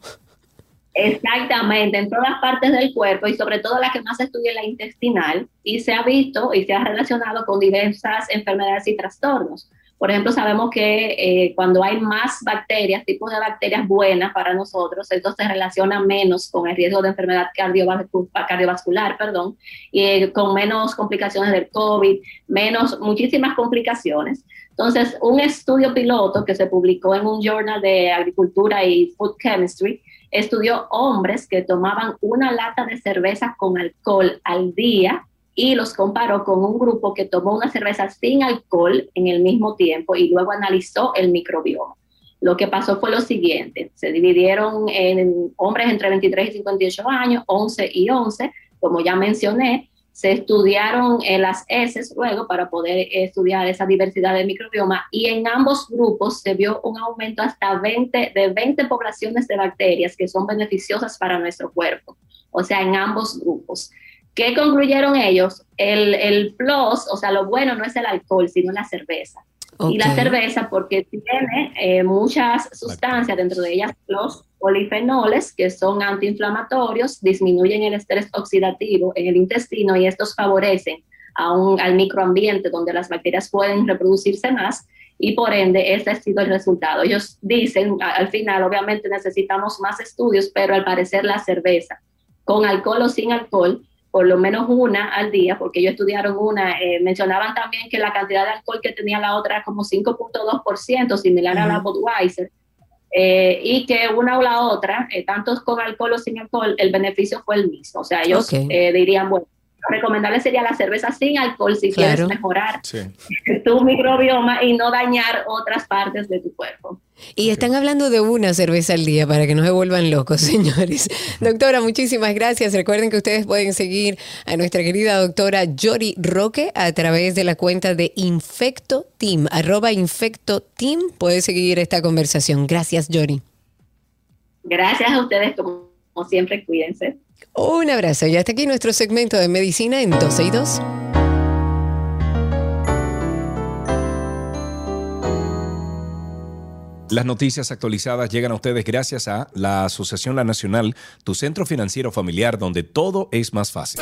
Exactamente, en todas partes del cuerpo y sobre todo la que más se estudia es la intestinal y se ha visto y se ha relacionado con diversas enfermedades y trastornos. Por ejemplo, sabemos que eh, cuando hay más bacterias, tipos de bacterias buenas para nosotros, esto se relaciona menos con el riesgo de enfermedad cardiovascu- cardiovascular, perdón, y eh, con menos complicaciones del COVID, menos, muchísimas complicaciones. Entonces, un estudio piloto que se publicó en un journal de agricultura y food chemistry estudió hombres que tomaban una lata de cerveza con alcohol al día y los comparó con un grupo que tomó una cerveza sin alcohol en el mismo tiempo y luego analizó el microbioma. Lo que pasó fue lo siguiente, se dividieron en hombres entre 23 y 58 años, 11 y 11, como ya mencioné, se estudiaron eh, las heces luego para poder estudiar esa diversidad de microbioma y en ambos grupos se vio un aumento hasta 20, de 20 poblaciones de bacterias que son beneficiosas para nuestro cuerpo, o sea, en ambos grupos. ¿Qué concluyeron ellos? El, el plus, o sea, lo bueno no es el alcohol, sino la cerveza. Y la cerveza porque tiene eh, muchas sustancias, dentro de ellas los polifenoles, que son antiinflamatorios, disminuyen el estrés oxidativo en el intestino y estos favorecen a un, al microambiente donde las bacterias pueden reproducirse más y por ende ese ha sido el resultado. Ellos dicen, al final obviamente necesitamos más estudios, pero al parecer la cerveza, con alcohol o sin alcohol, por lo menos una al día, porque ellos estudiaron una, eh, mencionaban también que la cantidad de alcohol que tenía la otra era como 5.2%, similar a la Budweiser, eh, y que una o la otra, eh, tanto con alcohol o sin alcohol, el beneficio fue el mismo. O sea, ellos dirían, bueno, recomendable sería la cerveza sin alcohol si Claro. quieres mejorar Sí. tu microbioma y no dañar otras partes de tu cuerpo. Y están hablando de una cerveza al día para que no se vuelvan locos, señores. Doctora, muchísimas gracias. Recuerden que ustedes pueden seguir a nuestra querida doctora Yori Roque a través de la cuenta de Infecto Team, arroba Infecto Team. Puedes seguir esta conversación. Gracias, Yori. Gracias a ustedes, como, como siempre, cuídense. Un abrazo y hasta aquí nuestro segmento de medicina en 12 y 2. Las noticias actualizadas llegan a ustedes gracias a la Asociación La Nacional, tu centro financiero familiar donde todo es más fácil.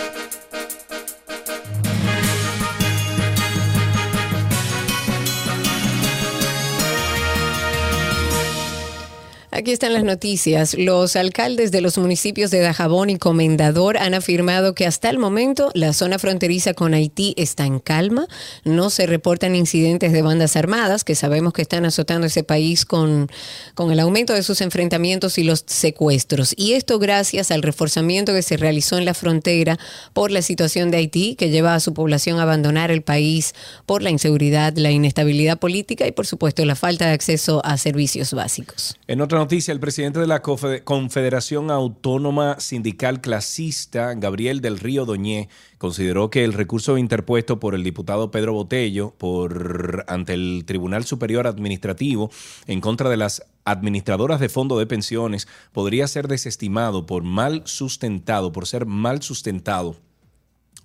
Aquí están las noticias. Los alcaldes de los municipios de Dajabón y Comendador han afirmado que hasta el momento la zona fronteriza con Haití está en calma. No se reportan incidentes de bandas armadas, que sabemos que están azotando ese país con, con el aumento de sus enfrentamientos y los secuestros. Y esto gracias al reforzamiento que se realizó en la frontera por la situación de Haití, que lleva a su población a abandonar el país por la inseguridad, la inestabilidad política y, por supuesto, la falta de acceso a servicios básicos. En otra noticia, el presidente de la Confe- Confederación Autónoma Sindical Clasista, Gabriel del Río Doñé, consideró que el recurso interpuesto por el diputado Pedro Botello por ante el Tribunal Superior Administrativo en contra de las administradoras de fondo de pensiones podría ser desestimado por mal sustentado, por ser mal sustentado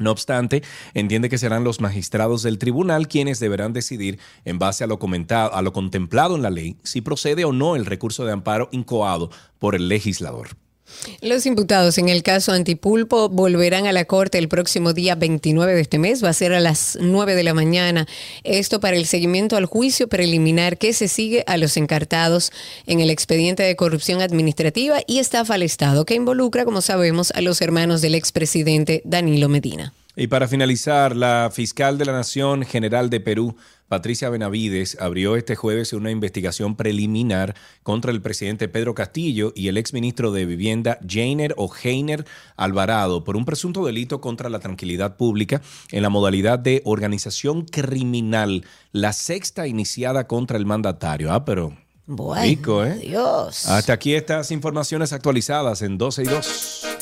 no obstante, entiende que serán los magistrados del tribunal quienes deberán decidir, en base a lo, comentado, a lo contemplado en la ley, si procede o no el recurso de amparo incoado por el legislador. Los imputados en el caso Antipulpo volverán a la corte el próximo día 29 de este mes. Va a ser a las 9 de la mañana. Esto para el seguimiento al juicio preliminar que se sigue a los encartados en el expediente de corrupción administrativa y estafa al Estado, que involucra, como sabemos, a los hermanos del expresidente Danilo Medina. Y para finalizar, la fiscal de la Nación General de Perú, Patricia Benavides, abrió este jueves una investigación preliminar contra el presidente Pedro Castillo y el exministro de Vivienda Jainer o Heiner Alvarado por un presunto delito contra la tranquilidad pública en la modalidad de organización criminal, la sexta iniciada contra el mandatario. Ah, pero Bueno, rico, ¿eh? Dios. Hasta aquí estas informaciones actualizadas en 12 y 2.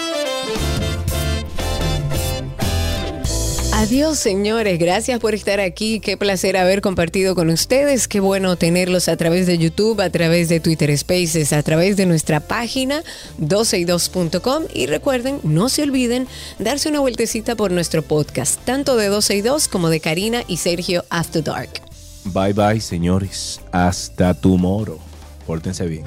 Adiós, señores. Gracias por estar aquí. Qué placer haber compartido con ustedes. Qué bueno tenerlos a través de YouTube, a través de Twitter Spaces, a través de nuestra página 12y2.com. Y recuerden, no se olviden darse una vueltecita por nuestro podcast, tanto de 12 y 2 como de Karina y Sergio After Dark. Bye bye, señores. Hasta tomorrow. Pórtense bien.